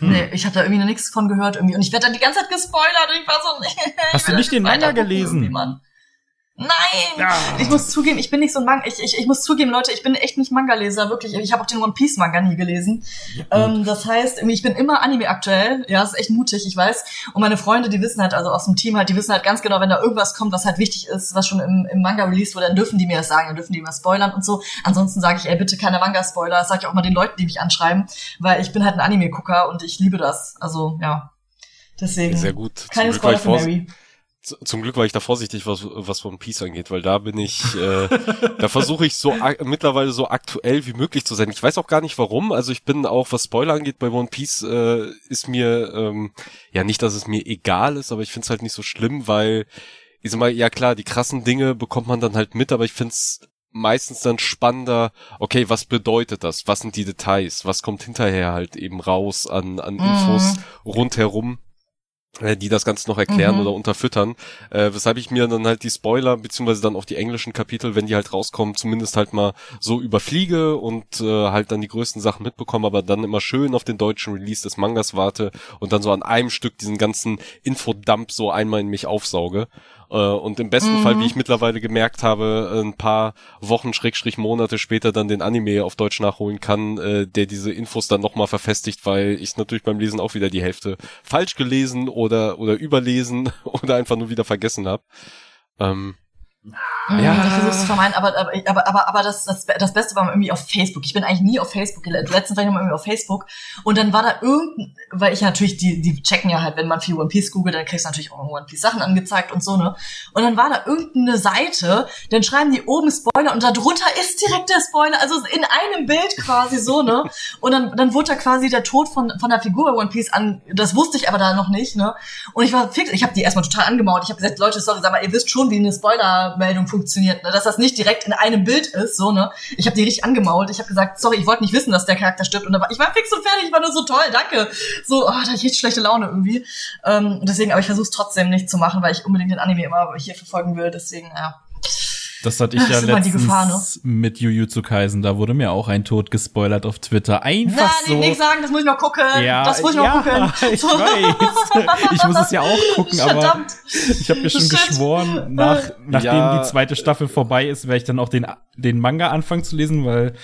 Hm. Nee, ich habe da irgendwie noch nichts von gehört irgendwie. Und ich werde dann die ganze Zeit gespoilert und ich war so, nee, Hast du nicht den Manga gelesen? Nein! Ja. Ich muss zugeben, ich bin nicht so ein Manga. Ich, ich, ich muss zugeben, Leute, ich bin echt nicht Manga-Leser, wirklich. Ich habe auch den One Piece Manga nie gelesen. Ja, ähm, das heißt, ich bin immer Anime aktuell. Ja, ist echt mutig, ich weiß. Und meine Freunde, die wissen halt, also aus dem Team halt, die wissen halt ganz genau, wenn da irgendwas kommt, was halt wichtig ist, was schon im, im Manga released wurde, dann dürfen die mir das sagen, dann dürfen die mir spoilern und so. Ansonsten sage ich, ey, bitte keine Manga-Spoiler. Das sage ich auch mal den Leuten, die mich anschreiben, weil ich bin halt ein Anime-Gucker und ich liebe das. Also, ja. Deswegen. Sehr gut. Keine Spoiler für Mary. Zum Glück war ich da vorsichtig, was, was One Piece angeht, weil da bin ich, äh, da versuche ich so mittlerweile so aktuell wie möglich zu sein. Ich weiß auch gar nicht warum. Also ich bin auch, was Spoiler angeht, bei One Piece äh, ist mir, ähm, ja nicht, dass es mir egal ist, aber ich finde es halt nicht so schlimm, weil, ich sag mal, ja klar, die krassen Dinge bekommt man dann halt mit, aber ich finde es meistens dann spannender, okay, was bedeutet das? Was sind die Details? Was kommt hinterher halt eben raus an, an Infos mhm. rundherum? Äh, die das Ganze noch erklären mhm. oder unterfüttern, äh, weshalb ich mir dann halt die Spoiler beziehungsweise dann auch die englischen Kapitel, wenn die halt rauskommen, zumindest halt mal so überfliege und äh, halt dann die größten Sachen mitbekomme, aber dann immer schön auf den deutschen Release des Mangas warte und dann so an einem Stück diesen ganzen Infodump so einmal in mich aufsauge und im besten mhm. Fall, wie mhm. ich mittlerweile gemerkt habe, ein paar Wochen, Schrägstrich Monate später dann den Anime auf Deutsch nachholen kann, äh, der diese Infos dann nochmal verfestigt, weil ich natürlich beim Lesen auch wieder die Hälfte falsch gelesen oder, oder überlesen oder einfach nur wieder vergessen habe. Ähm, ja. Ich versuche es zu vermeiden, aber, aber, aber, aber, aber das, das, das Beste war irgendwie auf Facebook. Ich bin eigentlich nie auf Facebook. Letztens war ich mal irgendwie auf Facebook und dann war da irgendein, weil ich natürlich, die, die checken ja halt, wenn man viel One Piece googelt, dann kriegst du natürlich auch One Piece Sachen angezeigt und so, ne? Und dann war da irgendeine Seite, dann schreiben die oben Spoiler und darunter ist direkt der Spoiler, also in einem Bild quasi so, ne? Und dann, dann wurde da quasi der Tod von, von der Figur bei One Piece an, das wusste ich aber da noch nicht, ne? Und ich war fix, ich habe die erstmal total angemaut. Ich habe gesagt, Leute, sorry, sag mal, ihr wisst schon, wie eine Spoiler Fehlermeldung funktioniert, ne? dass das nicht direkt in einem Bild ist, so, ne? Ich habe die richtig angemault. Ich habe gesagt, sorry, ich wollte nicht wissen, dass der Charakter stirbt. Und war, ich war fix und fertig, ich war nur so toll, danke. So, oh, da ich echt schlechte Laune irgendwie. Ähm, deswegen, aber ich versuche es trotzdem nicht zu machen, weil ich unbedingt den Anime immer hier verfolgen will. Deswegen, ja. Das hatte ich das ja letztens Gefahr, ne? mit Jujutsu Kaisen. Da wurde mir auch ein Tod gespoilert auf Twitter. Einfach ja, so. nicht sagen, das muss ich noch gucken. Ja, das muss ich ja, noch gucken. Ich weiß. Ich muss es ja auch gucken, aber ich habe mir schon geschworen, nach, nachdem ja. die zweite Staffel vorbei ist, werde ich dann auch den, den Manga anfangen zu lesen, weil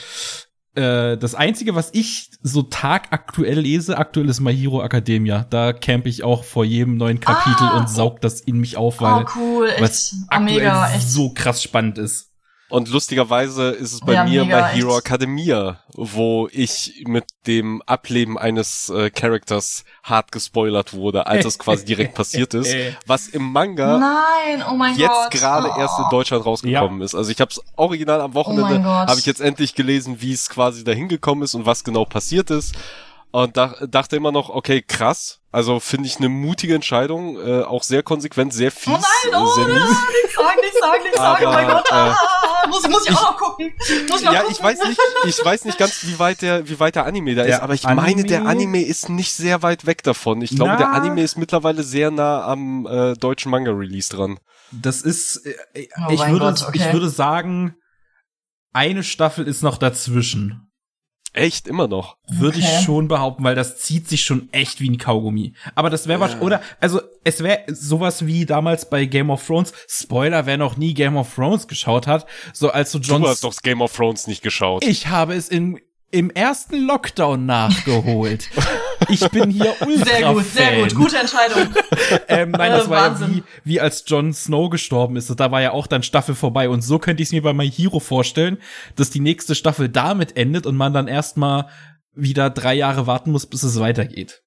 äh, das einzige, was ich so tagaktuell lese, aktuell ist My Hero Academia. Da camp ich auch vor jedem neuen Kapitel ah, und saug das in mich auf, weil oh, cool, was aktuell mega, echt. so krass spannend ist. Und lustigerweise ist es bei ja, mir My Hero echt. Academia, wo ich mit dem Ableben eines äh, Charakters hart gespoilert wurde, als es quasi direkt passiert ist, was im Manga Nein, oh jetzt gerade oh. erst in Deutschland rausgekommen ja. ist. Also ich habe es original am Wochenende, oh habe ich jetzt endlich gelesen, wie es quasi dahin gekommen ist und was genau passiert ist. Und da, dachte immer noch, okay, krass. Also finde ich eine mutige Entscheidung, äh, auch sehr konsequent, sehr fies. Oh nein, oh, sehr mies. nicht sagen, nicht sagen, nicht sagen, oh mein Gott. Ah, äh, muss, muss ich, ich auch noch gucken. Muss ich ja, gucken. ich weiß nicht, ich weiß nicht ganz, wie weit der, wie weit der Anime da der ist, aber ich Anime? meine, der Anime ist nicht sehr weit weg davon. Ich glaube, Na. der Anime ist mittlerweile sehr nah am äh, deutschen Manga-Release dran. Das ist, äh, oh ich würde, Gott, okay. ich würde sagen, eine Staffel ist noch dazwischen. Echt, immer noch. Würde okay. ich schon behaupten, weil das zieht sich schon echt wie ein Kaugummi. Aber das wäre was, oder, also, es wäre sowas wie damals bei Game of Thrones. Spoiler, wer noch nie Game of Thrones geschaut hat, so als so John. Du hast doch Game of Thrones nicht geschaut. Ich habe es in im ersten Lockdown nachgeholt. Ich bin hier ultra Sehr gut, Fan. sehr gut. Gute Entscheidung. ähm, nein, das war ja wie, wie als Jon Snow gestorben ist. Da war ja auch dann Staffel vorbei. Und so könnte ich es mir bei My Hero vorstellen, dass die nächste Staffel damit endet und man dann erstmal wieder drei Jahre warten muss, bis es weitergeht.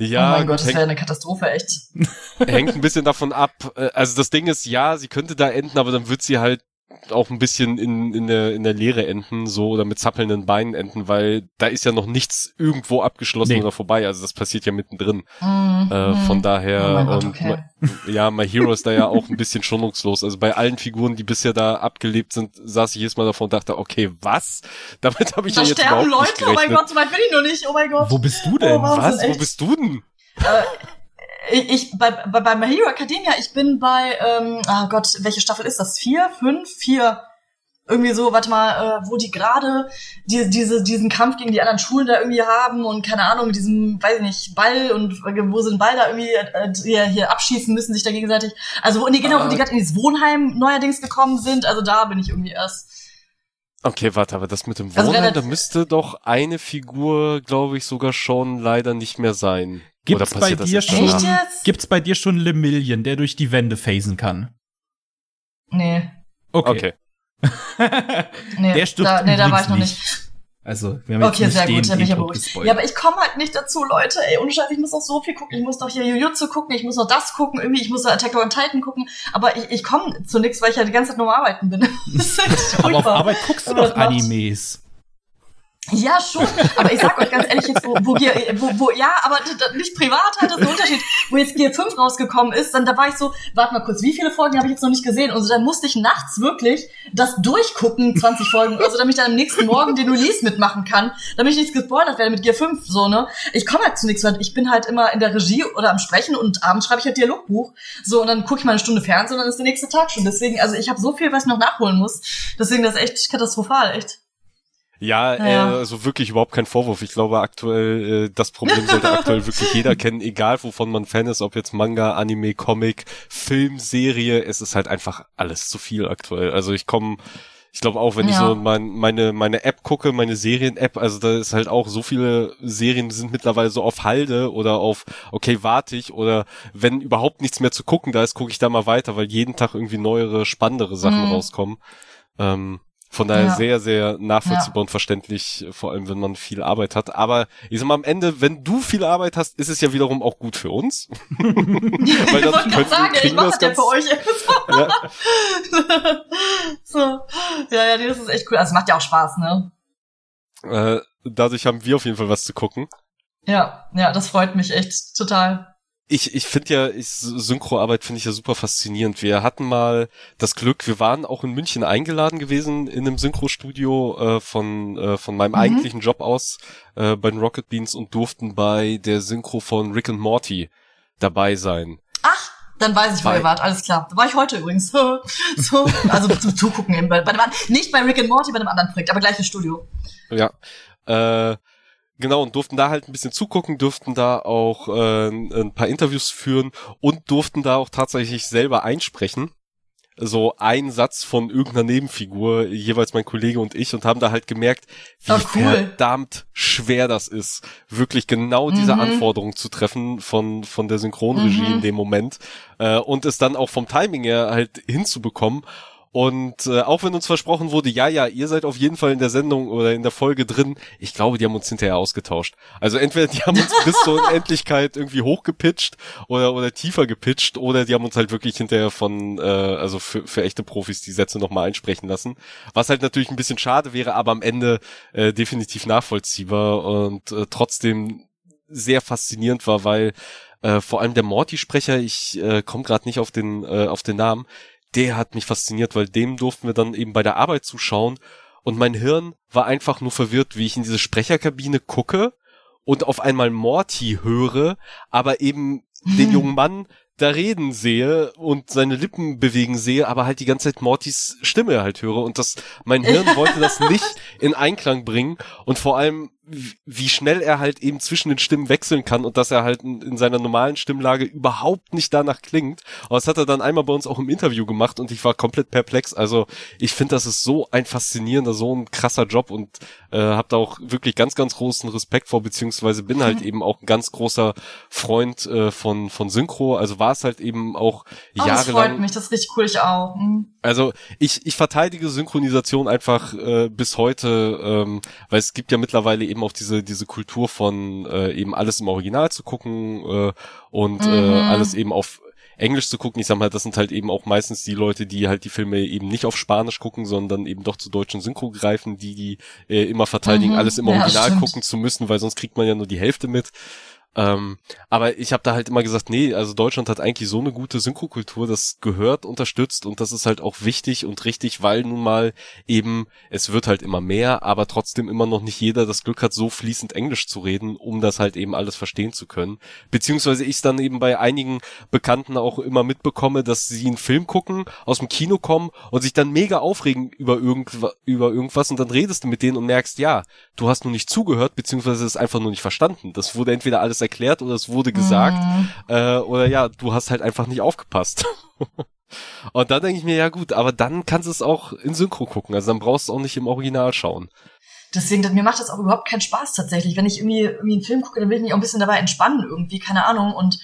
Ja, oh mein Gott, das wäre eine Katastrophe, echt. Hängt ein bisschen davon ab. Äh, also das Ding ist, ja, sie könnte da enden, aber dann wird sie halt auch ein bisschen in, in, der, in der Leere enden, so oder mit zappelnden Beinen enden, weil da ist ja noch nichts irgendwo abgeschlossen nee. oder vorbei. Also das passiert ja mittendrin. Mm, äh, von mm. daher, oh Gott, und okay. my, ja, My Hero ist da ja auch ein bisschen schonungslos. Also bei allen Figuren, die bisher da abgelebt sind, saß ich jedes Mal davon und dachte, okay, was? Damit habe ich da ja jetzt überhaupt Leute, oh mein Gott, so weit bin ich noch nicht, oh mein Gott. Wo bist du denn? Oh, was? Wo bist du denn? Äh, ich, ich bei, bei, bei My Hero Academia, ich bin bei, ähm, oh Gott, welche Staffel ist das? Vier, fünf, vier, irgendwie so, warte mal, äh, wo die gerade die, diese, diesen Kampf gegen die anderen Schulen da irgendwie haben und keine Ahnung, mit diesem, weiß ich nicht, Ball und wo sie den Ball da irgendwie äh, hier, hier abschießen müssen, sich da gegenseitig. Also, und die, genau, wo die gerade in dieses Wohnheim neuerdings gekommen sind, also da bin ich irgendwie erst. Okay, warte, aber das mit dem also Wohnheim, also, da müsste doch eine Figur, glaube ich, sogar schon leider nicht mehr sein. Gibt's bei dir schon, gibt's bei dir schon Lemillion, der durch die Wände phasen kann? Nee. Okay. okay. nee, der stirbt da, nee, da war ich noch nicht. Also, wir haben okay, jetzt nicht sehr gut, den, den Tod gespoilt. Ja, aber ich komme halt nicht dazu, Leute. Ey, ohne Scheiß, ich muss noch so viel gucken. Ich muss noch hier Jujutsu gucken, ich muss noch das gucken, irgendwie, ich muss noch Attack on Titan gucken. Aber ich, ich komme zu nichts, weil ich ja die ganze Zeit nur am Arbeiten bin. aber auf Arbeit guckst du doch Animes. Ja, schon. Aber ich sag euch ganz ehrlich jetzt, wo, wo, wo, wo ja, aber nicht privat halt, das ist ein Unterschied. Wo jetzt Gear 5 rausgekommen ist, dann da war ich so, warte mal kurz, wie viele Folgen habe ich jetzt noch nicht gesehen? Und so, dann musste ich nachts wirklich das durchgucken, 20 Folgen, also damit ich dann am nächsten Morgen den Release mitmachen kann, damit ich nichts gespoilert werde mit Gear 5, so, ne? Ich komme halt zu nichts, weil ich bin halt immer in der Regie oder am Sprechen und abends schreibe ich halt Dialogbuch. So, und dann gucke ich mal eine Stunde Fernsehen und dann ist der nächste Tag schon. Deswegen, also ich habe so viel, was ich noch nachholen muss. Deswegen, das ist echt katastrophal, echt. Ja, ja. Äh, also wirklich überhaupt kein Vorwurf. Ich glaube aktuell, äh, das Problem sollte aktuell wirklich jeder kennen, egal wovon man Fan ist, ob jetzt Manga, Anime, Comic, Film, Serie, es ist halt einfach alles zu viel aktuell. Also ich komme, ich glaube auch, wenn ja. ich so mein, meine, meine App gucke, meine Serien-App, also da ist halt auch so viele Serien, sind mittlerweile so auf Halde oder auf, okay, warte ich oder wenn überhaupt nichts mehr zu gucken da ist, gucke ich da mal weiter, weil jeden Tag irgendwie neuere, spannendere Sachen mhm. rauskommen. Ähm, von daher ja. sehr, sehr nachvollziehbar ja. und verständlich, vor allem wenn man viel Arbeit hat. Aber ich sag mal, am Ende, wenn du viel Arbeit hast, ist es ja wiederum auch gut für uns. Weil das ich können, sagen, kriegen ich das ganz, ja für euch. ja. so. Ja, ja, das ist echt cool. Also macht ja auch Spaß, ne? Äh, dadurch haben wir auf jeden Fall was zu gucken. Ja, ja, das freut mich echt total. Ich, ich finde ja, ich, Synchroarbeit finde ich ja super faszinierend. Wir hatten mal das Glück, wir waren auch in München eingeladen gewesen in einem Synchrostudio äh, von, äh, von meinem mhm. eigentlichen Job aus äh, bei den Rocket Beans und durften bei der Synchro von Rick and Morty dabei sein. Ach, dann weiß ich, wo ihr wart. Alles klar. Da war ich heute übrigens. so, also zum Zugucken eben. Bei, bei dem, nicht bei Rick and Morty, bei einem anderen Projekt, aber gleiches Studio. Ja. Äh, Genau, und durften da halt ein bisschen zugucken, durften da auch äh, ein paar Interviews führen und durften da auch tatsächlich selber einsprechen. So ein Satz von irgendeiner Nebenfigur, jeweils mein Kollege und ich, und haben da halt gemerkt, wie oh, cool. verdammt schwer das ist, wirklich genau diese mhm. Anforderung zu treffen von, von der Synchronregie mhm. in dem Moment äh, und es dann auch vom Timing her halt hinzubekommen. Und äh, auch wenn uns versprochen wurde, ja, ja, ihr seid auf jeden Fall in der Sendung oder in der Folge drin, ich glaube, die haben uns hinterher ausgetauscht. Also entweder die haben uns bis zur Unendlichkeit irgendwie hochgepitcht oder, oder tiefer gepitcht oder die haben uns halt wirklich hinterher von, äh, also für, für echte Profis die Sätze nochmal einsprechen lassen. Was halt natürlich ein bisschen schade wäre, aber am Ende äh, definitiv nachvollziehbar und äh, trotzdem sehr faszinierend war, weil äh, vor allem der Morty-Sprecher, ich äh, komme gerade nicht auf den äh, auf den Namen, der hat mich fasziniert, weil dem durften wir dann eben bei der Arbeit zuschauen. Und mein Hirn war einfach nur verwirrt, wie ich in diese Sprecherkabine gucke und auf einmal Morty höre, aber eben hm. den jungen Mann da reden sehe und seine Lippen bewegen sehe, aber halt die ganze Zeit Mortys Stimme halt höre. Und das, mein Hirn wollte das nicht in Einklang bringen. Und vor allem wie schnell er halt eben zwischen den Stimmen wechseln kann und dass er halt in, seiner normalen Stimmlage überhaupt nicht danach klingt. Aber das hat er dann einmal bei uns auch im Interview gemacht und ich war komplett perplex. Also ich finde, das ist so ein faszinierender, so ein krasser Job und äh, habe da auch wirklich ganz, ganz großen Respekt vor, beziehungsweise bin halt eben auch ein ganz großer Freund äh, von, von Synchro. Also war es halt eben auch oh, jahrelang. Das freut mich, das ist richtig cool, ich auch. Mhm. Also ich, ich verteidige Synchronisation einfach äh, bis heute, ähm, weil es gibt ja mittlerweile eben auch diese, diese Kultur von äh, eben alles im Original zu gucken äh, und äh, mhm. äh, alles eben auf Englisch zu gucken. Ich sag mal, das sind halt eben auch meistens die Leute, die halt die Filme eben nicht auf Spanisch gucken, sondern eben doch zu deutschen Synchro greifen, die die äh, immer verteidigen, mhm. alles im Original ja, gucken zu müssen, weil sonst kriegt man ja nur die Hälfte mit. Ähm, aber ich habe da halt immer gesagt, nee, also Deutschland hat eigentlich so eine gute Synchrokultur, das gehört unterstützt und das ist halt auch wichtig und richtig, weil nun mal eben, es wird halt immer mehr, aber trotzdem immer noch nicht jeder das Glück hat, so fließend Englisch zu reden, um das halt eben alles verstehen zu können. Beziehungsweise ich dann eben bei einigen Bekannten auch immer mitbekomme, dass sie einen Film gucken, aus dem Kino kommen und sich dann mega aufregen über, irgend, über irgendwas und dann redest du mit denen und merkst, ja, du hast nur nicht zugehört, beziehungsweise es einfach nur nicht verstanden. Das wurde entweder alles erklärt oder es wurde gesagt. Mhm. Äh, oder ja, du hast halt einfach nicht aufgepasst. Und dann denke ich mir, ja gut, aber dann kannst du es auch in Synchro gucken. Also dann brauchst du es auch nicht im Original schauen. Deswegen, mir macht das auch überhaupt keinen Spaß tatsächlich. Wenn ich irgendwie, irgendwie einen Film gucke, dann will ich mich auch ein bisschen dabei entspannen irgendwie, keine Ahnung. Und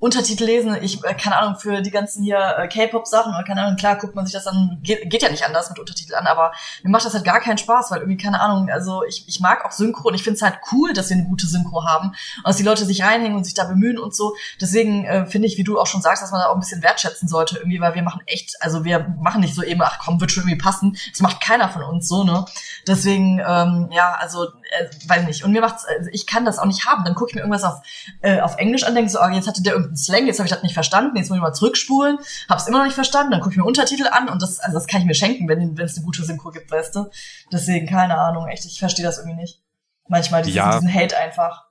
Untertitel lesen. Ich, äh, keine Ahnung, für die ganzen hier äh, K-Pop-Sachen oder keine Ahnung, klar guckt man sich das dann, geht, geht ja nicht anders mit Untertitel an, aber mir macht das halt gar keinen Spaß, weil irgendwie, keine Ahnung, also ich, ich mag auch Synchro und ich finde es halt cool, dass wir eine gute Synchro haben und dass die Leute sich reinhängen und sich da bemühen und so. Deswegen äh, finde ich, wie du auch schon sagst, dass man da auch ein bisschen wertschätzen sollte irgendwie, weil wir machen echt, also wir machen nicht so eben, ach komm, wird schon irgendwie passen. Das macht keiner von uns so, ne? Deswegen, ähm, ja, also, äh, weiß nicht. Und mir macht's, also ich kann das auch nicht haben. Dann gucke ich mir irgendwas auf, äh, auf Englisch an, denke so, oh, jetzt hatte der irgendeinen Slang, jetzt habe ich das nicht verstanden, jetzt muss ich mal zurückspulen, habe es immer noch nicht verstanden, dann gucke ich mir Untertitel an und das, also das kann ich mir schenken, wenn es eine gute Synchro gibt, weißt du. Deswegen, keine Ahnung, echt, ich verstehe das irgendwie nicht. Manchmal diesen, ja. diesen Hate einfach.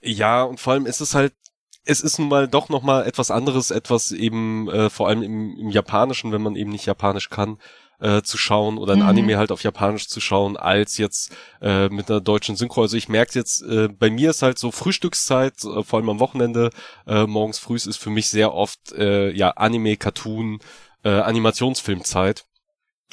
Ja, und vor allem ist es halt, es ist nun mal doch noch mal etwas anderes, etwas eben äh, vor allem im, im Japanischen, wenn man eben nicht Japanisch kann, äh, zu schauen oder ein mhm. Anime halt auf Japanisch zu schauen, als jetzt äh, mit einer deutschen Synchro. Also ich merke jetzt, äh, bei mir ist halt so Frühstückszeit, äh, vor allem am Wochenende, äh, morgens früh ist für mich sehr oft äh, ja Anime, Cartoon, äh, Animationsfilmzeit.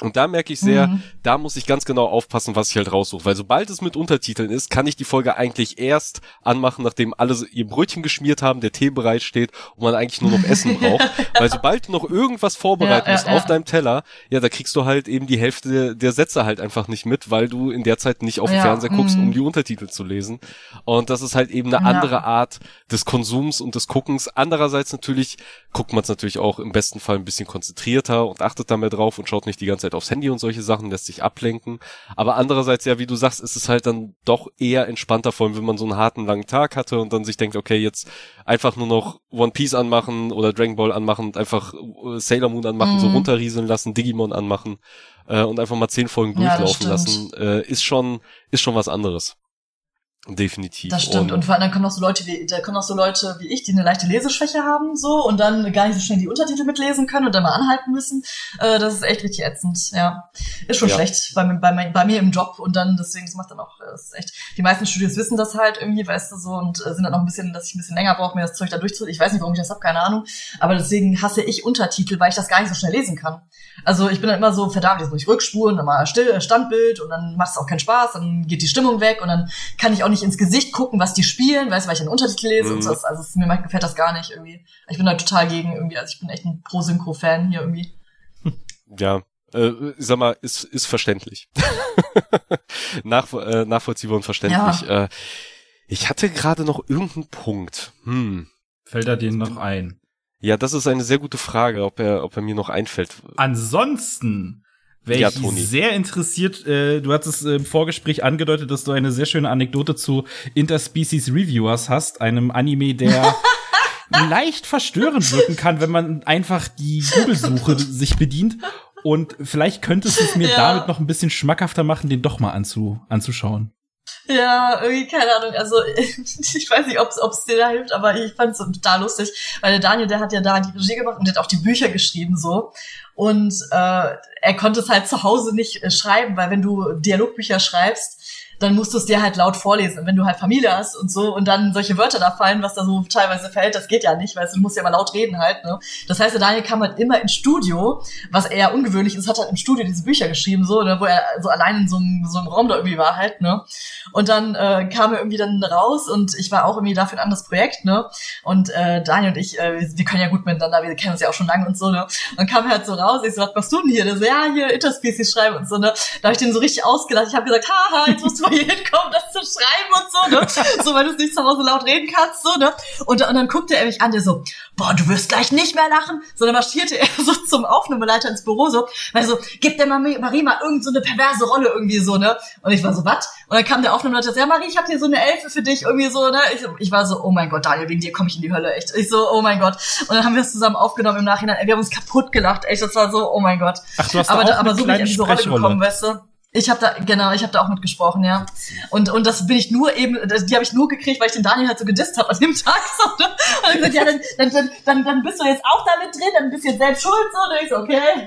Und da merke ich sehr, mhm. da muss ich ganz genau aufpassen, was ich halt raussuche. Weil sobald es mit Untertiteln ist, kann ich die Folge eigentlich erst anmachen, nachdem alle ihr Brötchen geschmiert haben, der Tee bereit steht und man eigentlich nur noch Essen braucht. Weil sobald du noch irgendwas vorbereiten ja, musst ja, auf ja. deinem Teller, ja, da kriegst du halt eben die Hälfte der, Sätze halt einfach nicht mit, weil du in der Zeit nicht auf den Fernseher guckst, um mhm. die Untertitel zu lesen. Und das ist halt eben eine andere Art des Konsums und des Guckens. Andererseits natürlich guckt man es natürlich auch im besten Fall ein bisschen konzentrierter und achtet da mehr drauf und schaut nicht die ganze ganze Zeit aufs Handy und solche Sachen, lässt sich ablenken. Aber andererseits, ja, wie du sagst, ist es halt dann doch eher entspannter, vor allem wenn man so einen harten, langen Tag hatte und dann sich denkt, okay, jetzt einfach nur noch One Piece anmachen oder Dragon Ball anmachen und einfach äh, Sailor Moon anmachen, mhm. so runterrieseln lassen, Digimon anmachen äh, und einfach mal zehn Folgen durchlaufen ja, lassen, äh, ist schon, ist schon was anderes. Definitiv. Das stimmt. Und, und, vor allem dann kommen auch so Leute wie, da kommen auch so Leute wie ich, die eine leichte Leseschwäche haben, so, und dann gar nicht so schnell die Untertitel mitlesen können und dann mal anhalten müssen. Äh, das ist echt richtig ätzend, ja. Ist schon ja. schlecht bei, bei, bei mir im Job und dann, deswegen, das macht dann auch, das ist echt, die meisten Studios wissen das halt irgendwie, weißt du, so, und äh, sind dann auch ein bisschen, dass ich ein bisschen länger brauche, mir das Zeug da durchzu, ich weiß nicht, warum ich das hab, keine Ahnung, aber deswegen hasse ich Untertitel, weil ich das gar nicht so schnell lesen kann. Also ich bin dann immer so, verdammt, jetzt muss ich rückspulen, dann mal still, Standbild und dann macht es auch keinen Spaß, dann geht die Stimmung weg und dann kann ich auch nicht ins Gesicht gucken, was die spielen, weißt du, weil ich einen Untertitel lese mhm. und so. Also es, mir gefällt das gar nicht irgendwie. Ich bin da total gegen irgendwie, also ich bin echt ein Pro-Synchro-Fan hier irgendwie. Ja, äh, sag mal, ist, ist verständlich. Nach, äh, nachvollziehbar und verständlich. Ja. Äh, ich hatte gerade noch irgendeinen Punkt. Hm. Fällt er dir noch ein? Ja, das ist eine sehr gute Frage, ob er, ob er mir noch einfällt. Ansonsten wäre ja, ich Toni. sehr interessiert. Äh, du hattest im Vorgespräch angedeutet, dass du eine sehr schöne Anekdote zu Interspecies Reviewers hast, einem Anime, der leicht verstörend wirken kann, wenn man einfach die Google-Suche sich bedient. Und vielleicht könntest du es mir ja. damit noch ein bisschen schmackhafter machen, den doch mal anzu anzuschauen. Ja, irgendwie, keine Ahnung, also ich weiß nicht, ob es dir da hilft, aber ich fand es total lustig, weil der Daniel, der hat ja da die Regie gemacht und der hat auch die Bücher geschrieben so. Und äh, er konnte es halt zu Hause nicht äh, schreiben, weil wenn du Dialogbücher schreibst, dann musst du es dir halt laut vorlesen. Und wenn du halt Familie hast und so und dann solche Wörter da fallen, was da so teilweise fällt, das geht ja nicht, weil du musst ja mal laut reden halt. Ne? Das heißt, der Daniel kam halt immer ins Studio, was eher ungewöhnlich ist, hat halt im Studio diese Bücher geschrieben, so, ne, wo er so allein in so einem, so einem Raum da irgendwie war halt, ne? Und dann äh, kam er irgendwie dann raus und ich war auch irgendwie dafür ein anderes Projekt, ne? Und äh, Daniel und ich, äh, wir, können ja gut miteinander, wir kennen uns ja auch schon lange und so, ne? Und kam er halt so raus, ich so, was machst du denn hier? Der so, ja, hier Interspecies schreiben und so, ne? Da habe ich den so richtig ausgelacht. Ich habe gesagt, haha, jetzt musst du mal hier hinkommen, das zu schreiben und so, ne? So, weil du es nicht zu Hause laut reden kannst, so, ne? Und, und dann guckte er mich an, der so, boah, du wirst gleich nicht mehr lachen. So, dann marschierte er so zum Aufnahmeleiter ins Büro, so, weil so, gib der Marie, Marie mal irgend so eine perverse Rolle irgendwie so, ne? Und ich war so, was? Und dann kam der Aufnahmeleiter so, ja, Marie, ich habe hier so eine Elfe für dich, irgendwie so, ne? Ich, ich war so, oh mein Gott, Daniel, wegen dir komme ich in die Hölle, echt. Ich so, oh mein Gott. Und dann haben wir es zusammen aufgenommen im Nachhinein. Ey, wir haben uns kaputt gelacht, echt. Das war so, oh mein Gott. Ach, du hast aber, da, aber so bin ich an diese Rolle gekommen, weißt du? Ich habe da genau, ich habe da auch mitgesprochen, ja. Und und das bin ich nur eben, die habe ich nur gekriegt, weil ich den Daniel halt so gedisst habe an dem Tag so. Ne? Und gesagt, ja, dann, dann, dann, dann bist du jetzt auch damit drin, dann bist du jetzt selbst schuld so. Und ich so, okay,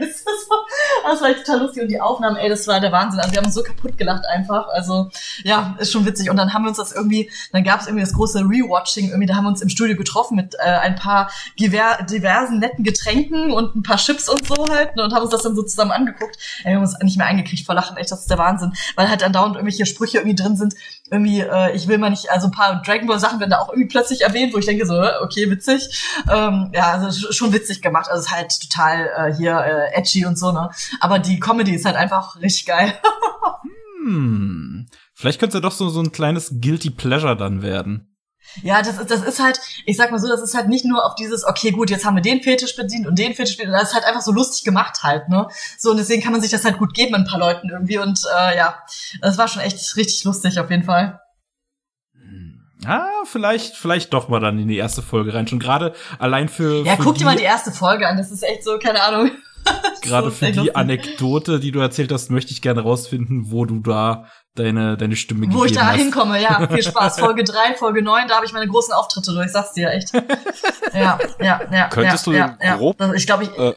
das war echt total lustig und die Aufnahmen, ey, das war der Wahnsinn. Also wir haben so kaputt gelacht einfach. Also ja, ist schon witzig. Und dann haben wir uns das irgendwie, dann gab es irgendwie das große Rewatching. Irgendwie, da haben wir uns im Studio getroffen mit äh, ein paar diver diversen netten Getränken und ein paar Chips und so halt ne? und haben uns das dann so zusammen angeguckt. Ey, wir haben uns nicht mehr eingekriegt vor Lachen, echt das ist der Wahnsinn, weil halt andauernd irgendwelche Sprüche irgendwie drin sind. Irgendwie, äh, ich will mal nicht, also ein paar Dragon Ball Sachen werden da auch irgendwie plötzlich erwähnt, wo ich denke so, okay, witzig. Ähm, ja, also schon witzig gemacht. Also ist halt total äh, hier äh, edgy und so, ne? Aber die Comedy ist halt einfach richtig geil. hm. Vielleicht könnte es ja doch so, so ein kleines Guilty Pleasure dann werden. Ja, das ist, das ist halt, ich sag mal so, das ist halt nicht nur auf dieses, okay, gut, jetzt haben wir den Fetisch bedient und den Fetisch bedient, das ist halt einfach so lustig gemacht halt, ne? So, und deswegen kann man sich das halt gut geben ein paar Leuten irgendwie und äh, ja, das war schon echt richtig lustig auf jeden Fall. Ah, vielleicht, vielleicht doch mal dann in die erste Folge rein. Schon gerade allein für. Ja, für guck dir mal die erste Folge an. Das ist echt so, keine Ahnung. Gerade für die Anekdote, die du erzählt hast, möchte ich gerne rausfinden, wo du da deine, deine Stimme Wo ich da hast. hinkomme, ja, viel Spaß. Folge 3, Folge 9, da habe ich meine großen Auftritte durch, sag's dir echt. Ja, ja, ja. Könntest ja, du ja, ja, grob, ich glaube, ich, äh,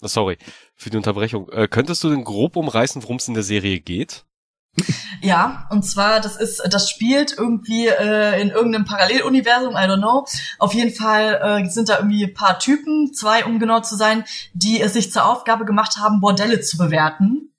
sorry für die Unterbrechung, äh, könntest du denn grob umreißen, worum es in der Serie geht? Ja, und zwar, das ist, das spielt irgendwie äh, in irgendeinem Paralleluniversum, I don't know. Auf jeden Fall äh, sind da irgendwie ein paar Typen, zwei um genau zu sein, die es sich zur Aufgabe gemacht haben, Bordelle zu bewerten.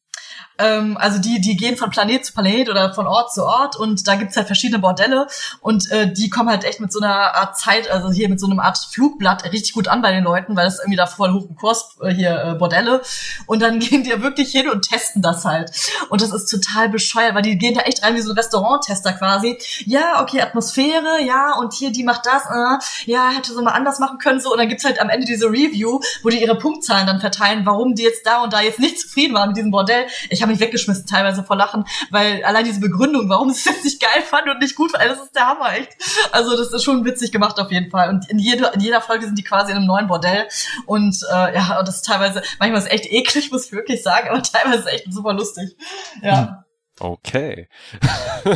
Ähm, also die, die gehen von Planet zu Planet oder von Ort zu Ort und da gibt's halt verschiedene Bordelle und äh, die kommen halt echt mit so einer Art Zeit, also hier mit so einem Art Flugblatt richtig gut an bei den Leuten, weil das irgendwie da voll hoch im Kurs äh, hier äh, Bordelle und dann gehen die ja wirklich hin und testen das halt und das ist total bescheuert, weil die gehen da echt rein wie so ein Restauranttester quasi. Ja, okay, Atmosphäre, ja und hier die macht das, äh, ja hätte so mal anders machen können so und dann gibt's halt am Ende diese Review, wo die ihre Punktzahlen dann verteilen, warum die jetzt da und da jetzt nicht zufrieden waren mit diesem Bordell. Ich habe mich weggeschmissen teilweise vor Lachen, weil allein diese Begründung, warum sie es nicht geil fand und nicht gut fand, das ist der Hammer, echt. Also das ist schon witzig gemacht auf jeden Fall. Und in, jede, in jeder Folge sind die quasi in einem neuen Bordell. Und äh, ja, das ist teilweise, manchmal ist echt eklig, muss ich wirklich sagen, aber teilweise ist echt super lustig. Ja. Hm. Okay.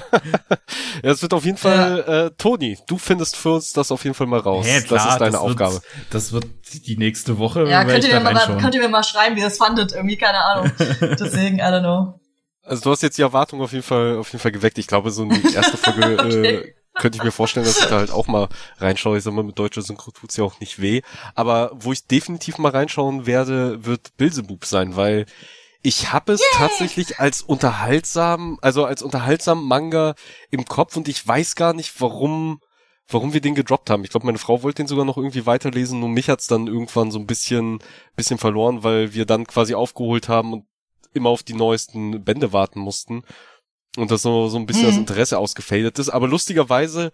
ja, es wird auf jeden Fall, ja. äh, Toni, du findest für uns das auf jeden Fall mal raus. Ja, klar, das ist deine das Aufgabe. Wird, das wird die nächste Woche. Ja, könnt ihr, mir mal, könnt ihr mir mal schreiben, wie ihr es fandet, irgendwie, keine Ahnung. Deswegen, I don't know. Also du hast jetzt die Erwartung auf jeden Fall, auf jeden Fall geweckt. Ich glaube, so eine erste Folge okay. äh, könnte ich mir vorstellen, dass ich da halt auch mal reinschaue. Ich sag mal, mit deutscher Synchro tut's ja auch nicht weh. Aber wo ich definitiv mal reinschauen werde, wird Bilsebub sein, weil ich habe es Yay! tatsächlich als unterhaltsam, also als unterhaltsam Manga im Kopf und ich weiß gar nicht, warum, warum wir den gedroppt haben. Ich glaube, meine Frau wollte den sogar noch irgendwie weiterlesen, nur mich hat's dann irgendwann so ein bisschen, bisschen verloren, weil wir dann quasi aufgeholt haben und immer auf die neuesten Bände warten mussten und das so, so ein bisschen mhm. das Interesse ausgefadet ist. Aber lustigerweise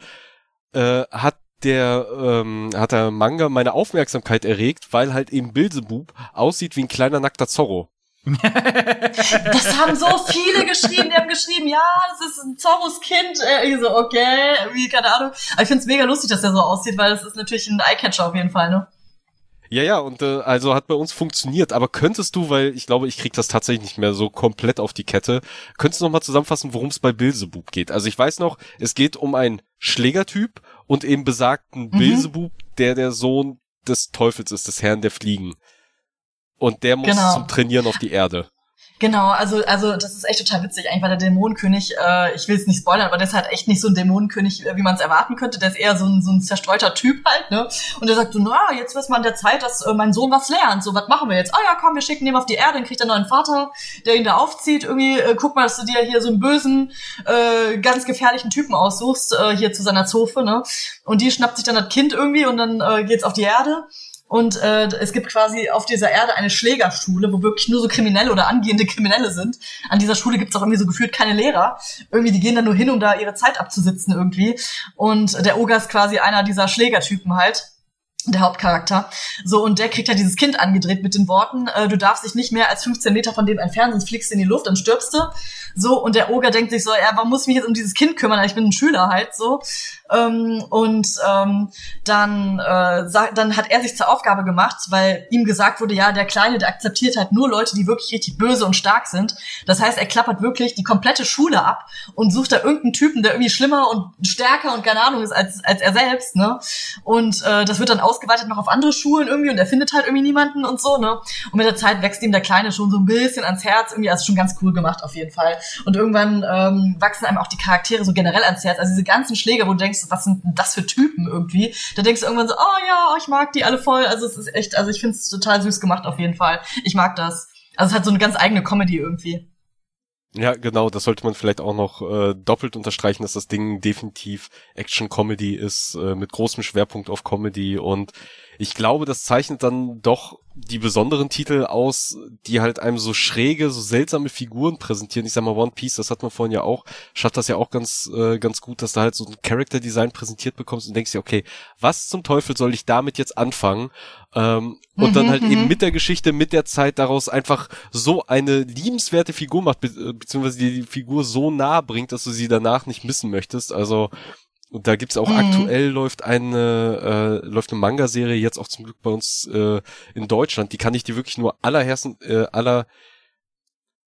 äh, hat der ähm, hat der Manga meine Aufmerksamkeit erregt, weil halt eben Bilsebub aussieht wie ein kleiner nackter Zorro das haben so viele geschrieben, die haben geschrieben, ja, das ist ein Zorros Kind. Äh, ich so, okay, wie, keine Ahnung. Aber ich find's mega lustig, dass der so aussieht, weil das ist natürlich ein Eyecatcher auf jeden Fall, ne? Ja, ja, und äh, also hat bei uns funktioniert. Aber könntest du, weil ich glaube, ich krieg das tatsächlich nicht mehr so komplett auf die Kette, könntest du noch mal zusammenfassen, worum es bei Bilsebub geht? Also ich weiß noch, es geht um einen Schlägertyp und eben besagten mhm. Bilsebub, der der Sohn des Teufels ist, des Herrn der Fliegen. Und der muss genau. zum Trainieren auf die Erde. Genau, also also das ist echt total witzig, eigentlich weil der Dämonenkönig, äh, ich will es nicht spoilern, aber der ist halt echt nicht so ein Dämonenkönig, äh, wie man es erwarten könnte. Der ist eher so ein, so ein zerstreuter Typ halt, ne? Und der sagt so, na, jetzt wird's mal an der Zeit, dass äh, mein Sohn was lernt. So, was machen wir jetzt? Ah ja, komm, wir schicken ihn auf die Erde, dann kriegt er einen neuen Vater, der ihn da aufzieht. Irgendwie, äh, guck mal, dass du dir hier so einen bösen, äh, ganz gefährlichen Typen aussuchst, äh, hier zu seiner Zofe, ne? Und die schnappt sich dann das Kind irgendwie und dann äh, geht's auf die Erde. Und äh, es gibt quasi auf dieser Erde eine Schlägerschule, wo wirklich nur so Kriminelle oder angehende Kriminelle sind. An dieser Schule gibt es auch irgendwie so gefühlt keine Lehrer. Irgendwie, die gehen da nur hin, um da ihre Zeit abzusitzen irgendwie. Und der Oger ist quasi einer dieser Schlägertypen halt der Hauptcharakter. So, und der kriegt ja dieses Kind angedreht mit den Worten, äh, du darfst dich nicht mehr als 15 Meter von dem entfernen, sonst fliegst du in die Luft, dann stirbst du. So, und der Oger denkt sich so, ja, warum muss ich mich jetzt um dieses Kind kümmern? Ich bin ein Schüler halt, so. Ähm, und ähm, dann, äh, dann hat er sich zur Aufgabe gemacht, weil ihm gesagt wurde, ja, der Kleine, der akzeptiert halt nur Leute, die wirklich richtig böse und stark sind. Das heißt, er klappert wirklich die komplette Schule ab und sucht da irgendeinen Typen, der irgendwie schlimmer und stärker und keine Ahnung ist als, als er selbst, ne? Und äh, das wird dann ausgeweitet noch auf andere Schulen irgendwie und er findet halt irgendwie niemanden und so, ne? Und mit der Zeit wächst ihm der Kleine schon so ein bisschen ans Herz, irgendwie, also schon ganz cool gemacht auf jeden Fall. Und irgendwann ähm, wachsen einem auch die Charaktere so generell ans Herz. Also diese ganzen Schläge, wo du denkst, denkst, was sind denn das für Typen irgendwie? Da denkst du irgendwann so, oh ja, ich mag die alle voll. Also es ist echt, also ich finde es total süß gemacht auf jeden Fall. Ich mag das. Also es hat so eine ganz eigene Comedy irgendwie. Ja, genau, das sollte man vielleicht auch noch äh, doppelt unterstreichen, dass das Ding definitiv Action-Comedy ist, äh, mit großem Schwerpunkt auf Comedy und ich glaube, das zeichnet dann doch die besonderen Titel aus, die halt einem so schräge, so seltsame Figuren präsentieren. Ich sag mal, One Piece, das hat man vorhin ja auch, schafft das ja auch ganz, äh, ganz gut, dass du halt so ein Character Design präsentiert bekommst und denkst dir, okay, was zum Teufel soll ich damit jetzt anfangen? Ähm, und mhm, dann halt eben mhm. mit der Geschichte, mit der Zeit daraus einfach so eine liebenswerte Figur macht, be beziehungsweise die, die Figur so nah bringt, dass du sie danach nicht missen möchtest. Also, und da gibt's auch mhm. aktuell läuft eine äh, läuft eine Manga-Serie jetzt auch zum Glück bei uns äh, in Deutschland. Die kann ich dir wirklich nur allerherzen äh, aller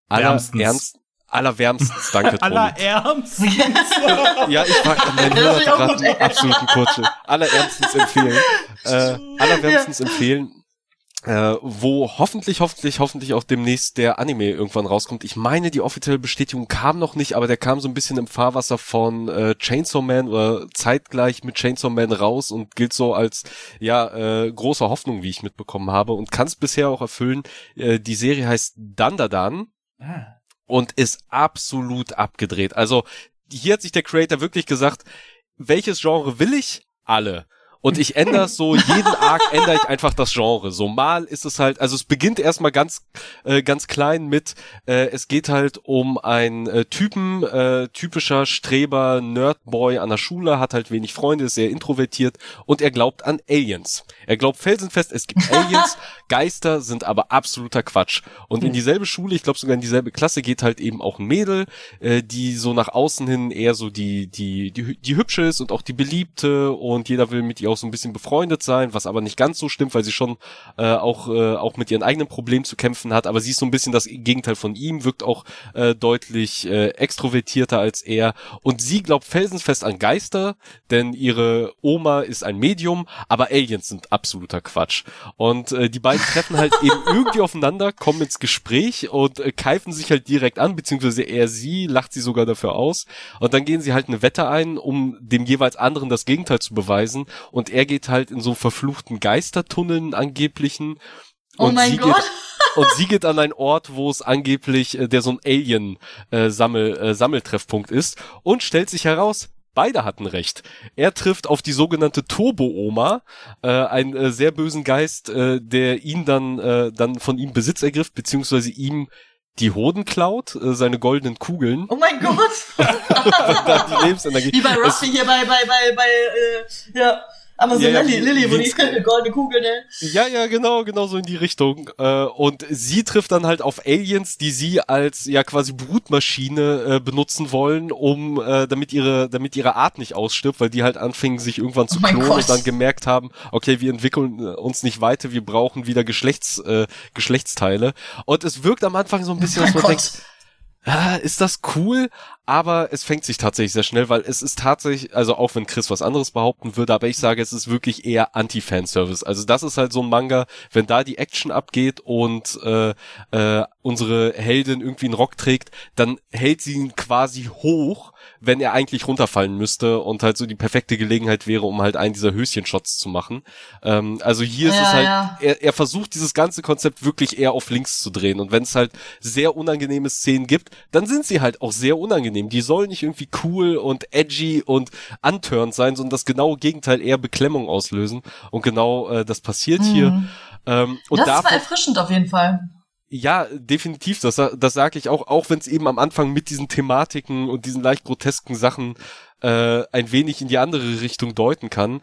aller ernst allerwärmstens, danke Toni. Allerärmstens. ja, ich mag mein Hörer gerade einen absoluten Kutsche. Allerärmstens empfehlen. Äh, allerwärmstens ja. empfehlen äh, wo hoffentlich, hoffentlich, hoffentlich auch demnächst der Anime irgendwann rauskommt. Ich meine, die offizielle Bestätigung kam noch nicht, aber der kam so ein bisschen im Fahrwasser von äh, Chainsaw Man oder zeitgleich mit Chainsaw Man raus und gilt so als ja äh, große Hoffnung, wie ich mitbekommen habe und kann es bisher auch erfüllen. Äh, die Serie heißt Dandadan. Ah. und ist absolut abgedreht. Also hier hat sich der Creator wirklich gesagt, welches Genre will ich? Alle. Und ich ändere so, jeden Arc ändere ich einfach das Genre. So mal ist es halt, also es beginnt erstmal ganz, äh, ganz klein mit, äh, es geht halt um einen äh, Typen, äh, typischer Streber, Nerdboy an der Schule, hat halt wenig Freunde, ist sehr introvertiert und er glaubt an Aliens. Er glaubt felsenfest, es gibt Aliens, Geister sind aber absoluter Quatsch. Und in dieselbe Schule, ich glaube sogar in dieselbe Klasse, geht halt eben auch ein Mädel, äh, die so nach außen hin eher so die, die, die, die hübsche ist und auch die beliebte und jeder will mit ihr auch so ein bisschen befreundet sein, was aber nicht ganz so stimmt, weil sie schon äh, auch, äh, auch mit ihren eigenen Problemen zu kämpfen hat, aber sie ist so ein bisschen das Gegenteil von ihm, wirkt auch äh, deutlich äh, extrovertierter als er und sie glaubt felsenfest an Geister, denn ihre Oma ist ein Medium, aber Aliens sind absoluter Quatsch. Und äh, die beiden treffen halt eben irgendwie aufeinander, kommen ins Gespräch und äh, keifen sich halt direkt an, beziehungsweise er sie, lacht sie sogar dafür aus. Und dann gehen sie halt eine Wette ein, um dem jeweils anderen das Gegenteil zu beweisen. Und er geht halt in so verfluchten Geistertunneln angeblichen. Oh und mein Gott. Geht, und sie geht an einen Ort, wo es angeblich äh, der so ein Alien äh, Sammel äh, Sammeltreffpunkt ist und stellt sich heraus, beide hatten recht. Er trifft auf die sogenannte Turbo-Oma, äh, einen äh, sehr bösen Geist, äh, der ihn dann, äh, dann von ihm Besitz ergriff, beziehungsweise ihm die Hoden klaut, äh, seine goldenen Kugeln. Oh mein Gott! dann die Lebensenergie. Wie bei Ruffy hier bei, bei, bei, bei, äh, ja. Amazon ja, ja, Lily, Lily, wo die goldene Kugel, ne? Ja, ja, genau, genau so in die Richtung. Äh, und sie trifft dann halt auf Aliens, die sie als ja quasi Brutmaschine äh, benutzen wollen, um äh, damit ihre damit ihre Art nicht ausstirbt, weil die halt anfingen sich irgendwann zu oh klonen und dann gemerkt haben, okay, wir entwickeln uns nicht weiter, wir brauchen wieder Geschlechts äh, Geschlechtsteile. Und es wirkt am Anfang so ein bisschen, oh dass man Gott. denkt, ah, ist das cool, aber es fängt sich tatsächlich sehr schnell, weil es ist tatsächlich, also auch wenn Chris was anderes behaupten würde, aber ich sage, es ist wirklich eher Anti-Fanservice. Also das ist halt so ein Manga, wenn da die Action abgeht und äh, äh, unsere Heldin irgendwie einen Rock trägt, dann hält sie ihn quasi hoch wenn er eigentlich runterfallen müsste und halt so die perfekte Gelegenheit wäre, um halt einen dieser Höschenshots zu machen. Ähm, also hier ja, ist es halt, ja. er, er versucht dieses ganze Konzept wirklich eher auf links zu drehen und wenn es halt sehr unangenehme Szenen gibt, dann sind sie halt auch sehr unangenehm. Die sollen nicht irgendwie cool und edgy und unturned sein, sondern das genaue Gegenteil eher Beklemmung auslösen und genau äh, das passiert mhm. hier. Ähm, und das war erfrischend auf jeden Fall. Ja, definitiv. Das, das sage ich auch, auch wenn es eben am Anfang mit diesen Thematiken und diesen leicht grotesken Sachen äh, ein wenig in die andere Richtung deuten kann.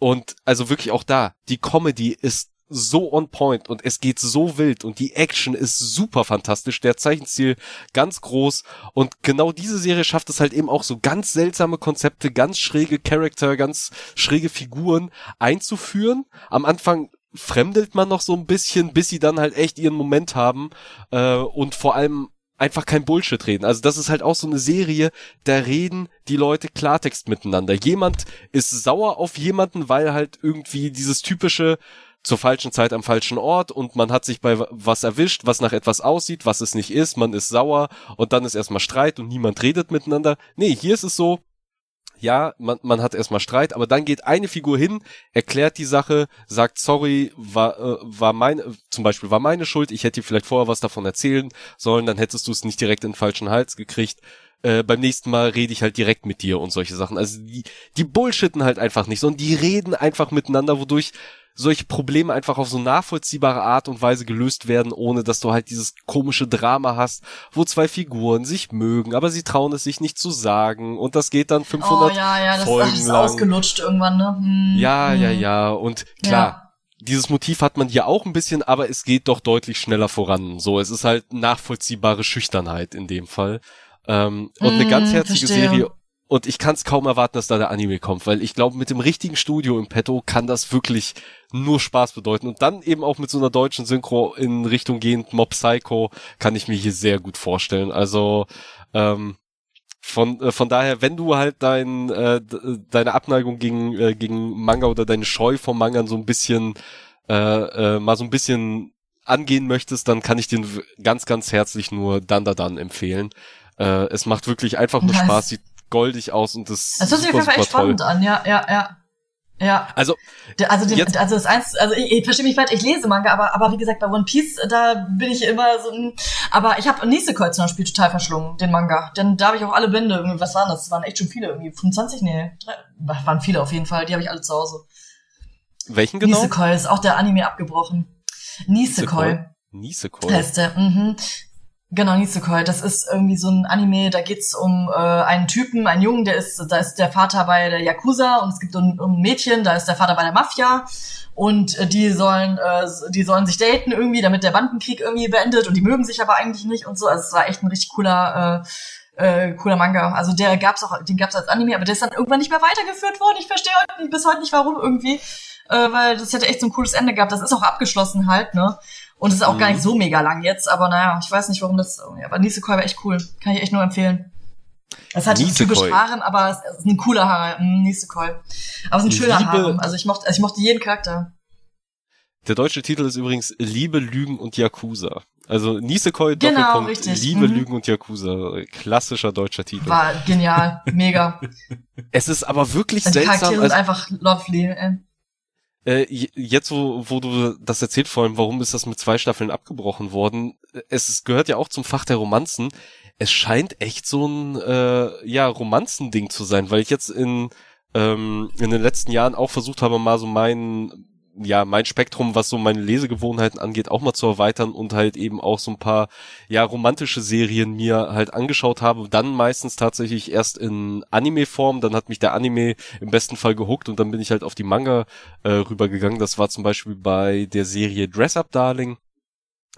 Und also wirklich auch da, die Comedy ist so on point und es geht so wild und die Action ist super fantastisch, der Zeichenstil ganz groß und genau diese Serie schafft es halt eben auch so ganz seltsame Konzepte, ganz schräge Charakter, ganz schräge Figuren einzuführen. Am Anfang fremdelt man noch so ein bisschen, bis sie dann halt echt ihren Moment haben äh, und vor allem einfach kein Bullshit reden. Also das ist halt auch so eine Serie, da reden die Leute Klartext miteinander. Jemand ist sauer auf jemanden, weil halt irgendwie dieses typische zur falschen Zeit am falschen Ort und man hat sich bei was erwischt, was nach etwas aussieht, was es nicht ist, man ist sauer und dann ist erstmal Streit und niemand redet miteinander. Nee, hier ist es so, ja, man, man hat erstmal Streit, aber dann geht eine Figur hin, erklärt die Sache, sagt, sorry, war, äh, war meine, zum Beispiel war meine Schuld, ich hätte dir vielleicht vorher was davon erzählen sollen, dann hättest du es nicht direkt in den falschen Hals gekriegt. Äh, beim nächsten Mal rede ich halt direkt mit dir und solche Sachen. Also die, die bullshitten halt einfach nicht, sondern die reden einfach miteinander, wodurch solche Probleme einfach auf so nachvollziehbare Art und Weise gelöst werden, ohne dass du halt dieses komische Drama hast, wo zwei Figuren sich mögen, aber sie trauen es sich nicht zu sagen und das geht dann 500 oh, ja, ja, das Folgen ist lang. ausgelutscht irgendwann, ne? Hm, ja, hm. ja, ja und klar. Ja. Dieses Motiv hat man hier auch ein bisschen, aber es geht doch deutlich schneller voran. So, es ist halt nachvollziehbare Schüchternheit in dem Fall. Ähm, und mm, eine ganz herzliche verstehe. Serie und ich kann es kaum erwarten, dass da der Anime kommt, weil ich glaube, mit dem richtigen Studio im Petto kann das wirklich nur Spaß bedeuten. Und dann eben auch mit so einer deutschen Synchro in Richtung gehend Mob Psycho kann ich mir hier sehr gut vorstellen. Also ähm, von, äh, von daher, wenn du halt dein, äh, deine Abneigung gegen, äh, gegen Manga oder deine Scheu vom Manga so ein bisschen äh, äh, mal so ein bisschen angehen möchtest, dann kann ich dir ganz, ganz herzlich nur Dan Da Dan empfehlen. Äh, es macht wirklich einfach nur Spaß. Sieht goldig aus und das, das hört sich auf jeden Fall echt spannend an, ja, ja, ja. Ja. Also, also, den, also das eins, also ich, ich verstehe mich falsch, ich lese Manga, aber, aber wie gesagt, bei One Piece, da bin ich immer so, hm. aber ich habe Nisekoi zum Beispiel total verschlungen, den Manga. Denn da habe ich auch alle Bände, was waren das? das? waren echt schon viele, irgendwie 25, nee, drei, waren viele auf jeden Fall, die habe ich alle zu Hause. Welchen genau? Nisekoi ist auch der Anime abgebrochen. Nisekoi. Nisekoi. Heißt der, mhm. Genau, Nisekoi. Das ist irgendwie so ein Anime, da geht's um äh, einen Typen, einen Jungen, der ist, da ist der Vater bei der Yakuza und es gibt ein, ein Mädchen, da ist der Vater bei der Mafia und äh, die sollen, äh, die sollen sich daten irgendwie, damit der Bandenkrieg irgendwie beendet und die mögen sich aber eigentlich nicht und so. Also es war echt ein richtig cooler, äh, äh, cooler Manga. Also der gab's auch, den gab's als Anime, aber der ist dann irgendwann nicht mehr weitergeführt worden. Ich verstehe bis heute nicht warum irgendwie, äh, weil das hätte echt so ein cooles Ende gehabt. Das ist auch abgeschlossen halt, ne? Und es ist auch mhm. gar nicht mhm. so mega lang jetzt, aber naja, ich weiß nicht, warum das. Aber Nisekoi war echt cool. Kann ich echt nur empfehlen. Es hat typisch Harem, aber es ist ein cooler Harem, Nisekoi. Aber es ist ein schöner Harem. Also ich mochte, also ich mochte jeden Charakter. Der deutsche Titel ist übrigens Liebe, Lügen und Yakuza. Also Nisekoi genau, Doppelpunkt richtig. Liebe, mhm. Lügen und Yakuza. Klassischer deutscher Titel. War genial, mega. es ist aber wirklich Die seltsam. Die Charaktere also, sind einfach lovely. Ey. Äh, jetzt, wo, wo du das erzählt, vor allem, warum ist das mit zwei Staffeln abgebrochen worden? Es gehört ja auch zum Fach der Romanzen. Es scheint echt so ein äh, ja Romanzending zu sein, weil ich jetzt in ähm, in den letzten Jahren auch versucht habe, mal so meinen ja, mein Spektrum, was so meine Lesegewohnheiten angeht, auch mal zu erweitern und halt eben auch so ein paar, ja, romantische Serien mir halt angeschaut habe. Dann meistens tatsächlich erst in Anime-Form. Dann hat mich der Anime im besten Fall gehuckt und dann bin ich halt auf die Manga äh, rübergegangen. Das war zum Beispiel bei der Serie Dress Up Darling.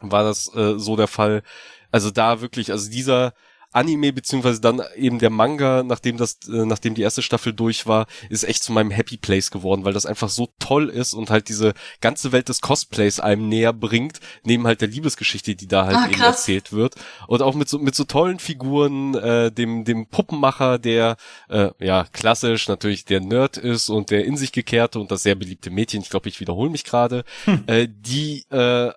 War das äh, so der Fall. Also da wirklich, also dieser Anime beziehungsweise dann eben der Manga, nachdem das, äh, nachdem die erste Staffel durch war, ist echt zu meinem Happy Place geworden, weil das einfach so toll ist und halt diese ganze Welt des Cosplays einem näher bringt, neben halt der Liebesgeschichte, die da halt ah, eben erzählt wird. Und auch mit so mit so tollen Figuren, äh, dem dem Puppenmacher, der äh, ja klassisch natürlich der Nerd ist und der in sich gekehrte und das sehr beliebte Mädchen, ich glaube, ich wiederhole mich gerade, hm. äh, die äh,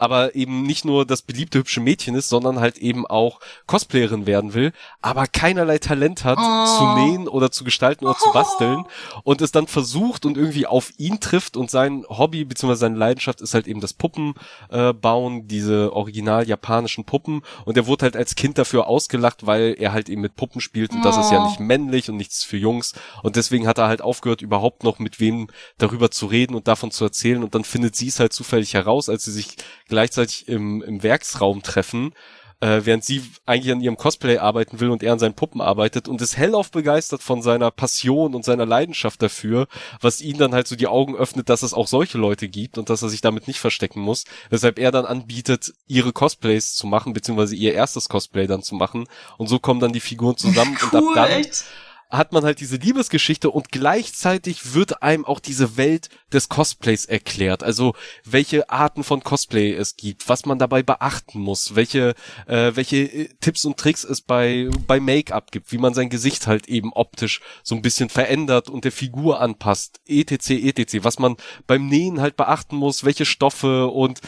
aber eben nicht nur das beliebte hübsche Mädchen ist, sondern halt eben auch Cosplayerin werden will, aber keinerlei Talent hat oh. zu nähen oder zu gestalten oder oh. zu basteln und es dann versucht und irgendwie auf ihn trifft und sein Hobby bzw. seine Leidenschaft ist halt eben das Puppen äh, bauen, diese original japanischen Puppen und er wurde halt als Kind dafür ausgelacht, weil er halt eben mit Puppen spielt und oh. das ist ja nicht männlich und nichts für Jungs und deswegen hat er halt aufgehört überhaupt noch mit wem darüber zu reden und davon zu erzählen und dann findet sie es halt zufällig heraus, als sie sich gleichzeitig im, im Werksraum treffen, äh, während sie eigentlich an ihrem Cosplay arbeiten will und er an seinen Puppen arbeitet und ist hellauf begeistert von seiner Passion und seiner Leidenschaft dafür, was ihn dann halt so die Augen öffnet, dass es auch solche Leute gibt und dass er sich damit nicht verstecken muss, weshalb er dann anbietet, ihre Cosplays zu machen, beziehungsweise ihr erstes Cosplay dann zu machen und so kommen dann die Figuren zusammen cool, und ab dann echt? Hat man halt diese Liebesgeschichte und gleichzeitig wird einem auch diese Welt des Cosplays erklärt. Also welche Arten von Cosplay es gibt, was man dabei beachten muss, welche, äh, welche äh, Tipps und Tricks es bei, bei Make-up gibt, wie man sein Gesicht halt eben optisch so ein bisschen verändert und der Figur anpasst, etc., etc., was man beim Nähen halt beachten muss, welche Stoffe und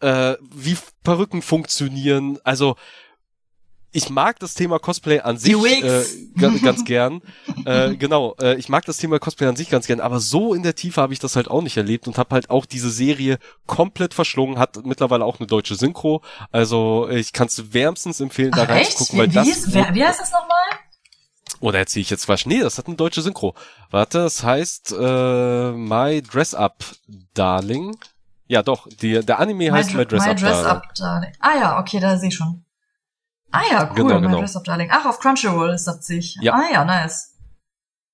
äh, wie Perücken funktionieren. Also ich mag das Thema Cosplay an sich äh, ganz, gern. äh, genau, äh, ich mag das Thema Cosplay an sich ganz gern, aber so in der Tiefe habe ich das halt auch nicht erlebt und habe halt auch diese Serie komplett verschlungen, hat mittlerweile auch eine deutsche Synchro. Also ich kann es wärmstens empfehlen, da reinzugucken, weil wie das. Ist, wer, wie heißt das nochmal? Oder erzähle ich jetzt was? Nee, das hat eine deutsche Synchro. Warte, das heißt äh, My Dress Up Darling. Ja, doch, die, der Anime My heißt My Dress, My Up, Dress Darling. Up Darling. Ah ja, okay, da sehe ich schon. Ah ja, cool, genau, genau. Dress of Darling. Ach, auf Crunchyroll ist das sich. Ja. Ah ja, nice.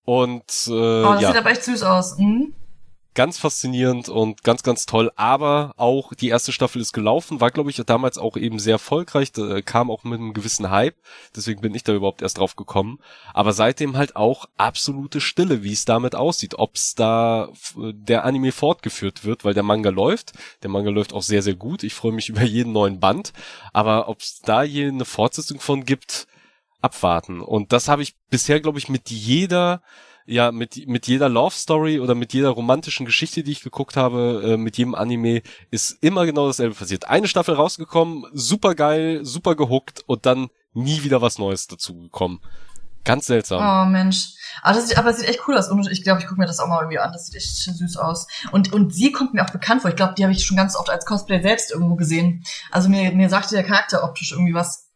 Und äh, oh, das ja. sieht aber echt süß aus. Mhm ganz faszinierend und ganz, ganz toll. Aber auch die erste Staffel ist gelaufen, war, glaube ich, damals auch eben sehr erfolgreich, da kam auch mit einem gewissen Hype. Deswegen bin ich da überhaupt erst drauf gekommen. Aber seitdem halt auch absolute Stille, wie es damit aussieht, ob es da der Anime fortgeführt wird, weil der Manga läuft. Der Manga läuft auch sehr, sehr gut. Ich freue mich über jeden neuen Band. Aber ob es da je eine Fortsetzung von gibt, abwarten. Und das habe ich bisher, glaube ich, mit jeder ja mit, mit jeder Love Story oder mit jeder romantischen Geschichte, die ich geguckt habe, äh, mit jedem Anime, ist immer genau dasselbe passiert. Eine Staffel rausgekommen, super geil, super gehuckt und dann nie wieder was Neues dazu gekommen. Ganz seltsam. Oh Mensch. Aber, das sieht, aber es sieht echt cool aus. Und ich glaube, ich gucke mir das auch mal irgendwie an. Das sieht echt süß aus. Und, und sie kommt mir auch bekannt vor. Ich glaube, die habe ich schon ganz oft als Cosplay selbst irgendwo gesehen. Also mir, mir sagte der Charakter optisch irgendwie was.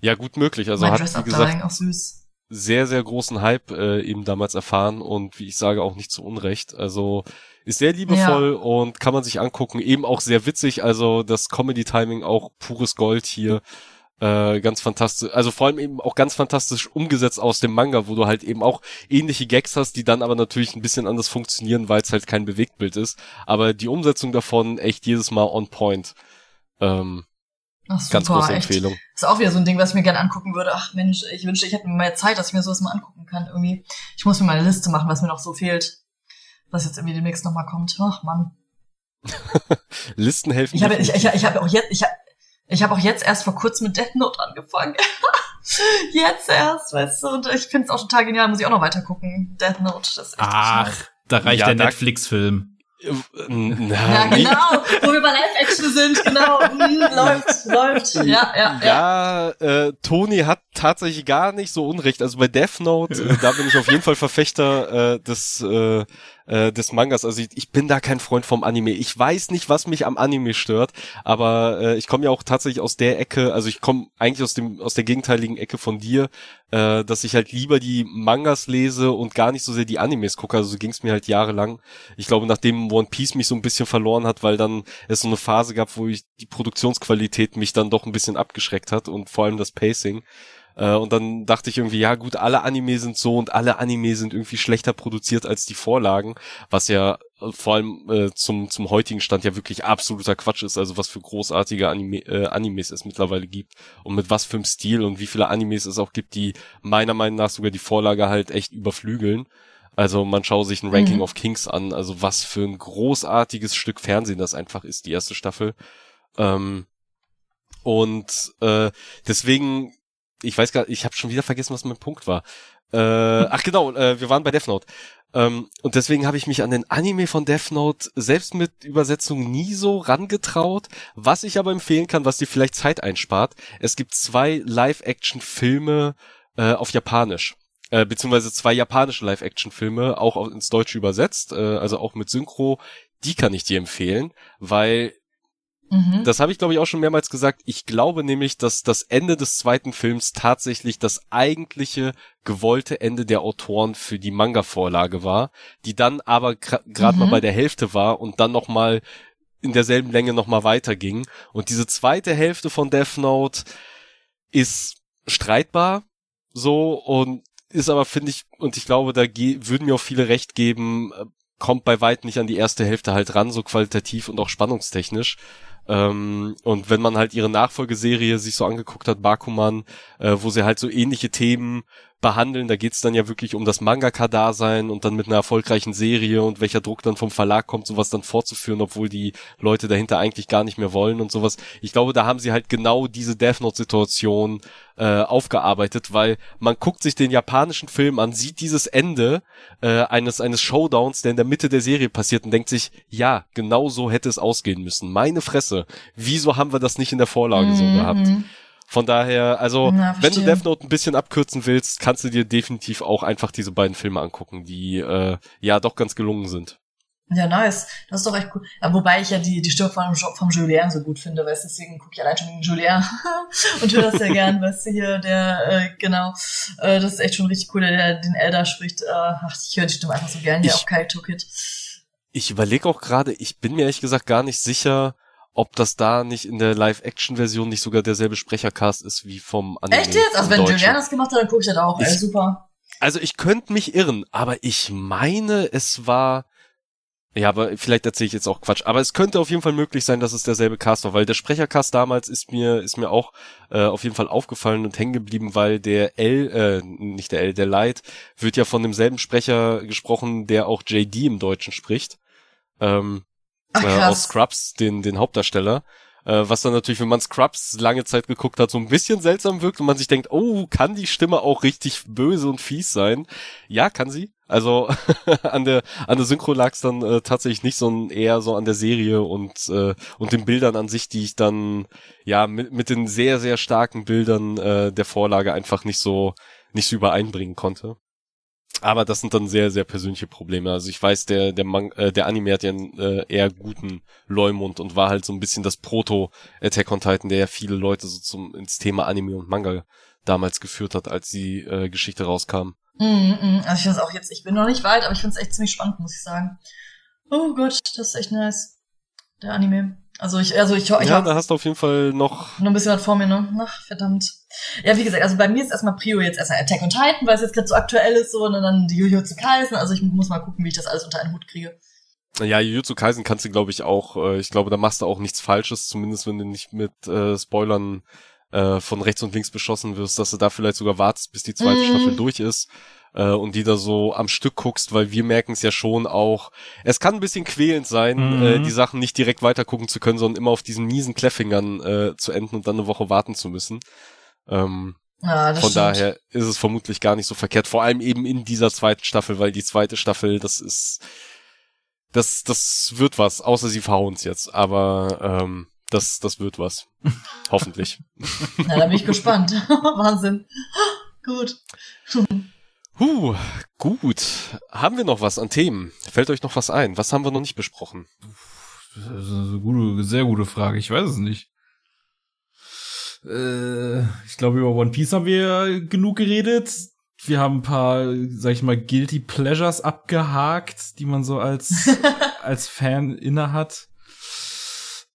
Ja, gut möglich. Also hat, wie gesagt, auch süß. Sehr, sehr großen Hype äh, eben damals erfahren und wie ich sage, auch nicht zu Unrecht. Also ist sehr liebevoll ja. und kann man sich angucken. Eben auch sehr witzig. Also das Comedy-Timing auch pures Gold hier. Äh, ganz fantastisch, also vor allem eben auch ganz fantastisch umgesetzt aus dem Manga, wo du halt eben auch ähnliche Gags hast, die dann aber natürlich ein bisschen anders funktionieren, weil es halt kein Bewegtbild ist. Aber die Umsetzung davon echt jedes Mal on point. Ähm, Ach, super, ganz große echt. Empfehlung. Ist auch wieder so ein Ding, was ich mir gerne angucken würde. Ach Mensch, ich wünschte, ich hätte mehr Zeit, dass ich mir sowas mal angucken kann irgendwie. Ich muss mir mal eine Liste machen, was mir noch so fehlt. Was jetzt irgendwie demnächst nochmal kommt. Ach Mann. Listen helfen. Ich habe ich, ich, ich hab auch jetzt, ich, hab, ich habe auch jetzt erst vor kurzem mit Death Note angefangen. jetzt erst, weißt du, und ich finde es auch total genial, muss ich auch noch weiter gucken. Death Note, das ist echt Ach, da reicht ja, der Netflix-Film. Ja, genau, wo wir bei Live-Action sind, genau. Mhm, läuft, läuft. Ja, ja, ja. Ja, äh, Toni hat tatsächlich gar nicht so Unrecht. Also bei Death Note, äh, da bin ich auf jeden Fall Verfechter äh, des äh, äh, des Mangas. Also ich, ich bin da kein Freund vom Anime. Ich weiß nicht, was mich am Anime stört, aber äh, ich komme ja auch tatsächlich aus der Ecke, also ich komme eigentlich aus dem aus der gegenteiligen Ecke von dir, äh, dass ich halt lieber die Mangas lese und gar nicht so sehr die Animes gucke. Also so ging es mir halt jahrelang. Ich glaube, nachdem One Piece mich so ein bisschen verloren hat, weil dann es so eine Phase gab, wo ich die Produktionsqualität mich dann doch ein bisschen abgeschreckt hat und vor allem das Pacing. Äh, und dann dachte ich irgendwie, ja gut, alle Anime sind so und alle Anime sind irgendwie schlechter produziert als die Vorlagen, was ja äh, vor allem äh, zum, zum heutigen Stand ja wirklich absoluter Quatsch ist, also was für großartige Anime, äh, Animes es mittlerweile gibt und mit was für einem Stil und wie viele Animes es auch gibt, die meiner Meinung nach sogar die Vorlage halt echt überflügeln. Also man schaut sich ein Ranking mhm. of Kings an, also was für ein großartiges Stück Fernsehen das einfach ist, die erste Staffel. Ähm, und äh, deswegen ich weiß gar, ich habe schon wieder vergessen, was mein Punkt war. Äh, ach genau, äh, wir waren bei Death Note. Ähm, und deswegen habe ich mich an den Anime von Death Note selbst mit Übersetzung nie so rangetraut. Was ich aber empfehlen kann, was dir vielleicht Zeit einspart, es gibt zwei Live-Action-Filme äh, auf Japanisch. Äh, beziehungsweise zwei japanische Live-Action-Filme, auch ins Deutsche übersetzt, äh, also auch mit Synchro. Die kann ich dir empfehlen, weil Mhm. Das habe ich, glaube ich, auch schon mehrmals gesagt. Ich glaube nämlich, dass das Ende des zweiten Films tatsächlich das eigentliche gewollte Ende der Autoren für die Manga-Vorlage war, die dann aber gerade mhm. mal bei der Hälfte war und dann noch mal in derselben Länge noch mal weiterging. Und diese zweite Hälfte von Death Note ist streitbar so und ist aber, finde ich, und ich glaube, da würden mir auch viele recht geben, äh, kommt bei weitem nicht an die erste Hälfte halt ran, so qualitativ und auch spannungstechnisch. Ähm, und wenn man halt ihre Nachfolgeserie sich so angeguckt hat, Bakuman, äh, wo sie halt so ähnliche Themen behandeln. Da geht's dann ja wirklich um das Mangaka-Dasein und dann mit einer erfolgreichen Serie und welcher Druck dann vom Verlag kommt, sowas dann fortzuführen, obwohl die Leute dahinter eigentlich gar nicht mehr wollen und sowas. Ich glaube, da haben sie halt genau diese Death Note-Situation äh, aufgearbeitet, weil man guckt sich den japanischen Film an, sieht dieses Ende äh, eines eines Showdowns, der in der Mitte der Serie passiert und denkt sich, ja, genau so hätte es ausgehen müssen. Meine Fresse, wieso haben wir das nicht in der Vorlage mhm. so gehabt? Von daher, also, Na, wenn du Death Note ein bisschen abkürzen willst, kannst du dir definitiv auch einfach diese beiden Filme angucken, die äh, ja doch ganz gelungen sind. Ja, nice. Das ist doch echt cool. Ja, wobei ich ja die, die Stimme vom, vom Julien so gut finde, weißt du, deswegen gucke ich allein schon den Julien und höre das sehr gern, weißt du, hier, der, äh, genau, äh, das ist echt schon richtig cool, der, der den Elder spricht. Äh, ach, ich höre die Stimme einfach so gern, ja, auch Kai Tookit. Ich überlege auch gerade, ich bin mir ehrlich gesagt gar nicht sicher, ob das da nicht in der Live-Action-Version nicht sogar derselbe Sprechercast ist wie vom Anime. Echt jetzt? Also wenn. Julian das gemacht hat, dann gucke ich das auch. Ich, Ey, super. Also ich könnte mich irren, aber ich meine, es war ja, aber vielleicht erzähle ich jetzt auch Quatsch. Aber es könnte auf jeden Fall möglich sein, dass es derselbe Cast war, weil der Sprechercast damals ist mir ist mir auch äh, auf jeden Fall aufgefallen und hängen geblieben, weil der L, äh, nicht der L, der Light wird ja von demselben Sprecher gesprochen, der auch JD im Deutschen spricht. Ähm, Ach, äh, aus Scrubs, den, den Hauptdarsteller. Äh, was dann natürlich, wenn man Scrubs lange Zeit geguckt hat, so ein bisschen seltsam wirkt und man sich denkt, oh, kann die Stimme auch richtig böse und fies sein? Ja, kann sie. Also an der an der Synchro lag es dann äh, tatsächlich nicht, sondern eher so an der Serie und äh, und den Bildern an sich, die ich dann ja mit mit den sehr sehr starken Bildern äh, der Vorlage einfach nicht so nicht so übereinbringen konnte. Aber das sind dann sehr, sehr persönliche Probleme. Also ich weiß, der, der, Man äh, der Anime hat ja einen äh, eher guten Leumund und war halt so ein bisschen das Proto-Attack on Titan, der ja viele Leute so zum, ins Thema Anime und Manga damals geführt hat, als die äh, Geschichte rauskam. Mm, mm, also ich finde es auch jetzt, ich bin noch nicht weit, aber ich finde es echt ziemlich spannend, muss ich sagen. Oh Gott, das ist echt nice. Der Anime. Also ich, also ich, ich Ja, da hast du auf jeden Fall noch. Noch ein bisschen was vor mir, ne? Ach, verdammt. Ja, wie gesagt, also bei mir ist erstmal Prio jetzt erstmal Attack on Titan, weil es jetzt gerade so aktuell ist, so, und dann die Jujutsu Kaisen. Also ich muss mal gucken, wie ich das alles unter einen Hut kriege. Ja, Jujutsu Kaisen kannst du, glaube ich, auch, äh, ich glaube, da machst du auch nichts Falsches, zumindest wenn du nicht mit äh, Spoilern äh, von rechts und links beschossen wirst, dass du da vielleicht sogar wartest, bis die zweite mm. Staffel durch ist äh, und die da so am Stück guckst, weil wir merken es ja schon auch. Es kann ein bisschen quälend sein, mhm. äh, die Sachen nicht direkt weitergucken zu können, sondern immer auf diesen miesen Kleffingern äh, zu enden und dann eine Woche warten zu müssen. Ähm, ja, von stimmt. daher ist es vermutlich gar nicht so verkehrt, vor allem eben in dieser zweiten Staffel, weil die zweite Staffel, das ist, das, das wird was, außer sie verhauen's jetzt, aber ähm, das, das wird was. Hoffentlich. Na, da bin ich gespannt. Wahnsinn. Gut. Huh, gut. Haben wir noch was an Themen? Fällt euch noch was ein? Was haben wir noch nicht besprochen? Das ist eine gute, sehr gute Frage. Ich weiß es nicht. Äh, ich glaube, über One Piece haben wir genug geredet. Wir haben ein paar, sag ich mal, Guilty Pleasures abgehakt, die man so als, als Fan inne hat.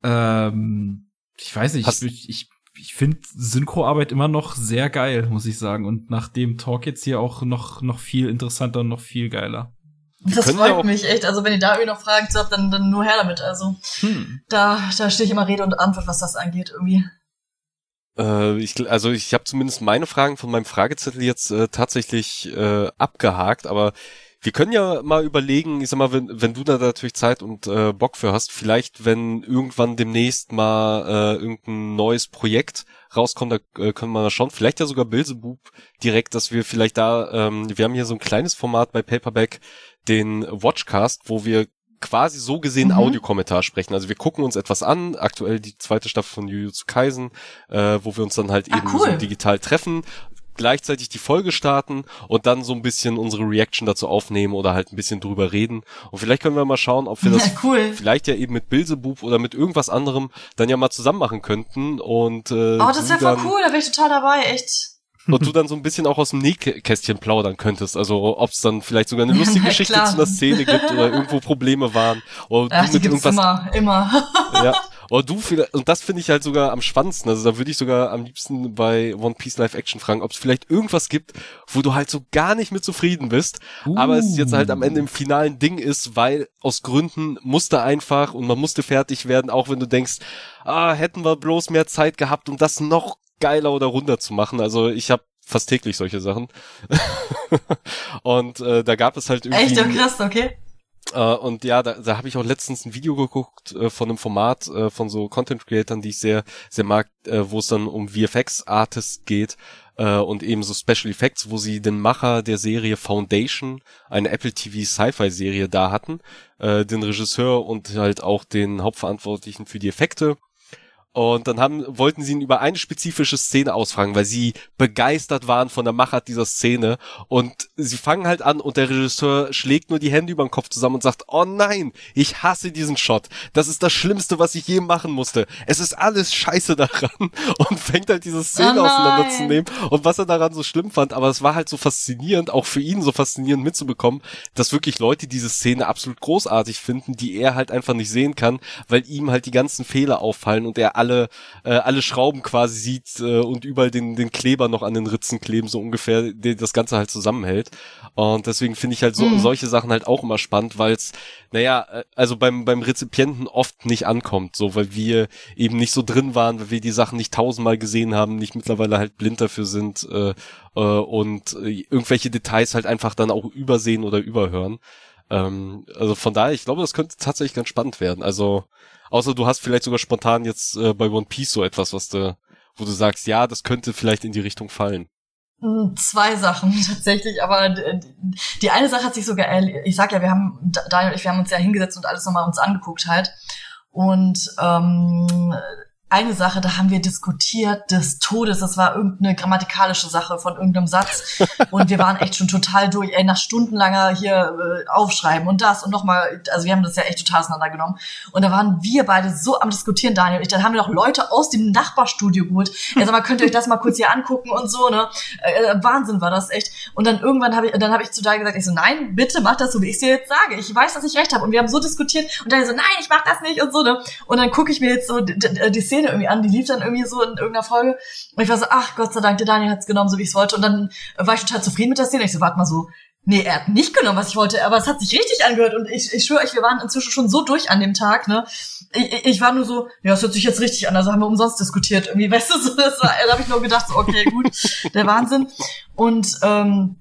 Ähm, ich weiß nicht, Hast ich, ich ich finde Synchroarbeit immer noch sehr geil, muss ich sagen. Und nach dem Talk jetzt hier auch noch, noch viel interessanter und noch viel geiler. Das freut mich echt. Also wenn ihr da irgendwie noch Fragen zu habt, dann, dann nur her damit. Also hm. da, da stehe ich immer Rede und Antwort, was das angeht irgendwie. Äh, ich, also ich habe zumindest meine Fragen von meinem Fragezettel jetzt äh, tatsächlich äh, abgehakt, aber wir können ja mal überlegen, ich sag mal, wenn, wenn du da natürlich Zeit und äh, Bock für hast, vielleicht, wenn irgendwann demnächst mal äh, irgendein neues Projekt rauskommt, da äh, können wir mal schauen, vielleicht ja sogar Bilzebub direkt, dass wir vielleicht da, ähm, wir haben hier so ein kleines Format bei Paperback, den Watchcast, wo wir quasi so gesehen mhm. Audiokommentar sprechen. Also wir gucken uns etwas an, aktuell die zweite Staffel von Jujutsu Kaisen, äh, wo wir uns dann halt ah, eben cool. so digital treffen, gleichzeitig die Folge starten und dann so ein bisschen unsere Reaction dazu aufnehmen oder halt ein bisschen drüber reden. Und vielleicht können wir mal schauen, ob wir das ja, cool. vielleicht ja eben mit Bilzebub oder mit irgendwas anderem dann ja mal zusammen machen könnten. Und äh, Oh, das wäre voll cool, da wäre ich total dabei, echt und du dann so ein bisschen auch aus dem Nähkästchen plaudern könntest. Also ob es dann vielleicht sogar eine lustige Geschichte zu einer Szene gibt oder irgendwo Probleme waren. Oder Ach, du mit irgendwas, immer, immer. ja, oder du, und das finde ich halt sogar am spannendsten. Also da würde ich sogar am liebsten bei One Piece Live Action fragen, ob es vielleicht irgendwas gibt, wo du halt so gar nicht mit zufrieden bist, uh. aber es jetzt halt am Ende im finalen Ding ist, weil aus Gründen musste einfach und man musste fertig werden, auch wenn du denkst, ah, hätten wir bloß mehr Zeit gehabt, um das noch geiler oder runder zu machen. Also ich habe fast täglich solche Sachen. und äh, da gab es halt irgendwie. Echt, oh, krass, okay. Uh, und ja, da, da habe ich auch letztens ein Video geguckt uh, von einem Format uh, von so Content Creatern, die ich sehr, sehr mag, wo es dann um VFX Artists geht und eben so Special Effects, wo sie den Macher der Serie Foundation, eine Apple TV Sci-Fi Serie da hatten, den Regisseur und halt auch den Hauptverantwortlichen für die Effekte und dann haben, wollten sie ihn über eine spezifische Szene ausfragen, weil sie begeistert waren von der Machart dieser Szene. Und sie fangen halt an und der Regisseur schlägt nur die Hände über den Kopf zusammen und sagt, oh nein, ich hasse diesen Shot. Das ist das Schlimmste, was ich je machen musste. Es ist alles scheiße daran. Und fängt halt diese Szene oh auseinanderzunehmen. Und was er daran so schlimm fand, aber es war halt so faszinierend, auch für ihn so faszinierend mitzubekommen, dass wirklich Leute diese Szene absolut großartig finden, die er halt einfach nicht sehen kann, weil ihm halt die ganzen Fehler auffallen und er alle, äh, alle Schrauben quasi sieht äh, und überall den, den Kleber noch an den Ritzen kleben, so ungefähr, der das Ganze halt zusammenhält. Und deswegen finde ich halt so, mhm. solche Sachen halt auch immer spannend, weil es, naja, äh, also beim, beim Rezipienten oft nicht ankommt, so, weil wir eben nicht so drin waren, weil wir die Sachen nicht tausendmal gesehen haben, nicht mittlerweile halt blind dafür sind äh, äh, und äh, irgendwelche Details halt einfach dann auch übersehen oder überhören. Ähm, also von daher, ich glaube, das könnte tatsächlich ganz spannend werden. Also Außer du hast vielleicht sogar spontan jetzt äh, bei One Piece so etwas, was du, wo du sagst, ja, das könnte vielleicht in die Richtung fallen. Hm, zwei Sachen tatsächlich, aber die eine Sache hat sich sogar, ich sag ja, wir haben, Daniel und ich, wir haben uns ja hingesetzt und alles nochmal uns angeguckt halt. Und ähm, eine Sache, da haben wir diskutiert des Todes. Das war irgendeine grammatikalische Sache von irgendeinem Satz. Und wir waren echt schon total durch, ey, nach stundenlanger hier äh, aufschreiben und das und nochmal, also wir haben das ja echt total auseinandergenommen. Und da waren wir beide so am diskutieren, Daniel und ich. Dann haben wir noch Leute aus dem Nachbarstudio geholt. Ey, sag mal, könnt ihr euch das mal kurz hier angucken und so, ne? Äh, Wahnsinn war das echt. Und dann irgendwann habe ich, dann habe ich zu Daniel gesagt, ich so, nein, bitte mach das so, wie ich dir jetzt sage. Ich weiß, dass ich recht habe. Und wir haben so diskutiert und dann so, nein, ich mach das nicht und so, ne? Und dann gucke ich mir jetzt so die, die Szene irgendwie an, die lief dann irgendwie so in irgendeiner Folge. Und ich war so, ach Gott sei Dank, der Daniel hat's genommen, so wie ich es wollte. Und dann war ich total zufrieden mit der Szene. Ich so, warte mal so, nee, er hat nicht genommen, was ich wollte, aber es hat sich richtig angehört. Und ich, ich schwöre euch, wir waren inzwischen schon so durch an dem Tag, ne? Ich, ich war nur so, ja, es hört sich jetzt richtig an, also haben wir umsonst diskutiert. Irgendwie, weißt du, so, das war, da habe ich nur gedacht, so, okay, gut, der Wahnsinn. Und ähm,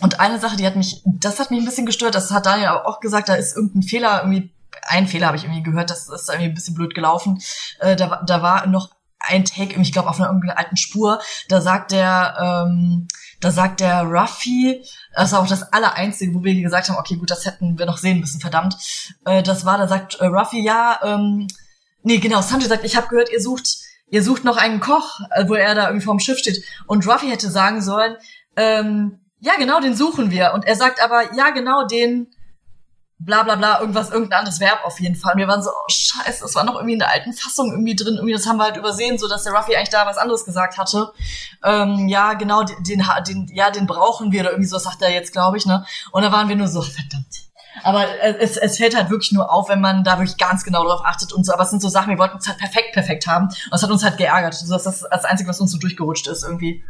und eine Sache, die hat mich, das hat mich ein bisschen gestört, das hat Daniel aber auch gesagt, da ist irgendein Fehler irgendwie ein Fehler habe ich irgendwie gehört, das ist irgendwie ein bisschen blöd gelaufen. Äh, da, da war noch ein Take, ich glaube auf einer irgendeiner alten Spur, da sagt der, ähm, da sagt der Ruffy, das war auch das Allereinzige, wo wir gesagt haben, okay, gut, das hätten wir noch sehen müssen, verdammt. Äh, das war, da sagt äh, Ruffy, ja, ähm, nee, genau, Sanji sagt, ich habe gehört, ihr sucht, ihr sucht noch einen Koch, äh, wo er da irgendwie vorm Schiff steht. Und Ruffy hätte sagen sollen, ähm, ja, genau, den suchen wir. Und er sagt aber, ja, genau, den, bla bla bla, irgendwas, irgendein anderes Verb auf jeden Fall. Und wir waren so, oh scheiße, das war noch irgendwie in der alten Fassung irgendwie drin. Irgendwie, das haben wir halt übersehen, so dass der Ruffy eigentlich da was anderes gesagt hatte. Ähm, ja, genau, den, den, ja, den brauchen wir oder irgendwie so, sagt er jetzt, glaube ich, ne? Und da waren wir nur so, verdammt. Aber es, es fällt halt wirklich nur auf, wenn man da wirklich ganz genau drauf achtet und so. Aber es sind so Sachen, wir wollten es halt perfekt, perfekt haben. Und es hat uns halt geärgert. So, das ist das Einzige, was uns so durchgerutscht ist irgendwie.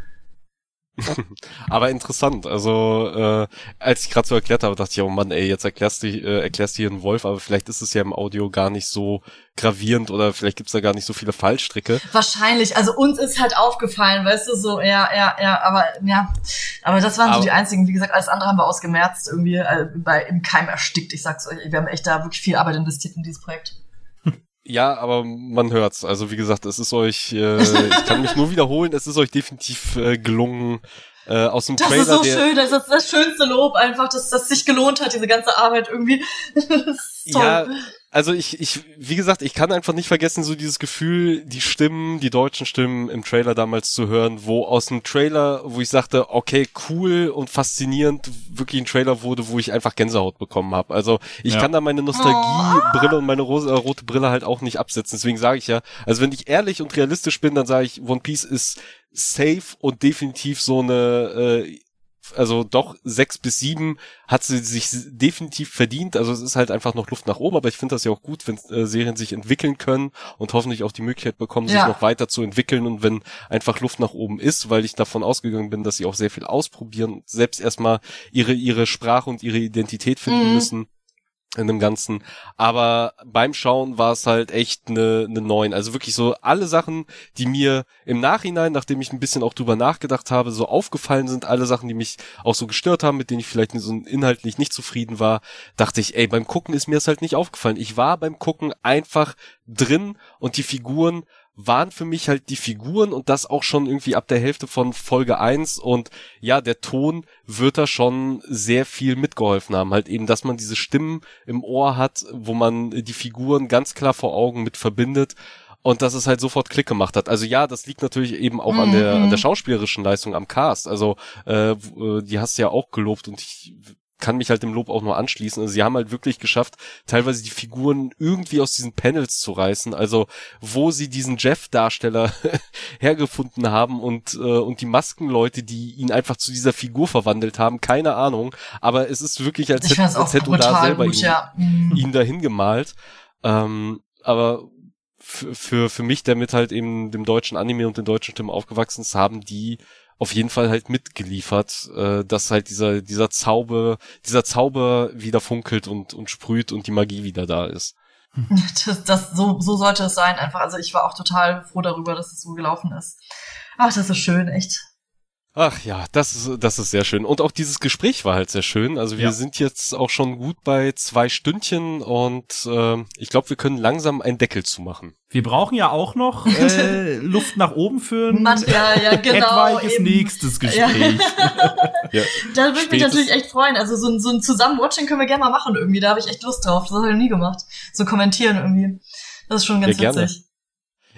Aber interessant, also äh, als ich gerade so erklärt habe, dachte ich, oh Mann, ey, jetzt erklärst du, äh, erklärst du hier einen Wolf, aber vielleicht ist es ja im Audio gar nicht so gravierend oder vielleicht gibt's da gar nicht so viele Fallstricke. Wahrscheinlich, also uns ist halt aufgefallen, weißt du, so, ja, ja, ja, aber ja, aber das waren aber, so die einzigen, wie gesagt, alles andere haben wir ausgemerzt, irgendwie äh, bei, im Keim erstickt, ich sag's euch, wir haben echt da wirklich viel Arbeit investiert in dieses Projekt. Ja, aber man hört's. Also wie gesagt, es ist euch, äh, ich kann mich nur wiederholen, es ist euch definitiv äh, gelungen. Äh, aus dem das Trailer, ist so schön, das ist das schönste Lob einfach, dass das sich gelohnt hat, diese ganze Arbeit irgendwie. ja, also ich, ich, wie gesagt, ich kann einfach nicht vergessen, so dieses Gefühl, die Stimmen, die deutschen Stimmen im Trailer damals zu hören, wo aus dem Trailer, wo ich sagte, okay, cool und faszinierend, wirklich ein Trailer wurde, wo ich einfach Gänsehaut bekommen habe. Also ich ja. kann da meine Nostalgiebrille und meine rosa, äh, rote Brille halt auch nicht absetzen. Deswegen sage ich ja, also wenn ich ehrlich und realistisch bin, dann sage ich, One Piece ist safe und definitiv so eine äh, also doch sechs bis sieben hat sie sich definitiv verdient. Also es ist halt einfach noch Luft nach oben, aber ich finde das ja auch gut, wenn äh, Serien sich entwickeln können und hoffentlich auch die Möglichkeit bekommen, ja. sich noch weiter zu entwickeln und wenn einfach Luft nach oben ist, weil ich davon ausgegangen bin, dass sie auch sehr viel ausprobieren, selbst erstmal ihre ihre Sprache und ihre Identität finden mhm. müssen in dem Ganzen. Aber beim Schauen war es halt echt eine, eine neun. Also wirklich so alle Sachen, die mir im Nachhinein, nachdem ich ein bisschen auch drüber nachgedacht habe, so aufgefallen sind, alle Sachen, die mich auch so gestört haben, mit denen ich vielleicht so inhaltlich nicht zufrieden war, dachte ich, ey, beim Gucken ist mir das halt nicht aufgefallen. Ich war beim Gucken einfach drin und die Figuren waren für mich halt die Figuren und das auch schon irgendwie ab der Hälfte von Folge eins und ja, der Ton wird da schon sehr viel mitgeholfen haben. Halt eben, dass man diese Stimmen im Ohr hat, wo man die Figuren ganz klar vor Augen mit verbindet und dass es halt sofort Klick gemacht hat. Also ja, das liegt natürlich eben auch mhm. an der an der mhm. schauspielerischen Leistung am Cast. Also äh, äh, die hast du ja auch gelobt und ich kann mich halt dem Lob auch nur anschließen. Also sie haben halt wirklich geschafft, teilweise die Figuren irgendwie aus diesen Panels zu reißen. Also wo sie diesen Jeff-Darsteller hergefunden haben und, äh, und die Maskenleute, die ihn einfach zu dieser Figur verwandelt haben, keine Ahnung. Aber es ist wirklich, als, hätte, als hätte da selber gut, ihn, ja. Mhm. ihn dahin gemalt. Ähm, aber für, für mich, der mit halt eben dem deutschen Anime und den deutschen Stimmen aufgewachsen ist, haben die auf jeden Fall halt mitgeliefert, äh, dass halt dieser, dieser Zauber, dieser Zauber wieder funkelt und, und sprüht und die Magie wieder da ist. Das, das, so, so sollte es sein, einfach. Also ich war auch total froh darüber, dass es so gelaufen ist. Ach, das ist schön, echt. Ach ja, das ist, das ist sehr schön. Und auch dieses Gespräch war halt sehr schön. Also wir ja. sind jetzt auch schon gut bei zwei Stündchen und äh, ich glaube, wir können langsam einen Deckel zumachen. Wir brauchen ja auch noch äh, Luft nach oben für ein Mann, ja, ja, genau, etwaiges eben. nächstes Gespräch. Ja. ja. Da würde ich mich natürlich echt freuen. Also so ein, so ein Zusammenwatching können wir gerne mal machen irgendwie. Da habe ich echt Lust drauf. Das habe ich noch nie gemacht. So kommentieren irgendwie. Das ist schon ganz ja, witzig.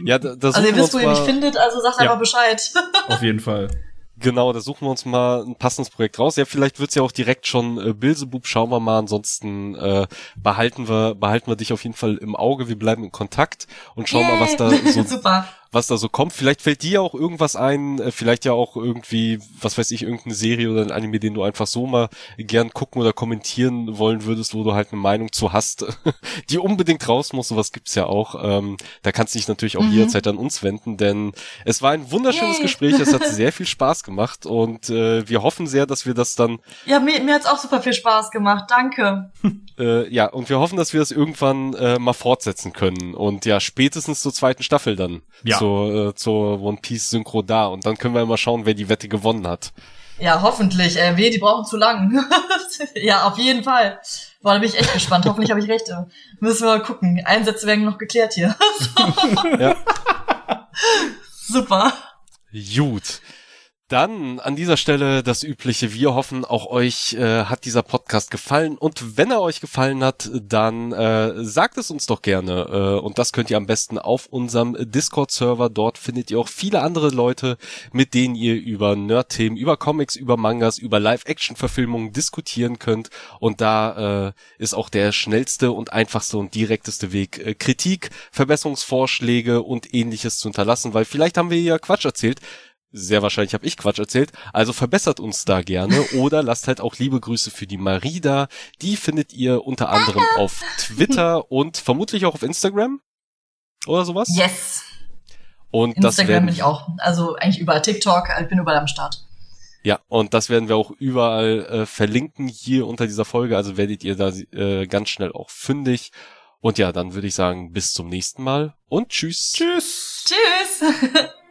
Ja, da, da Also ihr wisst, wo ihr mich findet, also sagt ja. einfach Bescheid. Auf jeden Fall. Genau, da suchen wir uns mal ein passendes Projekt raus. Ja, vielleicht wird's ja auch direkt schon äh, Bilsebub, schauen wir mal. Ansonsten äh, behalten wir behalten wir dich auf jeden Fall im Auge. Wir bleiben in Kontakt und schauen Yay. mal, was da so Super was da so kommt. Vielleicht fällt dir auch irgendwas ein, äh, vielleicht ja auch irgendwie, was weiß ich, irgendeine Serie oder ein Anime, den du einfach so mal gern gucken oder kommentieren wollen würdest, wo du halt eine Meinung zu hast, die unbedingt raus muss. Sowas gibt's ja auch. Ähm, da kannst du dich natürlich auch mhm. jederzeit an uns wenden, denn es war ein wunderschönes Yay. Gespräch. Es hat sehr viel Spaß gemacht und äh, wir hoffen sehr, dass wir das dann. Ja, mir, mir hat's auch super viel Spaß gemacht. Danke. äh, ja, und wir hoffen, dass wir das irgendwann äh, mal fortsetzen können und ja, spätestens zur zweiten Staffel dann. Ja zur, äh, zur One Piece Synchro da und dann können wir mal schauen, wer die Wette gewonnen hat. Ja, hoffentlich. Äh, weh, die brauchen zu lang. ja, auf jeden Fall. Boah, da bin ich echt gespannt. Hoffentlich habe ich recht. Müssen wir mal gucken. Einsätze werden noch geklärt hier. ja. Super. Gut. Dann an dieser Stelle das übliche. Wir hoffen, auch euch äh, hat dieser Podcast gefallen. Und wenn er euch gefallen hat, dann äh, sagt es uns doch gerne. Äh, und das könnt ihr am besten auf unserem Discord-Server. Dort findet ihr auch viele andere Leute, mit denen ihr über Nerd-Themen, über Comics, über Mangas, über Live-Action-Verfilmungen diskutieren könnt. Und da äh, ist auch der schnellste und einfachste und direkteste Weg, äh, Kritik, Verbesserungsvorschläge und ähnliches zu hinterlassen. Weil vielleicht haben wir ja Quatsch erzählt sehr wahrscheinlich habe ich Quatsch erzählt. Also verbessert uns da gerne oder lasst halt auch liebe Grüße für die Marie da. Die findet ihr unter anderem auf Twitter und vermutlich auch auf Instagram oder sowas. Yes. Und Instagram das werden, bin ich auch. Also eigentlich überall TikTok. Ich bin überall am Start. Ja, und das werden wir auch überall äh, verlinken hier unter dieser Folge. Also werdet ihr da äh, ganz schnell auch fündig. Und ja, dann würde ich sagen, bis zum nächsten Mal und tschüss. Tschüss. Tschüss.